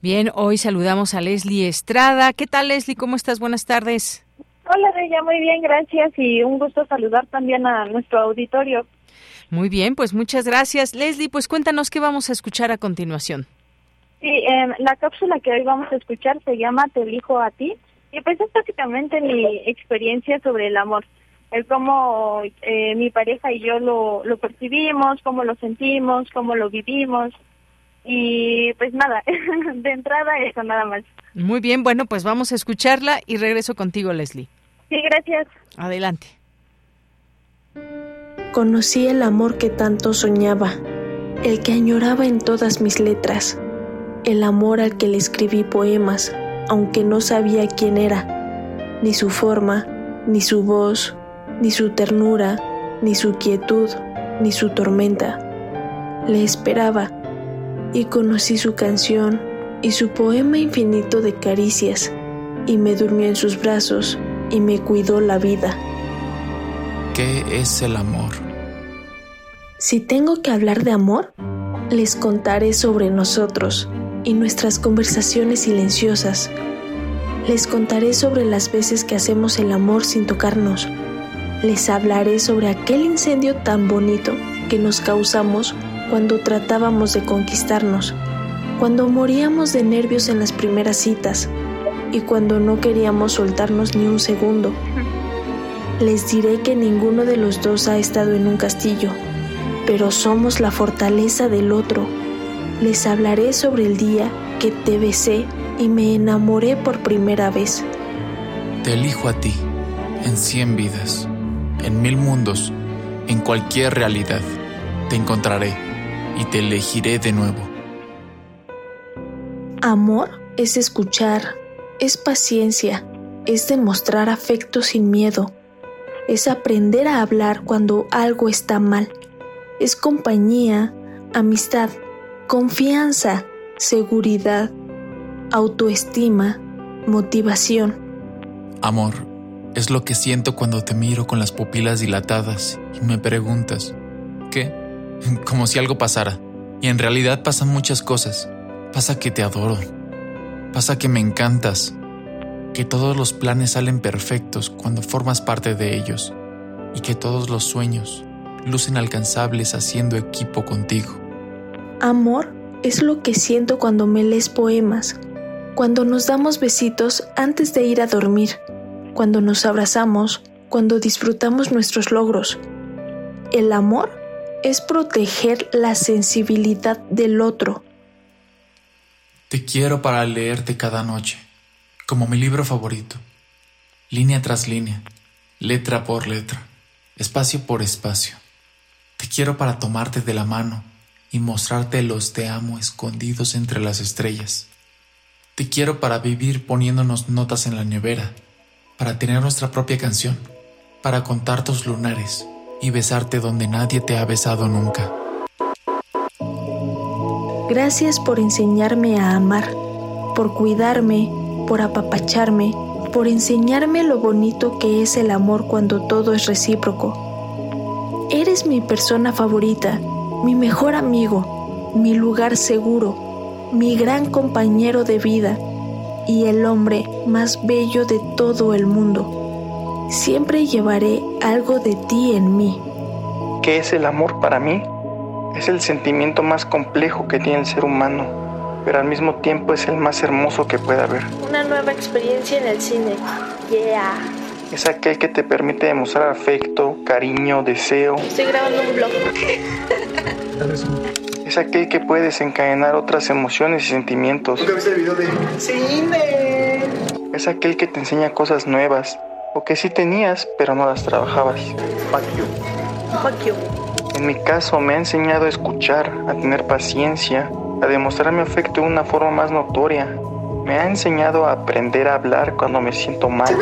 Bien, hoy saludamos a Leslie Estrada. ¿Qué tal, Leslie? ¿Cómo estás? Buenas tardes.
Hola, Bella, muy bien, gracias y un gusto saludar también a nuestro auditorio.
Muy bien, pues muchas gracias. Leslie, pues cuéntanos qué vamos a escuchar a continuación.
Sí, eh, la cápsula que hoy vamos a escuchar se llama Te elijo a ti y pues es básicamente mi experiencia sobre el amor, el cómo eh, mi pareja y yo lo, lo percibimos, cómo lo sentimos, cómo lo vivimos y pues nada, *laughs* de entrada eso nada más.
Muy bien, bueno, pues vamos a escucharla y regreso contigo, Leslie.
Sí, gracias.
Adelante.
Conocí el amor que tanto soñaba, el que añoraba en todas mis letras, el amor al que le escribí poemas, aunque no sabía quién era, ni su forma, ni su voz, ni su ternura, ni su quietud, ni su tormenta. Le esperaba y conocí su canción y su poema infinito de caricias, y me durmió en sus brazos y me cuidó la vida.
¿Qué es el amor?
Si tengo que hablar de amor, les contaré sobre nosotros y nuestras conversaciones silenciosas. Les contaré sobre las veces que hacemos el amor sin tocarnos. Les hablaré sobre aquel incendio tan bonito que nos causamos cuando tratábamos de conquistarnos, cuando moríamos de nervios en las primeras citas y cuando no queríamos soltarnos ni un segundo. Les diré que ninguno de los dos ha estado en un castillo, pero somos la fortaleza del otro. Les hablaré sobre el día que te besé y me enamoré por primera vez.
Te elijo a ti, en cien vidas, en mil mundos, en cualquier realidad. Te encontraré y te elegiré de nuevo.
Amor es escuchar, es paciencia, es demostrar afecto sin miedo, es aprender a hablar cuando algo está mal, es compañía, amistad, confianza, seguridad, autoestima, motivación.
Amor es lo que siento cuando te miro con las pupilas dilatadas y me preguntas, ¿qué? *laughs* Como si algo pasara. Y en realidad pasan muchas cosas. Pasa que te adoro. Pasa que me encantas. Que todos los planes salen perfectos cuando formas parte de ellos. Y que todos los sueños lucen alcanzables haciendo equipo contigo.
Amor es lo que siento cuando me lees poemas, cuando nos damos besitos antes de ir a dormir, cuando nos abrazamos, cuando disfrutamos nuestros logros. El amor es proteger la sensibilidad del otro.
Te quiero para leerte cada noche, como mi libro favorito, línea tras línea, letra por letra, espacio por espacio. Te quiero para tomarte de la mano y mostrarte los te amo escondidos entre las estrellas. Te quiero para vivir poniéndonos notas en la nevera, para tener nuestra propia canción, para contar tus lunares y besarte donde nadie te ha besado nunca.
Gracias por enseñarme a amar, por cuidarme, por apapacharme, por enseñarme lo bonito que es el amor cuando todo es recíproco. Eres mi persona favorita, mi mejor amigo, mi lugar seguro, mi gran compañero de vida y el hombre más bello de todo el mundo. Siempre llevaré algo de ti en mí.
¿Qué es el amor para mí? Es el sentimiento más complejo que tiene el ser humano, pero al mismo tiempo es el más hermoso que puede haber.
Una nueva experiencia en el cine. Yeah.
Es aquel que te permite demostrar afecto, cariño, deseo.
Estoy grabando un blog. *laughs*
Es aquel que puede desencadenar otras emociones y sentimientos.
¿Nunca viste el video de cine?
Es aquel que te enseña cosas nuevas o que sí tenías pero no las trabajabas.
Fuck you.
Fuck you.
En mi caso me ha enseñado a escuchar, a tener paciencia, a demostrar mi afecto de una forma más notoria. Me ha enseñado a aprender a hablar cuando me siento mal.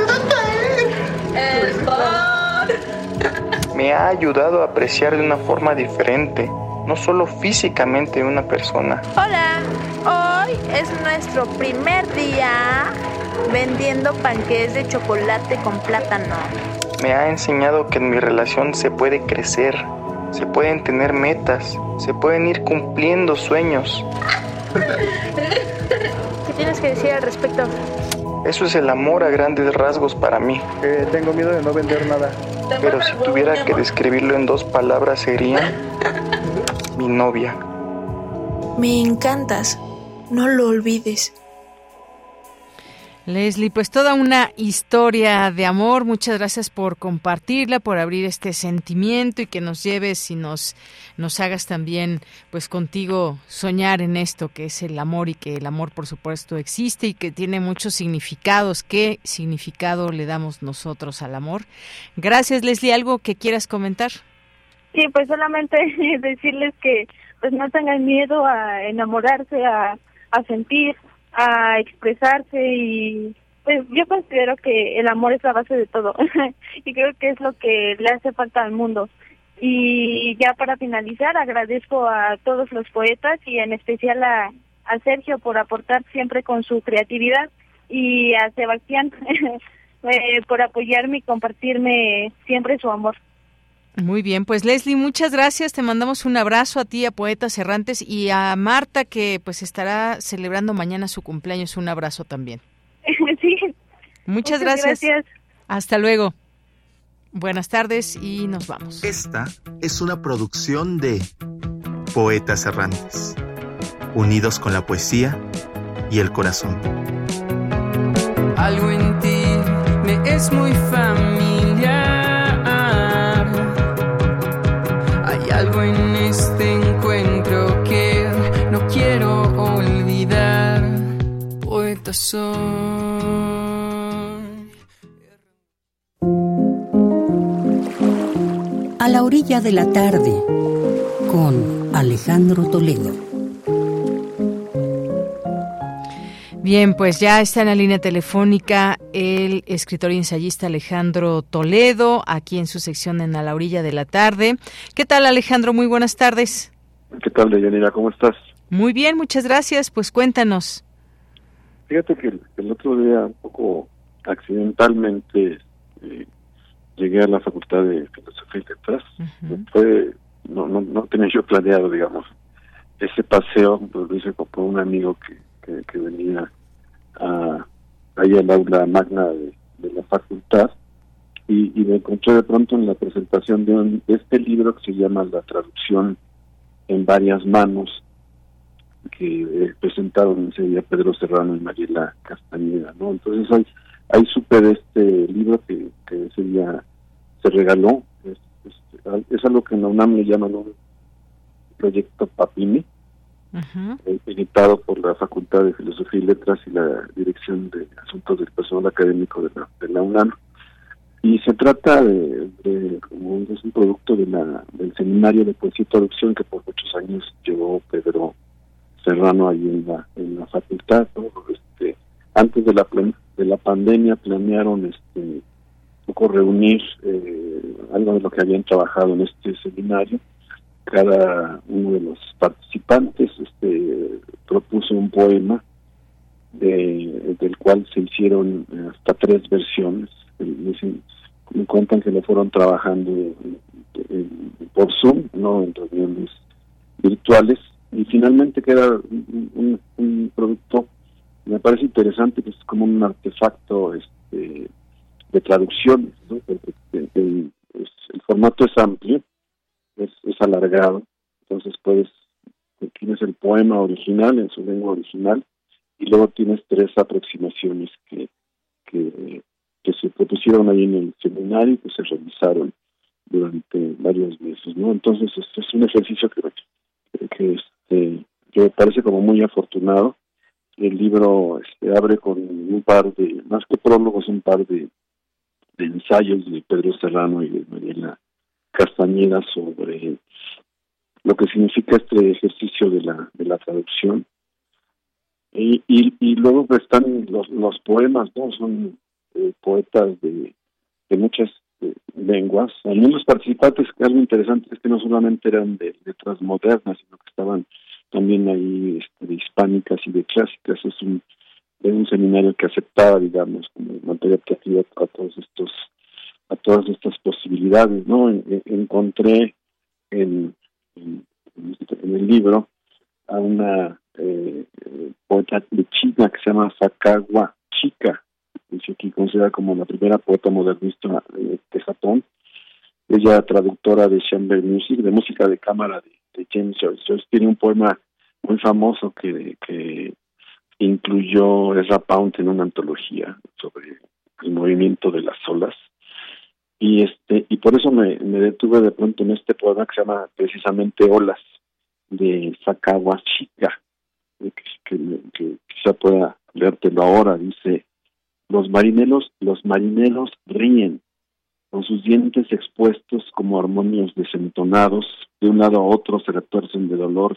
Me ha ayudado a apreciar de una forma diferente, no solo físicamente de una persona.
Hola, hoy es nuestro primer día vendiendo panqués de chocolate con plátano.
Me ha enseñado que en mi relación se puede crecer, se pueden tener metas, se pueden ir cumpliendo sueños.
¿Qué tienes que decir al respecto?
Eso es el amor a grandes rasgos para mí.
Eh, tengo miedo de no vender nada.
Pero si tuviera que describirlo en dos palabras sería mi novia.
Me encantas. No lo olvides.
Leslie, pues toda una historia de amor. Muchas gracias por compartirla, por abrir este sentimiento y que nos lleves y nos, nos hagas también, pues contigo, soñar en esto que es el amor y que el amor, por supuesto, existe y que tiene muchos significados. ¿Qué significado le damos nosotros al amor? Gracias, Leslie. ¿Algo que quieras comentar?
Sí, pues solamente *laughs* decirles que pues no tengan miedo a enamorarse, a, a sentir, a expresarse y pues yo considero que el amor es la base de todo *laughs* y creo que es lo que le hace falta al mundo. Y ya para finalizar, agradezco a todos los poetas y en especial a, a Sergio por aportar siempre con su creatividad y a Sebastián *laughs* eh, por apoyarme y compartirme siempre su amor.
Muy bien, pues Leslie, muchas gracias. Te mandamos un abrazo a ti, a Poetas Errantes y a Marta que pues estará celebrando mañana su cumpleaños. Un abrazo también. *laughs*
sí.
Muchas, gracias. gracias. Hasta luego. Buenas tardes y nos vamos.
Esta es una producción de Poetas Errantes, unidos con la poesía y el corazón.
Algo en ti me es muy familiar.
A la orilla de la tarde, con Alejandro Toledo.
Bien, pues ya está en la línea telefónica el escritor y ensayista Alejandro Toledo, aquí en su sección en A la orilla de la tarde. ¿Qué tal, Alejandro? Muy buenas tardes.
¿Qué tal, Deyanira? ¿Cómo estás?
Muy bien, muchas gracias. Pues cuéntanos.
Fíjate que el, el otro día, un poco accidentalmente, eh, llegué a la Facultad de Filosofía y Letras. Fue, no, no, no tenía yo planeado, digamos, ese paseo, pues lo hice por un amigo que, que, que venía a, ahí al aula magna de, de la facultad. Y, y, me encontré de pronto en la presentación de, un, de este libro que se llama La traducción en varias manos que presentaron ese día Pedro Serrano y Mariela Castañeda, ¿no? Entonces ahí supe de este libro que, que ese día se regaló, es, es, es algo que en la UNAM le llaman un proyecto Papini, eh, editado por la Facultad de Filosofía y Letras y la Dirección de Asuntos del Personal Académico de la, de la UNAM. Y se trata de, de como es un producto de la, del seminario de poesía y traducción que por muchos años llevó Pedro Serrano ahí en la, en la facultad. ¿no? Este, antes de la de la pandemia planearon este poco reunir eh, algo de lo que habían trabajado en este seminario cada uno de los participantes este propuso un poema de, del cual se hicieron eh, hasta tres versiones Eh, me cuentan que lo fueron trabajando en- por Zoom no en reuniones virtuales y finalmente queda un, un- producto me parece interesante que es como un artefacto este de traducción ¿no? Eh, el, es- formato es amplio es, es alargado, entonces puedes, tienes el poema original en su lengua original y luego tienes tres aproximaciones que, que, se propusieron ahí en el seminario y que se realizaron durante varios meses, ¿no? Entonces este es un ejercicio que, que, este, que me parece como muy afortunado. El libro este, abre con un par de, más que prólogos, un par de, ensayos de Pedro Serrano y de Mariela Castañeda sobre lo que significa este ejercicio de la, de la traducción. Y, y, luego están los, los poemas, ¿no? Son eh, poetas de, de muchas lenguas. Algunos participantes, algo interesante es que no solamente eran de letras modernas, sino que estaban también ahí este, de hispánicas y de clásicas. Es un, un seminario que aceptaba, digamos, como materia creativa a todos estos a todas estas posibilidades, ¿no? encontré en, en, el libro a una eh, poeta de China que se llama Sakawa Chika, dice aquí considerada como la primera poeta modernista de Japón. Ella traductora de chamber music, de música de cámara de, James Joyce. tiene un poema muy famoso que, que incluyó Ezra Pound en una antología sobre el movimiento de las olas y este y por eso me, detuve de pronto en este poema que se llama precisamente Olas de Sakawa Shika que, que, quizá pueda leértelo ahora dice los marineros los marineros ríen con sus dientes expuestos como armonios desentonados de un lado a otro se retuercen de dolor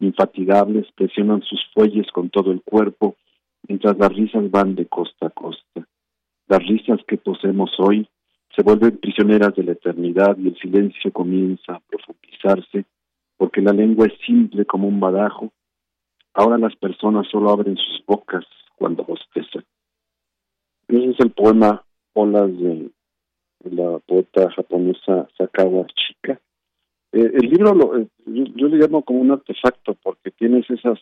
infatigables presionan sus fuelles con todo el cuerpo mientras las risas van de costa a costa las risas que poseemos hoy se vuelven prisioneras de la eternidad y el silencio comienza a profundizarse porque la lengua es simple como un badajo. Ahora las personas solo abren sus bocas cuando bostezan. Ese es el poema Olas de, la poeta japonesa Sakawa Chika. Eh, el libro lo, eh, yo, le llamo como un artefacto porque tienes esas,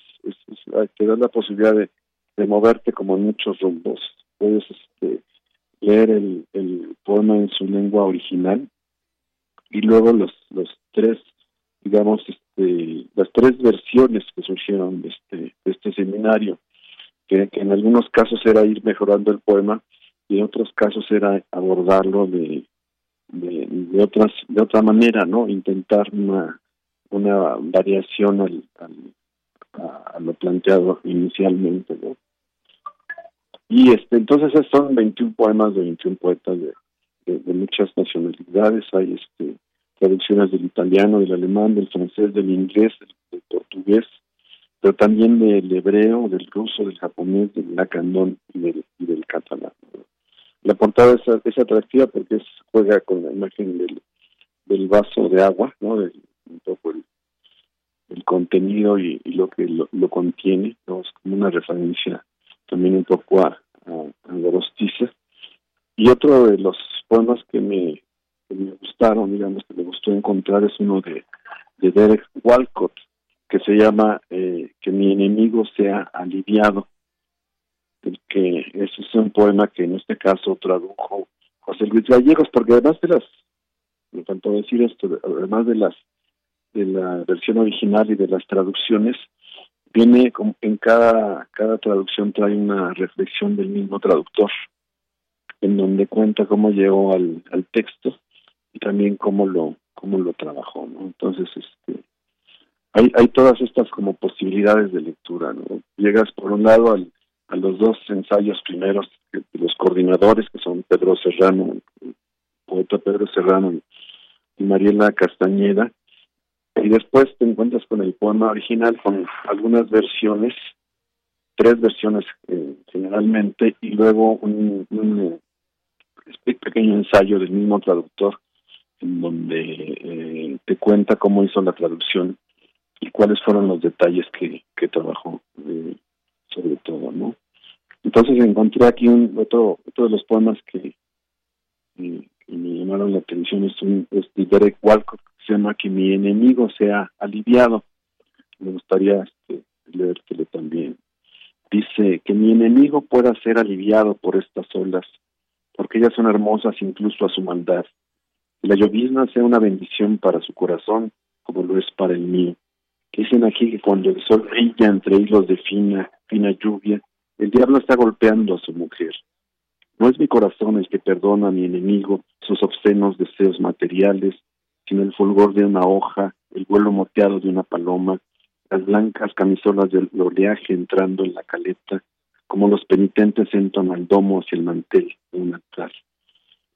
te da la posibilidad de, de moverte como en muchos rumbos. Puedes este, leer el, el poema en su lengua original y luego los, los tres, digamos, este, las tres versiones que surgieron de este, de este seminario, que, en algunos casos era ir mejorando el poema y en otros casos era abordarlo de, de, otras de otra manera, ¿no? Intentar una, una variación al, a, lo planteado inicialmente, ¿no? Y este, entonces son 21 poemas de 21 poetas de, de, muchas nacionalidades. Hay este, traducciones del italiano, del alemán, del francés, del inglés, del, portugués, pero también del hebreo, del ruso, del japonés, del lacandón y del, y del catalán. La portada es, es atractiva porque es, juega con la imagen del, del vaso de agua, ¿no? un poco el, contenido y, lo que lo, contiene, ¿no? es como una referencia también un poco a, a, a Y otro de los poemas que me, me gustaron, digamos, que me gustó encontrar es uno de, de Derek Walcott, que se llama eh, Que mi enemigo sea aliviado, que ese es un poema que en este caso tradujo José Luis Gallegos, porque además de las, me faltó decir esto, además de las de la versión original y de las traducciones, viene en cada, cada traducción trae una reflexión del mismo traductor, en donde cuenta cómo llegó al, al texto y también cómo lo, cómo lo trabajó, ¿no? Entonces, este, hay, hay todas estas como posibilidades de lectura, ¿no? Llegas por un lado al, a los dos ensayos primeros de los coordinadores, que son Pedro Serrano, el poeta Pedro Serrano y Mariela Castañeda, y después te encuentras con el poema original con algunas versiones, tres versiones eh, generalmente, y luego un, un, eh, pequeño ensayo del mismo traductor en donde eh, te cuenta cómo hizo la traducción y cuáles fueron los detalles que, que trabajó sobre todo, ¿no? Entonces encontré aquí un otro otro de los poemas que, que me llamaron la atención es, un, es de Derek Walcott se llama Que mi enemigo sea aliviado. Me gustaría este, leértelo también. Dice que mi enemigo pueda ser aliviado por estas olas, porque ellas son hermosas incluso a su maldad. Que la llovizna sea una bendición para su corazón, como lo es para el mío. Dicen aquí que cuando el sol brilla entre hilos de fina, fina lluvia, el diablo está golpeando a su mujer. No es mi corazón el que perdona a mi enemigo sus obscenos deseos materiales, sino el fulgor de una hoja, el vuelo moteado de una paloma, las blancas camisolas del oleaje entrando en la caleta, como los penitentes entran al domo hacia el mantel de un altar.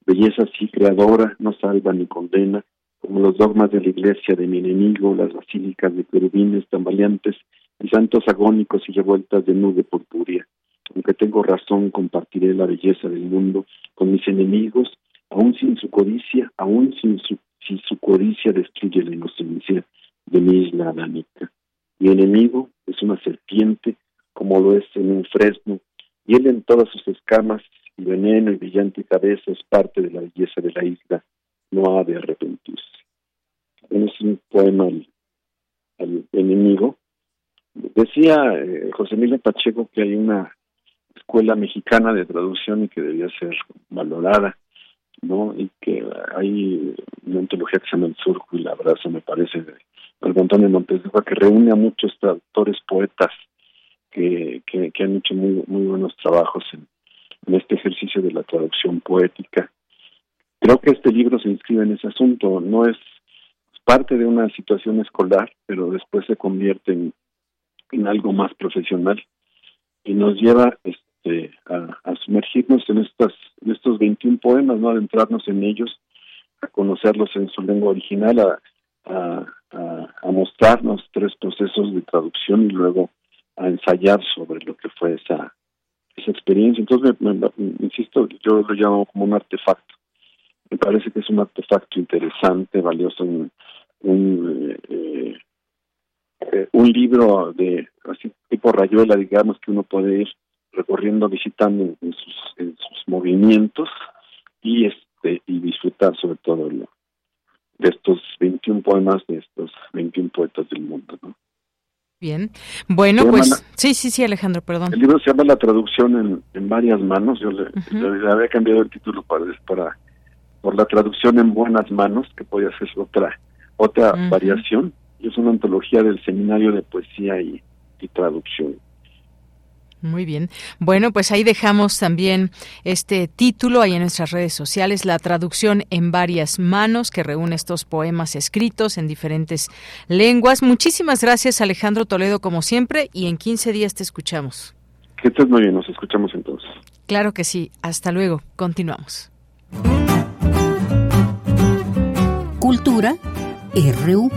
Belleza así creadora no salva ni condena, como los dogmas de la iglesia de mi enemigo, las basílicas de querubines tambaleantes y santos agónicos y revueltas de nube purpúrea. Aunque tengo razón, compartiré la belleza del mundo con mis enemigos, aún sin su codicia, aún sin su, si su codicia destruye la inocencia de mi isla adánica. Mi enemigo es una serpiente, como lo es en un fresno, y él en todas sus escamas y veneno y brillante cabeza es parte de la belleza de la isla, no ha de arrepentirse. Es un poema al, enemigo. Decía eh, José Miguel Pacheco que hay una escuela mexicana de traducción y que debía ser valorada, ¿no? Y que hay una antología que se llama El Surco y la Abrazo, me parece, de Alberto Antonio Montes de que reúne a muchos traductores, poetas que, que, han hecho muy, muy buenos trabajos en este ejercicio de la traducción poética. Creo que este libro se inscribe en ese asunto, no es parte de una situación escolar, pero después se convierte en, algo más profesional y nos lleva este, a, sumergirnos en, estas, estos 21 poemas, no adentrarnos en ellos, a conocerlos en su lengua original, a, mostrarnos tres procesos de traducción y luego a ensayar sobre lo que fue esa, esa experiencia. Entonces, insisto, yo lo llamo como un artefacto. Me parece que es un artefacto interesante, valioso, un, un, eh, eh, un libro de así tipo rayuela, digamos, que uno puede ir recorriendo, visitando en, sus, en sus movimientos y este y disfrutar sobre todo lo, de estos 21 poemas de estos 21 poetas del mundo, ¿no?
Bien. Bueno, pues sí, sí, sí, Alejandro, perdón.
El libro se llama La traducción en, en varias manos. Yo le, había cambiado el título para, para por la traducción en buenas manos, que podía ser otra otra variación. Y es una antología del seminario de poesía y traducción.
Muy bien. Bueno, pues ahí dejamos también este título ahí en nuestras redes sociales, la traducción en varias manos que reúne estos poemas escritos en diferentes lenguas. Muchísimas gracias Alejandro Toledo como siempre y en 15 días te escuchamos.
Que estés muy bien, nos escuchamos entonces.
Claro que sí. Hasta luego. Continuamos.
Cultura RU.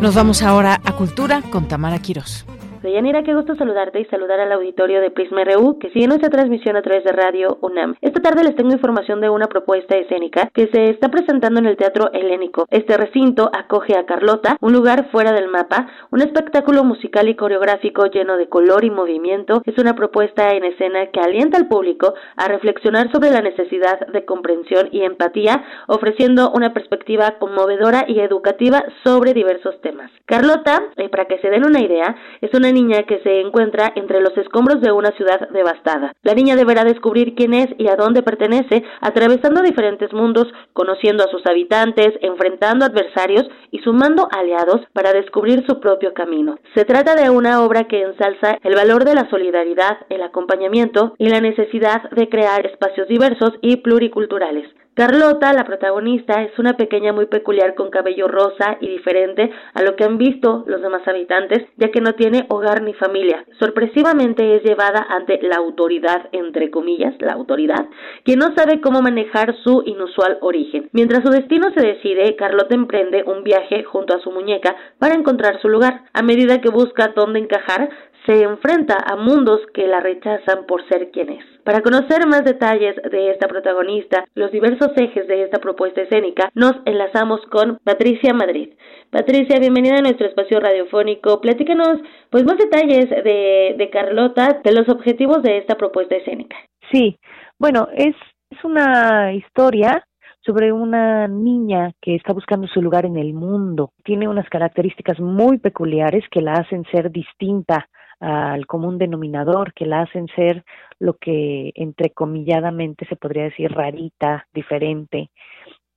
Nos vamos ahora a Cultura con Tamara Quirós.
Deyanira, qué gusto saludarte y saludar al auditorio de Prisma RU que sigue nuestra transmisión a través de Radio UNAM. Esta tarde les tengo información de una propuesta escénica que se está presentando en el Teatro Helénico. Este recinto acoge a Carlota, un lugar fuera del mapa, un espectáculo musical y coreográfico lleno de color y movimiento. Es una propuesta en escena que alienta al público a reflexionar sobre la necesidad de comprensión y empatía, ofreciendo una perspectiva conmovedora y educativa sobre diversos temas. Carlota, eh, para que se den una idea, es una niña que se encuentra entre los escombros de una ciudad devastada. La niña deberá descubrir quién es y a dónde pertenece, atravesando diferentes mundos, conociendo a sus habitantes, enfrentando adversarios y sumando aliados para descubrir su propio camino. Se trata de una obra que ensalza el valor de la solidaridad, el acompañamiento y la necesidad de crear espacios diversos y pluriculturales. Carlota, la protagonista, es una pequeña muy peculiar con cabello rosa y diferente a lo que han visto los demás habitantes, ya que no tiene hogar ni familia. Sorpresivamente es llevada ante la autoridad, entre comillas, la autoridad, quien no sabe cómo manejar su inusual origen. Mientras su destino se decide, Carlota emprende un viaje junto a su muñeca para encontrar su lugar. A medida que busca dónde encajar, se enfrenta a mundos que la rechazan por ser quien es. Para conocer más detalles de esta protagonista, los diversos ejes de esta propuesta escénica, nos enlazamos con Patricia Madrid. Patricia, bienvenida a nuestro espacio radiofónico. Platícanos pues más detalles de, Carlota, de los objetivos de esta propuesta escénica.
Sí, bueno, es una historia sobre una niña que está buscando su lugar en el mundo. Tiene unas características muy peculiares que la hacen ser distinta al común denominador, que la hacen ser lo que entrecomilladamente se podría decir rarita, diferente.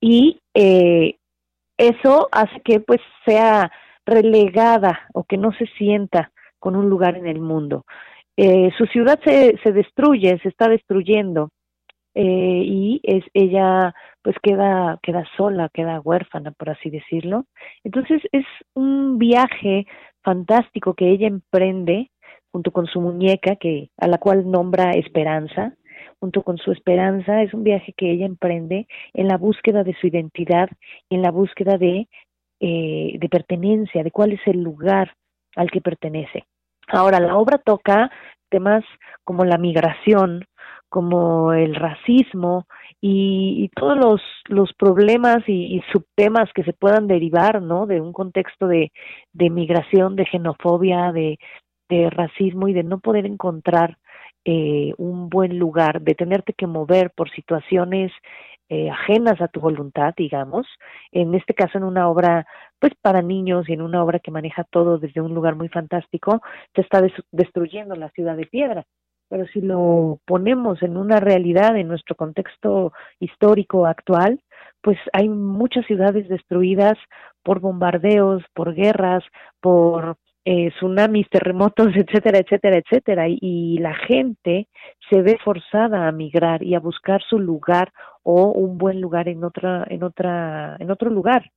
Y eh, eso hace que pues sea relegada o que no se sienta con un lugar en el mundo. Eh, su ciudad se, se destruye, se está destruyendo eh, y es ella pues queda queda sola, queda huérfana por así decirlo. Entonces es un viaje fantástico que ella emprende junto con su muñeca que a la cual nombra Esperanza junto con su esperanza, es un viaje que ella emprende en la búsqueda de su identidad en la búsqueda de, eh, de pertenencia, de cuál es el lugar al que pertenece. Ahora, la obra toca temas como la migración, como el racismo y, todos los, los problemas y, subtemas que se puedan derivar, ¿no? De un contexto de, de migración, de xenofobia, de, de racismo y de no poder encontrar eh, un buen lugar, de tenerte que mover por situaciones eh, ajenas a tu voluntad, digamos, en este caso en una obra pues para niños y en una obra que maneja todo desde un lugar muy fantástico, se está destruyendo la ciudad de piedra. Pero si lo ponemos en una realidad, en nuestro contexto histórico actual, pues hay muchas ciudades destruidas por bombardeos, por guerras, por eh, tsunamis, terremotos, *laughs* etcétera, etcétera, etcétera, y, la gente se ve forzada a migrar y a buscar su lugar o un buen lugar en otra, en otra, en otro lugar.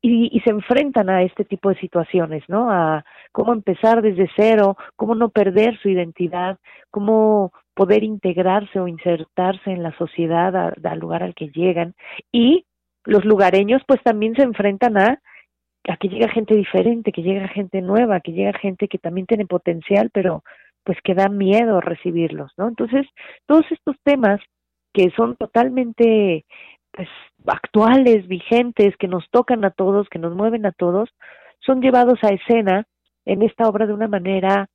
Y, y, se enfrentan a este tipo de situaciones, ¿no? A cómo empezar desde cero, cómo no perder su identidad, cómo poder integrarse o insertarse en la sociedad al lugar al que llegan. Y los lugareños pues también se enfrentan a a que llega gente diferente, que llega gente nueva, que llega gente que también tiene potencial, pero pues que da miedo recibirlos, ¿no? Entonces, todos estos temas que son totalmente pues actuales, vigentes, que nos tocan a todos, que nos mueven a todos, son llevados a escena en esta obra de una manera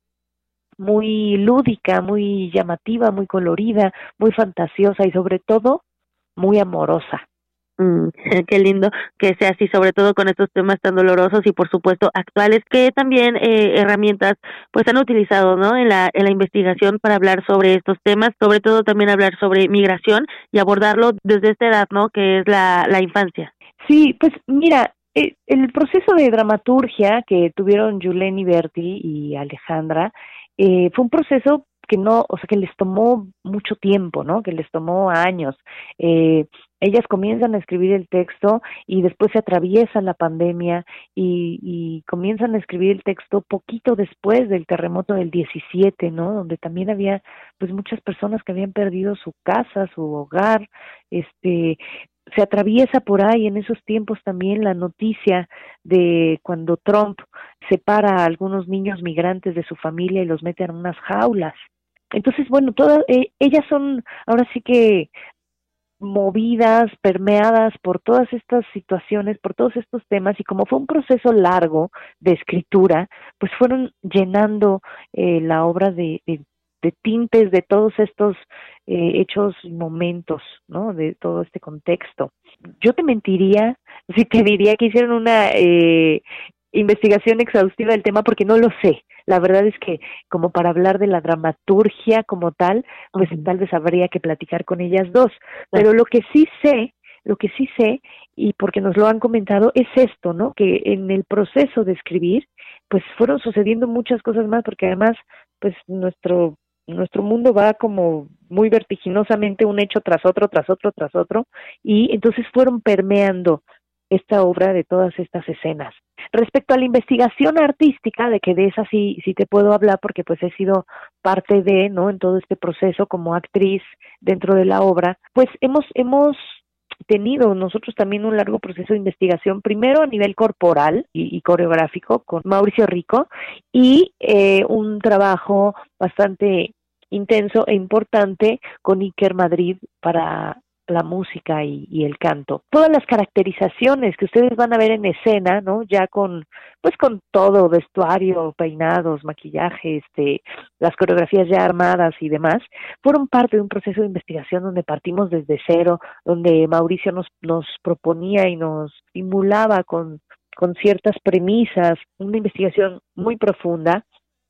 muy lúdica, muy llamativa, muy colorida, muy fantasiosa y sobre todo muy amorosa.
Mm, *laughs* qué lindo que sea así, sobre todo con estos temas tan dolorosos y por supuesto actuales, que también eh, herramientas pues han utilizado, ¿no? En la en la investigación para hablar sobre estos temas, sobre todo también hablar sobre migración y abordarlo desde esta edad, ¿no? Que es la la infancia.
Sí, pues mira, eh, el proceso de dramaturgia que tuvieron Yuleni Berti y Alejandra eh, fue un proceso que no, o sea, que les tomó mucho tiempo, ¿no? Que les tomó años. Eh, ellas comienzan a escribir el texto y después se atraviesa la pandemia y, y, comienzan a escribir el texto poquito después del terremoto del 17, ¿no? Donde también había pues muchas personas que habían perdido su casa, su hogar, este se atraviesa por ahí en esos tiempos también la noticia de cuando Trump separa a algunos niños migrantes de su familia y los mete en unas jaulas entonces, bueno, todas eh, ellas son ahora sí que movidas, permeadas por todas estas situaciones, por todos estos temas, y como fue un proceso largo de escritura, pues fueron llenando eh, la obra de, de, tintes de todos estos eh, hechos y momentos, ¿no? De todo este contexto. Yo te mentiría si te diría que hicieron una eh, investigación exhaustiva del tema porque no lo sé. La verdad es que como para hablar de la dramaturgia como tal, pues tal vez habría que platicar con ellas dos. Pero lo que sí sé, lo que sí sé, y porque nos lo han comentado, es esto, ¿no? Que en el proceso de escribir, pues fueron sucediendo muchas cosas más, porque además, pues nuestro nuestro mundo va como muy vertiginosamente un hecho tras otro, tras otro, tras otro, y entonces fueron permeando esta obra de todas estas escenas. Respecto a la investigación artística, de que de esa sí, sí te puedo hablar porque pues he sido parte de, ¿no? En todo este proceso como actriz dentro de la obra, pues hemos, hemos tenido nosotros también un largo proceso de investigación, primero a nivel corporal y, coreográfico con Mauricio Rico y eh, un trabajo bastante intenso e importante con Iker Madrid para la música y, el canto. Todas las caracterizaciones que ustedes van a ver en escena, ¿no? Ya con, pues con todo, vestuario, peinados, maquillaje, este, las coreografías ya armadas y demás, fueron parte de un proceso de investigación donde partimos desde cero, donde Mauricio nos, nos proponía y nos estimulaba con, con ciertas premisas, una investigación muy profunda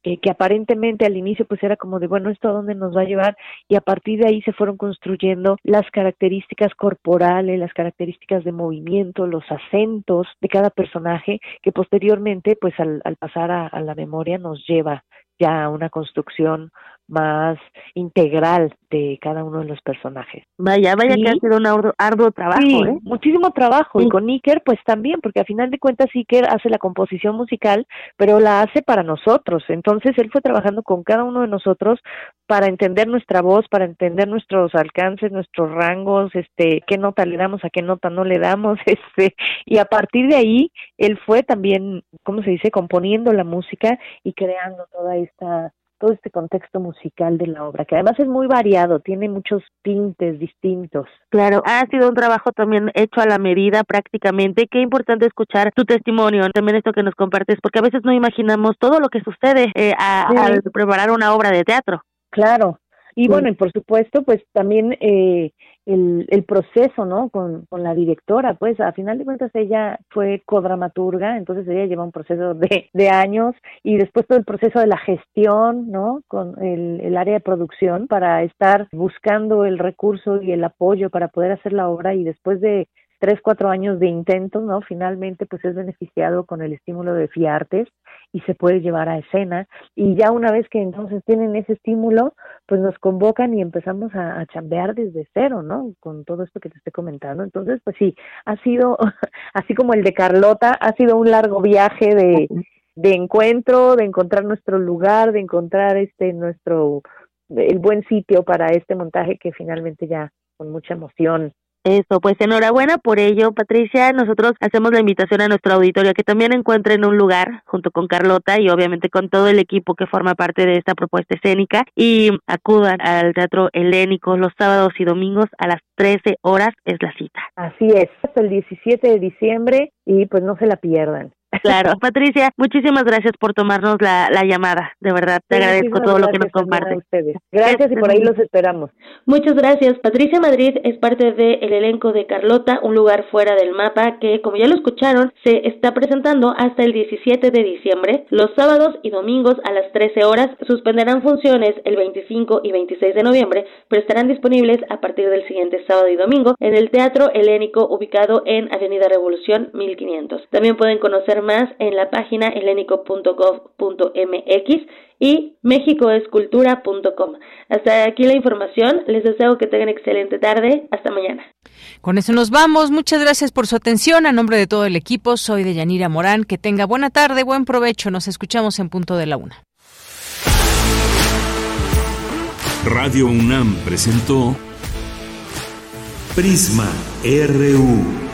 eh, que aparentemente al inicio pues era como de, bueno, ¿esto a dónde nos va a llevar? Y a partir de ahí se fueron construyendo las características corporales, las características de movimiento, los acentos de cada personaje, que posteriormente pues al, pasar a la memoria nos lleva ya a una construcción más integral de cada uno de los personajes.
Vaya, vaya que ha sido un arduo, trabajo, ¿eh?
muchísimo trabajo. Y con Iker, pues también, porque a final de cuentas Iker hace la composición musical, pero la hace para nosotros. Entonces él fue trabajando con cada uno de nosotros para entender nuestra voz, para entender nuestros alcances, nuestros rangos, este, qué nota le damos, a qué nota no le damos, *laughs* este, y a partir de ahí él fue también, ¿cómo se dice?, componiendo la música y creando toda esta todo este contexto musical de la obra, que además es muy variado, tiene muchos tintes distintos.
Claro, ha sido un trabajo también hecho a la medida prácticamente. Qué importante escuchar tu testimonio, también esto que nos compartes, porque a veces no imaginamos todo lo que sucede eh, al preparar una obra de teatro.
Claro, y bueno, y por supuesto, pues también eh, el, el proceso, ¿no? Con, con la directora, pues a final de cuentas ella fue codramaturga, entonces ella lleva un proceso de, de años y después todo el proceso de la gestión, ¿no? Con el, el área de producción para estar buscando el recurso y el apoyo para poder hacer la obra y después de tres, cuatro años de intentos, ¿no? Finalmente, pues es beneficiado con el estímulo de FIARTES y se puede llevar a escena. Y ya una vez que entonces tienen ese estímulo, pues nos convocan y empezamos a, chambear desde cero, ¿no? Con todo esto que te estoy comentando. Entonces, pues sí, ha sido, *laughs* así como el de Carlota, ha sido un largo viaje de, de encuentro, de encontrar nuestro lugar, de encontrar este nuestro el buen sitio para este montaje que finalmente ya con mucha emoción
eso, pues enhorabuena por ello, Patricia. Nosotros hacemos la invitación a nuestro auditorio que también encuentren un lugar junto con Carlota y obviamente con todo el equipo que forma parte de esta propuesta escénica y acudan al Teatro Helénico los sábados y domingos a las 13 horas es la cita.
Así es, hasta el 17 de diciembre y pues no se la pierdan.
Claro, *laughs* Patricia, muchísimas gracias por tomarnos la, la llamada. De verdad, te agradezco todo lo que nos comparten.
Gracias y por ahí los esperamos.
Muchas gracias. Patricia Madrid es parte del elenco de Carlota, un lugar fuera del mapa que, como ya lo escucharon, se está presentando hasta el 17 de diciembre. Los sábados y domingos a las 13 horas suspenderán funciones el 25 y 26 de noviembre, pero estarán disponibles a partir del siguiente sábado y domingo en el Teatro Helénico ubicado en Avenida Revolución 1500. También pueden conocer más en la página helenico.gov.mx y mexicoescultura.com. Hasta aquí la información. Les deseo que tengan excelente tarde. Hasta mañana.
Con eso nos vamos. Muchas gracias por su atención. A nombre de todo el equipo, soy de Yanira Morán. Que tenga buena tarde, buen provecho. Nos escuchamos en punto de la una.
Radio UNAM presentó Prisma RU.